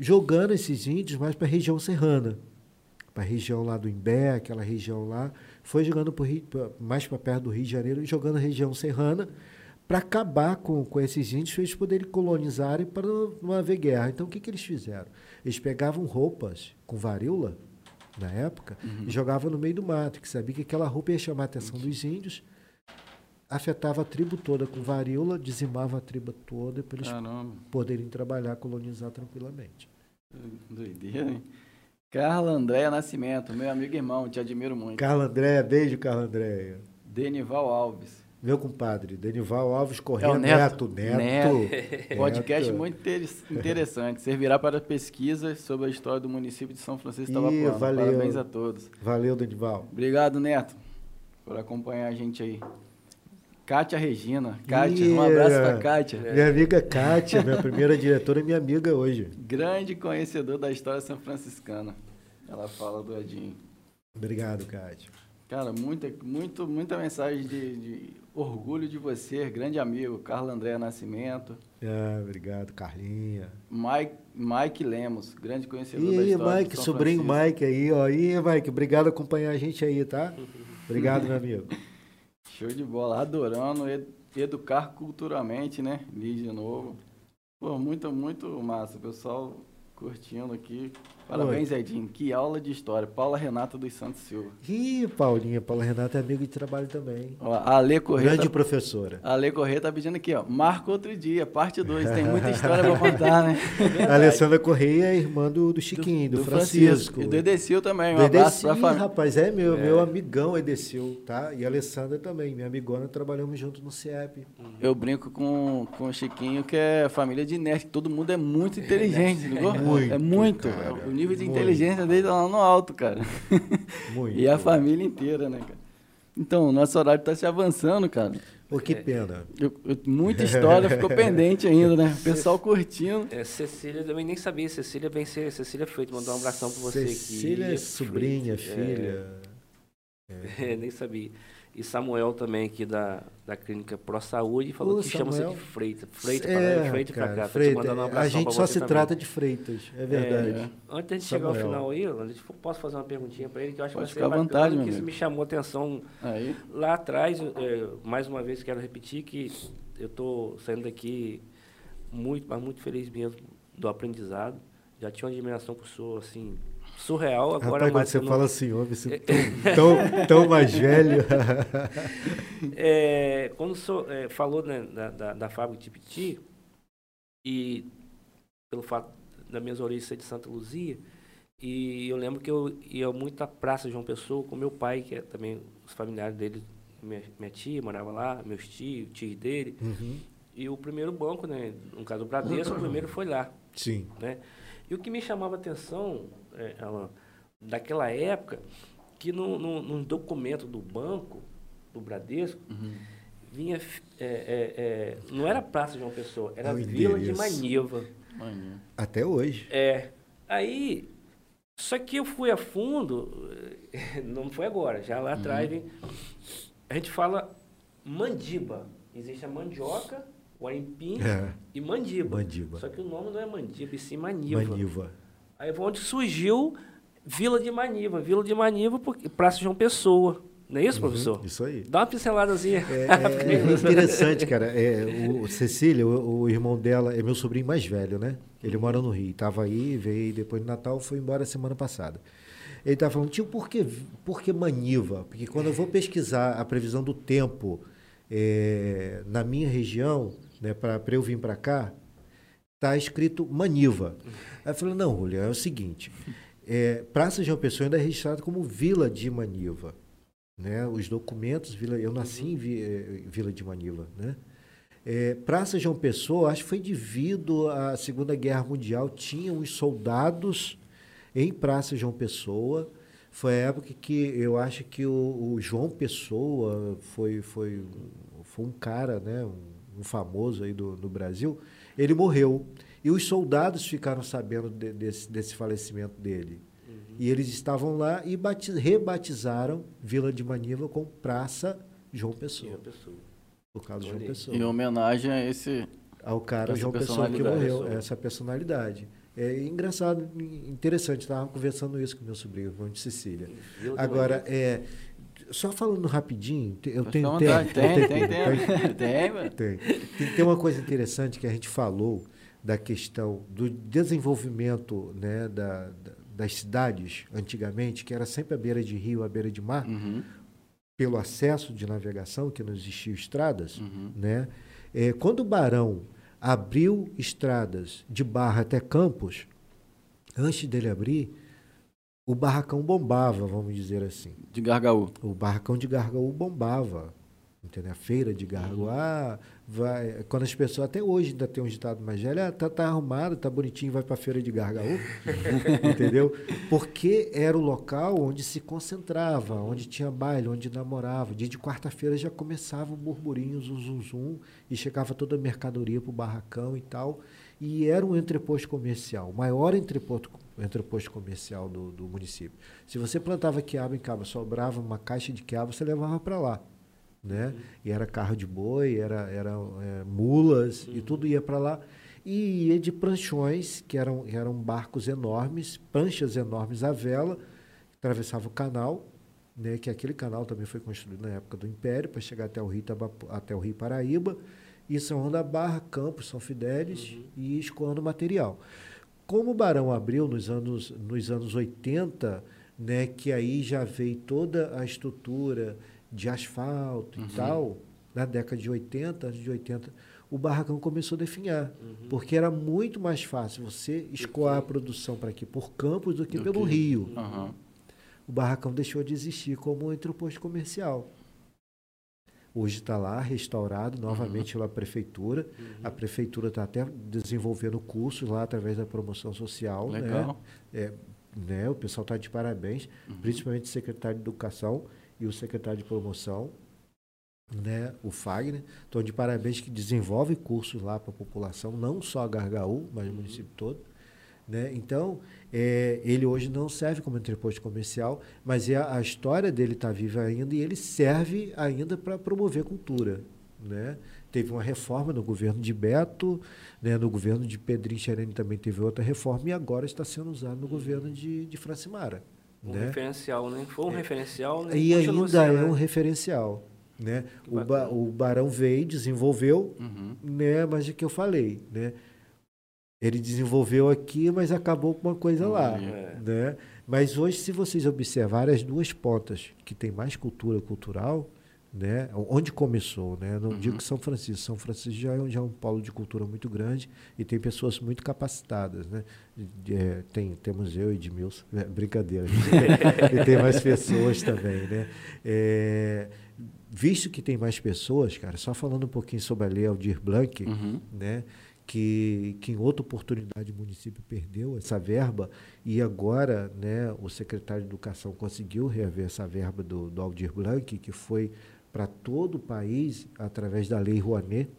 jogando esses índios mais para a região serrana, para a região lá do Imbé, aquela região lá, foi jogando pro Rio- mais para perto do Rio de Janeiro, jogando a região serrana, para acabar com, com esses índios, para eles poderem colonizar e para não, haver guerra. Então, o que, que eles fizeram? Eles pegavam roupas com varíola, na época, e jogavam no meio do mato, que sabia que aquela roupa ia chamar a atenção dos índios, afetava a tribo toda com varíola, dizimava a tribo toda para eles Caramba, poderem trabalhar, colonizar tranquilamente. doideira, hein? Carla Andréa Nascimento, meu amigo e irmão, te admiro muito. Carla Andréia, beijo, Carla Andréia. Denival Alves. Meu compadre, Denival Alves Corrêa É o Neto. Neto. Neto. Podcast Neto. muito interes- interessante. Servirá para pesquisas sobre a história do município de São Francisco de Itabapuana. valeu. Parabéns a todos. Valeu, Denival. Obrigado, Neto, por acompanhar a gente aí. Kátia Regina. Kátia, um Ih, abraço é. para Kátia. Minha amiga Kátia, minha primeira diretora, é minha amiga hoje. Grande conhecedor da história são franciscana. Ela fala do Edinho. Obrigado, Kátia. Cara, muita, muito, muita mensagem de, de orgulho de você, grande amigo, Carlos André Nascimento, Ah, obrigado, Carlinha. Mike, Mike Lemos, grande conhecedor E da história Mike, sobrinho Francisco. Mike aí, ó. E Mike, obrigado por acompanhar a gente aí, tá? Obrigado, meu amigo. Show de bola, adorando ed- educar culturalmente, né? Li de novo. Pô, muito, muito massa, o pessoal curtindo aqui. Parabéns, Edinho. Que aula de história. Paula Renata dos Santos Silva. Ih, Paulinha, Paula Renata é amiga de trabalho também. Ó, a Ale Corrêa Grande tá, professora. a Ale Corrêa tá pedindo aqui, ó. Marca outro dia, parte 2. Tem muita história pra contar, né? A Alessandra Correia é irmã do, do Chiquinho, do, Francisco. E do Edecil também. Um Do abraço Edecil, pra família. rapaz, é meu, meu amigão Edecil, tá? E a Alessandra também, minha amigona, trabalhamos junto no CIEP. Eu brinco com, com o Chiquinho que é família de nerd. Todo mundo é muito inteligente, ligou? Muito, é muito. Nível de muito. inteligência dele tá lá no alto, cara. Muito. E a família inteira, né, cara? Então, o nosso horário tá se avançando, cara. Pô, que pena. Eu- eu- muita história ficou pendente ainda, né? O pessoal curtindo. É, Cecília, também nem sabia. Cecília vem ser Cecília Feito, mandou um abração pra você Cecília aqui. é sobrinha, Freitas, filha. É, nem sabia. E Samuel também aqui da, da clínica Pro Saúde falou Ô, que chama você de Freitas. Freitas, É, pra Freitas pra cara, cá. Freitas, mandando um a gente só se também. trata de Freitas, é verdade. É. Antes de chegar ao final aí, eu posso fazer uma perguntinha para ele que eu acho Pode que ficar à vai ser vontade, que isso me chamou a atenção Aí. lá atrás. é, mais uma vez quero repetir que eu estou saindo daqui muito, mas muito feliz mesmo do aprendizado. Já tinha uma admiração por senhor, assim, surreal. Agora, Rapaz, quando mais você fala assim, homem, você tão, tão, tão mais velho. É, quando o senhor é, falou né, da, da, da fábrica de Tipiti, e pelo fato das minhas origens ser de Santa Luzia, e eu lembro que eu ia muito à Praça João Pessoa com meu pai, que é também os familiares dele, minha, minha tia morava lá, meus tios, tios dele, Uhum. e o primeiro banco, né, no caso do Bradesco, o primeiro foi lá Sim. né? E o que me chamava a atenção é, Alan, daquela época, que no, no, no documento do banco, do Bradesco, vinha, f- é, é, é, não era Praça João Pessoa, era o Vila de endereço. Maniva. Manhã. Até hoje. É, aí, só que eu fui a fundo, não foi agora, já lá atrás, vem- a gente fala mandiba. Existe a mandioca, o aipim É. e mandiba. Mandiba. Só que o nome não é mandiba, e sim maniva. Maniva. Aí foi onde surgiu Vila de Maniva. Vila de Maniva, porque Praça João Pessoa. Não é isso, professor? Uhum, Isso aí. Dá uma pinceladazinha. É, é- é interessante, cara. É, o Cecília, o, o irmão dela, é meu sobrinho mais velho, né? Ele mora no Rio. Tava aí, veio depois do Natal, foi embora semana passada. Ele tava falando, tio, por que, por que Maniva? Porque quando eu vou pesquisar a previsão do tempo é, na minha região, né, para eu vir para cá, tá escrito Maniva. Aí falei, não, Julio, é o seguinte, é, Praça João Pessoa ainda é registrado como Vila de Maniva. Né? Os documentos, Vila, eu nasci em eh, Vila de Maniva. Né? É, Praça João Pessoa, acho que foi devido à Segunda Guerra Mundial, tinham os soldados em Praça João Pessoa. Foi a época que eu acho que o, o João Pessoa foi, foi, foi um cara, né, um, um famoso aí do, do Brasil. Ele morreu. E os soldados ficaram sabendo de- desse, desse falecimento dele. E eles estavam lá e bati- rebatizaram Vila de Maniva com Praça João Pessoa, João Pessoa. por causa de João. Pessoa Em homenagem a esse. ao cara João Pessoa que morreu, essa personalidade. É engraçado, interessante, estava conversando isso com meu sobrinho, com o de Cecília. Agora, Maniva. é, só falando rapidinho, eu tenho tempo. Tem, tem, tem. Tem, mano. Tem. Tem, tem uma coisa interessante que a gente falou da questão do desenvolvimento né, da, da- das cidades antigamente, que era sempre à beira de rio, à beira de mar, Uhum, pelo acesso de navegação, que não existiam estradas, uhum. né? É, quando o Barão abriu estradas de Barra até Campos, antes dele abrir, o barracão bombava, vamos dizer assim. De Gargaú. O barracão de Gargaú bombava. Entendeu? A feira de Gargaú. Ah, vai. Quando as pessoas, até hoje ainda tem um ditado mais velho, ah, tá, tá arrumado, tá bonitinho, vai para a feira de Gargaú. Entendeu? Porque era o local onde se concentrava, onde tinha baile, onde namorava. Dia de quarta-feira já começava o burburinho, zum, zum, zum, e chegava toda a mercadoria para o barracão e tal. E era um entreposto comercial, o maior entreposto, entreposto comercial do, do município. Se você plantava quiabo em cabo, sobrava uma caixa de quiabo, você levava para lá. Né? E era carro de boi, era, era é, mulas, e tudo ia para lá. E ia de pranchões, que eram, eram barcos enormes, pranchas enormes à vela, atravessava o canal, né? que aquele canal também foi construído na época do Império, para chegar até o Rio, até o Rio Paraíba, e São João da Barra, Campos, São Fidélis, e escoando material. Como o Barão abriu nos anos, nos anos 80, né, que aí já veio toda a estrutura de asfalto e tal, na década de 80, antes de 80, o barracão começou a definhar. Porque era muito mais fácil você escoar a produção para aqui por Campos do que Do pelo que- Rio. Aham. O barracão deixou de existir como entreposto comercial. Hoje está lá, restaurado novamente pela prefeitura. A prefeitura está até desenvolvendo cursos lá através da promoção social. né? Legal. É, né, o pessoal está de parabéns, principalmente o secretário de Educação e o secretário de Promoção. né, o Fagner. Então, de parabéns que desenvolve cursos lá para a população, não só Gargaú, mas o município todo. Né? Então, é, ele hoje não serve como entreposto comercial, mas é, a história dele está viva ainda e ele serve ainda para promover cultura. Né? Teve uma reforma no governo de Beto, né? no governo de Pedrinho Xerene também teve outra reforma e agora está sendo usado no governo de, de Francimara. Um né? referencial, né? Foi um É. referencial, né? E Continua ainda sendo, é né? um referencial. Né? O, ba o Barão veio, desenvolveu, Uhum. né? mas é que eu falei. Né? Ele desenvolveu aqui, mas acabou com uma coisa lá. É. Né? Mas hoje, se vocês observarem as duas pontas que tem mais cultura cultural, né? onde começou, né? não Uhum. digo que São Francisco, São Francisco já é, um- já é um polo de cultura muito grande e tem pessoas muito capacitadas. Né? De- é, tem, temos eu e Edmilson, é, brincadeira, e tem mais pessoas também. Né? É, visto que tem mais pessoas, cara, só falando um pouquinho sobre a Lei Aldir Blanc, Uhum. né? Que, que em outra oportunidade o município perdeu essa verba e agora né, o secretário de Educação conseguiu reaver essa verba do, do Aldir Blanc, que foi para todo o país através da Lei Rouanet,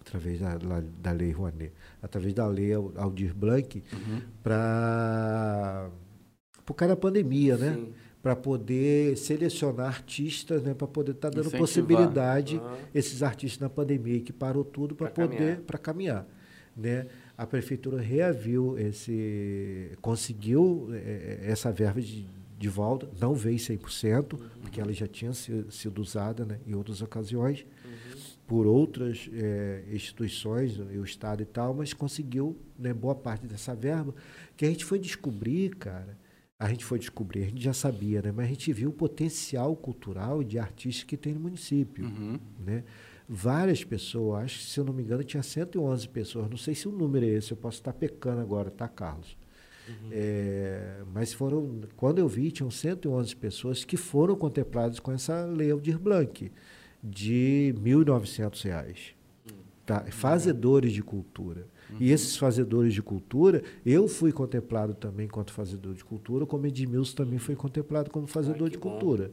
através da, da Lei Rouanet, através da Lei Al- Aldir Blanc, Uhum. para por causa da pandemia, né? Para poder selecionar artistas, né? Para poder estar dando Incentivar. possibilidade Ah. esses artistas na pandemia que parou tudo para poder caminhar. para caminhar, né? A prefeitura reaviu esse conseguiu eh, essa verba de, de volta, não veio 100%, porque ela já tinha si- sido usada, né, em outras ocasiões por outras eh, instituições, o estado e tal, mas conseguiu né, boa parte dessa verba que a gente foi descobrir, cara. A gente foi descobrir, a gente já sabia, né? Mas a gente viu o potencial cultural de artistas que tem no município Uhum. né? Várias pessoas, acho que se eu não me engano tinha 111 pessoas, não sei se o número é esse, eu posso estar pecando agora, tá, Carlos? É, mas foram, quando eu vi, tinham 111 pessoas que foram contempladas com essa lei Aldir Blanc, de 1.900 reais. Tá? Fazedores de cultura. E esses fazedores de cultura, eu fui contemplado também enquanto fazedor de cultura, como Edmilson também foi contemplado como fazedor que de bom. cultura.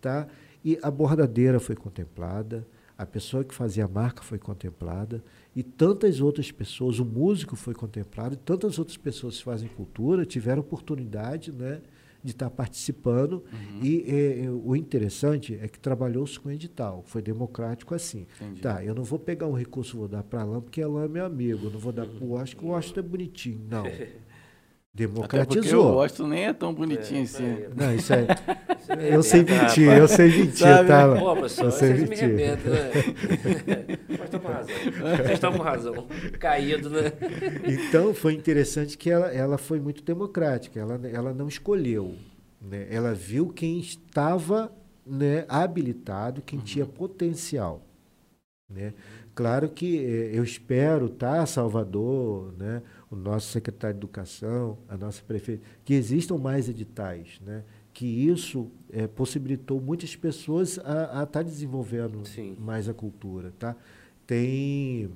Tá? E a bordadeira foi contemplada, a pessoa que fazia a marca foi contemplada, e tantas outras pessoas, o músico foi contemplado, e tantas outras pessoas que fazem cultura tiveram oportunidade né, de estar participando. E eh, eh, o interessante é que trabalhou-se com edital, foi democrático assim. Entendi. Tá, eu não vou pegar um recurso vou dar para a Alain, porque a Alain é meu amigo, eu não vou dar para o Washington, porque o Washington é bonitinho. Não. Até porque o Democratizou. Washington nem é tão bonitinho É, assim. é. Não, isso é. Isso é Eu sei mentir, rapaz. eu sei mentir, Sabe, tá? né? Pô, professor, Eu sei vocês me mentir. arrebentam, né? Mas estão com razão. Vocês estão com razão. Caído, né? Então foi interessante que ela, ela foi muito democrática. Ela, ela não escolheu. Né? Ela viu quem estava né, habilitado, quem tinha potencial. Né? Claro que eh, eu espero, tá, Salvador, né, o nosso secretário de Educação, a nossa prefeita, que existam mais editais, né? que isso eh, possibilitou muitas pessoas a estar desenvolvendo Sim. mais a cultura. Tá? Tem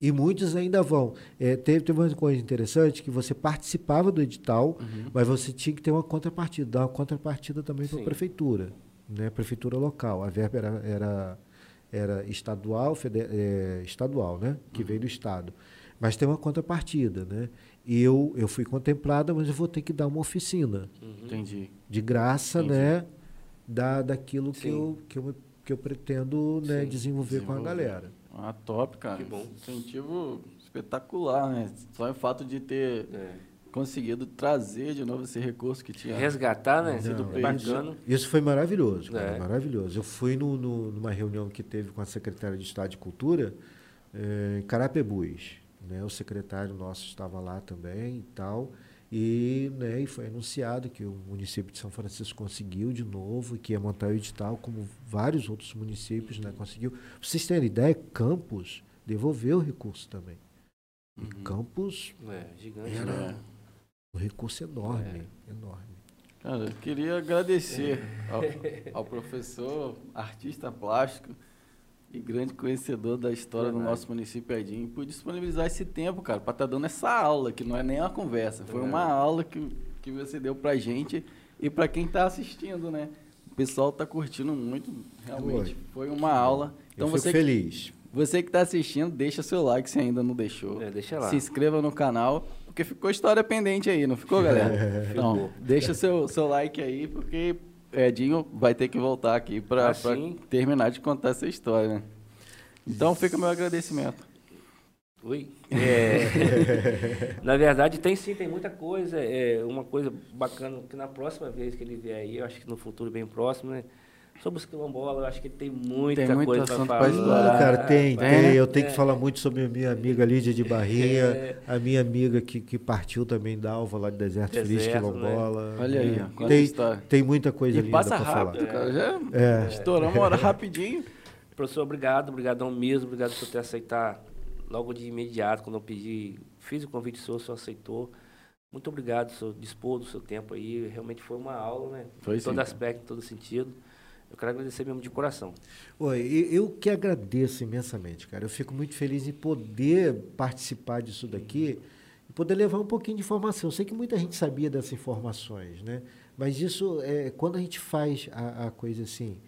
e muitos ainda vão. É, teve, teve uma coisa interessante que você participava do edital, Uhum. mas você tinha que ter uma contrapartida, dar uma contrapartida também para a prefeitura, né? Prefeitura local. A verba era, era, era estadual, é, estadual, né? Que veio do estado. Mas tem uma contrapartida, né? E eu, eu fui contemplada, mas eu vou ter que dar uma oficina Entendi. de graça, Entendi. né? Da, daquilo que Sim. eu, que, eu, que eu pretendo né, Sim, desenvolver, com a galera. Ah, top, cara. Que bom. Incentivo espetacular, né? Só o fato de ter É. conseguido trazer de novo esse recurso que tinha Resgatar, né? Não, Sido. Isso foi maravilhoso, cara, É. maravilhoso. Eu fui no, no- numa reunião que teve com a secretária de Estado de Cultura eh, em Carapebus. Né? O secretário nosso estava lá também e tal. E, né, e foi anunciado que o município de São Francisco conseguiu de novo e que ia montar o edital, como vários outros municípios né, conseguiu. Pra vocês terem ideia, Campos devolveu o recurso também. E Uhum. Campos, É, gigante. Era- né? o recurso enorme, É. enorme. Cara, eu queria agradecer ao, ao professor, artista plástico e grande conhecedor da história do Verdade. nosso município Edinho por disponibilizar esse tempo, cara, para estar dando essa aula, que não é nem uma conversa, foi uma aula que, que você deu pra gente e para quem tá assistindo, né? pessoal tá curtindo muito, realmente. Foi uma aula. Então eu você fico feliz. Você que está assistindo, deixa seu like se ainda não deixou. É, deixa lá. Se inscreva no canal, porque ficou história pendente aí, não ficou, galera? Então, deixa seu, seu like aí, porque Edinho vai ter que voltar aqui para Assim? terminar de contar essa história, né? Então fica meu agradecimento. Oi. É, na verdade, tem sim, tem muita coisa. É, uma coisa bacana que na próxima vez que ele vier aí, eu acho que no futuro bem próximo, né? Sobre os quilombolas, eu acho que ele tem muita Tem muito coisa para falar. Ah, cara, tem, tem. Eu tenho É. que falar muito sobre a minha amiga Lídia de Barrinha, É. a minha amiga que, que partiu também da Alva, lá de Deserto, Feliz Deserto, Quilombola. Olha aí, É. Tem, tem muita coisa E linda passa pra falar. rápido, cara. Já É. estouramos uma hora rapidinho. Professor, obrigado, obrigadão mesmo, obrigado por ter aceitado logo de imediato, quando eu pedi, fiz o convite seu, o senhor aceitou. Muito obrigado, senhor dispor do seu tempo aí, realmente foi uma aula, né? Foi em sim, todo cara. aspecto, em todo sentido. Eu quero agradecer mesmo de coração. Oi, eu que agradeço imensamente, cara. Eu fico muito feliz em poder participar disso daqui e poder levar um pouquinho de informação. Eu sei que muita gente sabia dessas informações, né? Mas isso, é, quando a gente faz a, a coisa assim,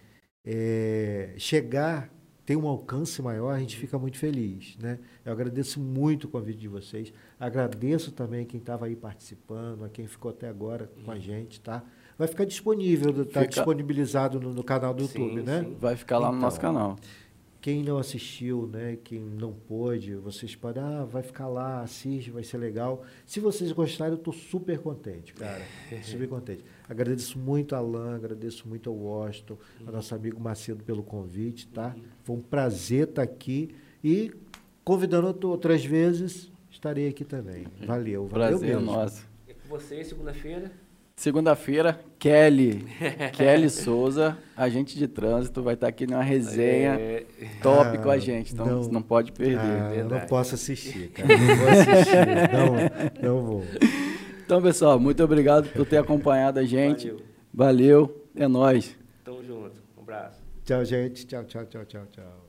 é, chegar, ter um alcance maior, a gente fica muito feliz, né? Eu agradeço muito o convite de vocês. Agradeço também quem estava aí participando, a quem ficou até agora com a gente, tá? Vai ficar disponível, está Fica- disponibilizado no, no canal do Sim, YouTube, né? sim. Vai ficar lá no Então. nosso canal. Quem não assistiu, né, quem não pôde, vocês podem, ah, vai ficar lá, assiste, vai ser legal. Se vocês gostarem, eu estou super contente, cara. super contente. Agradeço muito a Alan, agradeço muito ao Washington, ao nosso amigo Macedo pelo convite, tá? Foi um prazer estar aqui e convidando out- outras vezes, estarei aqui também. Valeu, valeu Prazer é mesmo. nosso. E com você, segunda-feira? Segunda-feira, Kelly. Kelly Souza, agente de trânsito, vai estar aqui numa resenha É, top Ah, com a gente. Então não- você não pode perder. Ah, eu não posso assistir, cara. Não vou assistir. não, não vou. Então, pessoal, muito obrigado por ter acompanhado a gente. Valeu. Valeu, é nóis. Tamo junto. Um abraço. Tchau, gente. Tchau, tchau, tchau, tchau, tchau.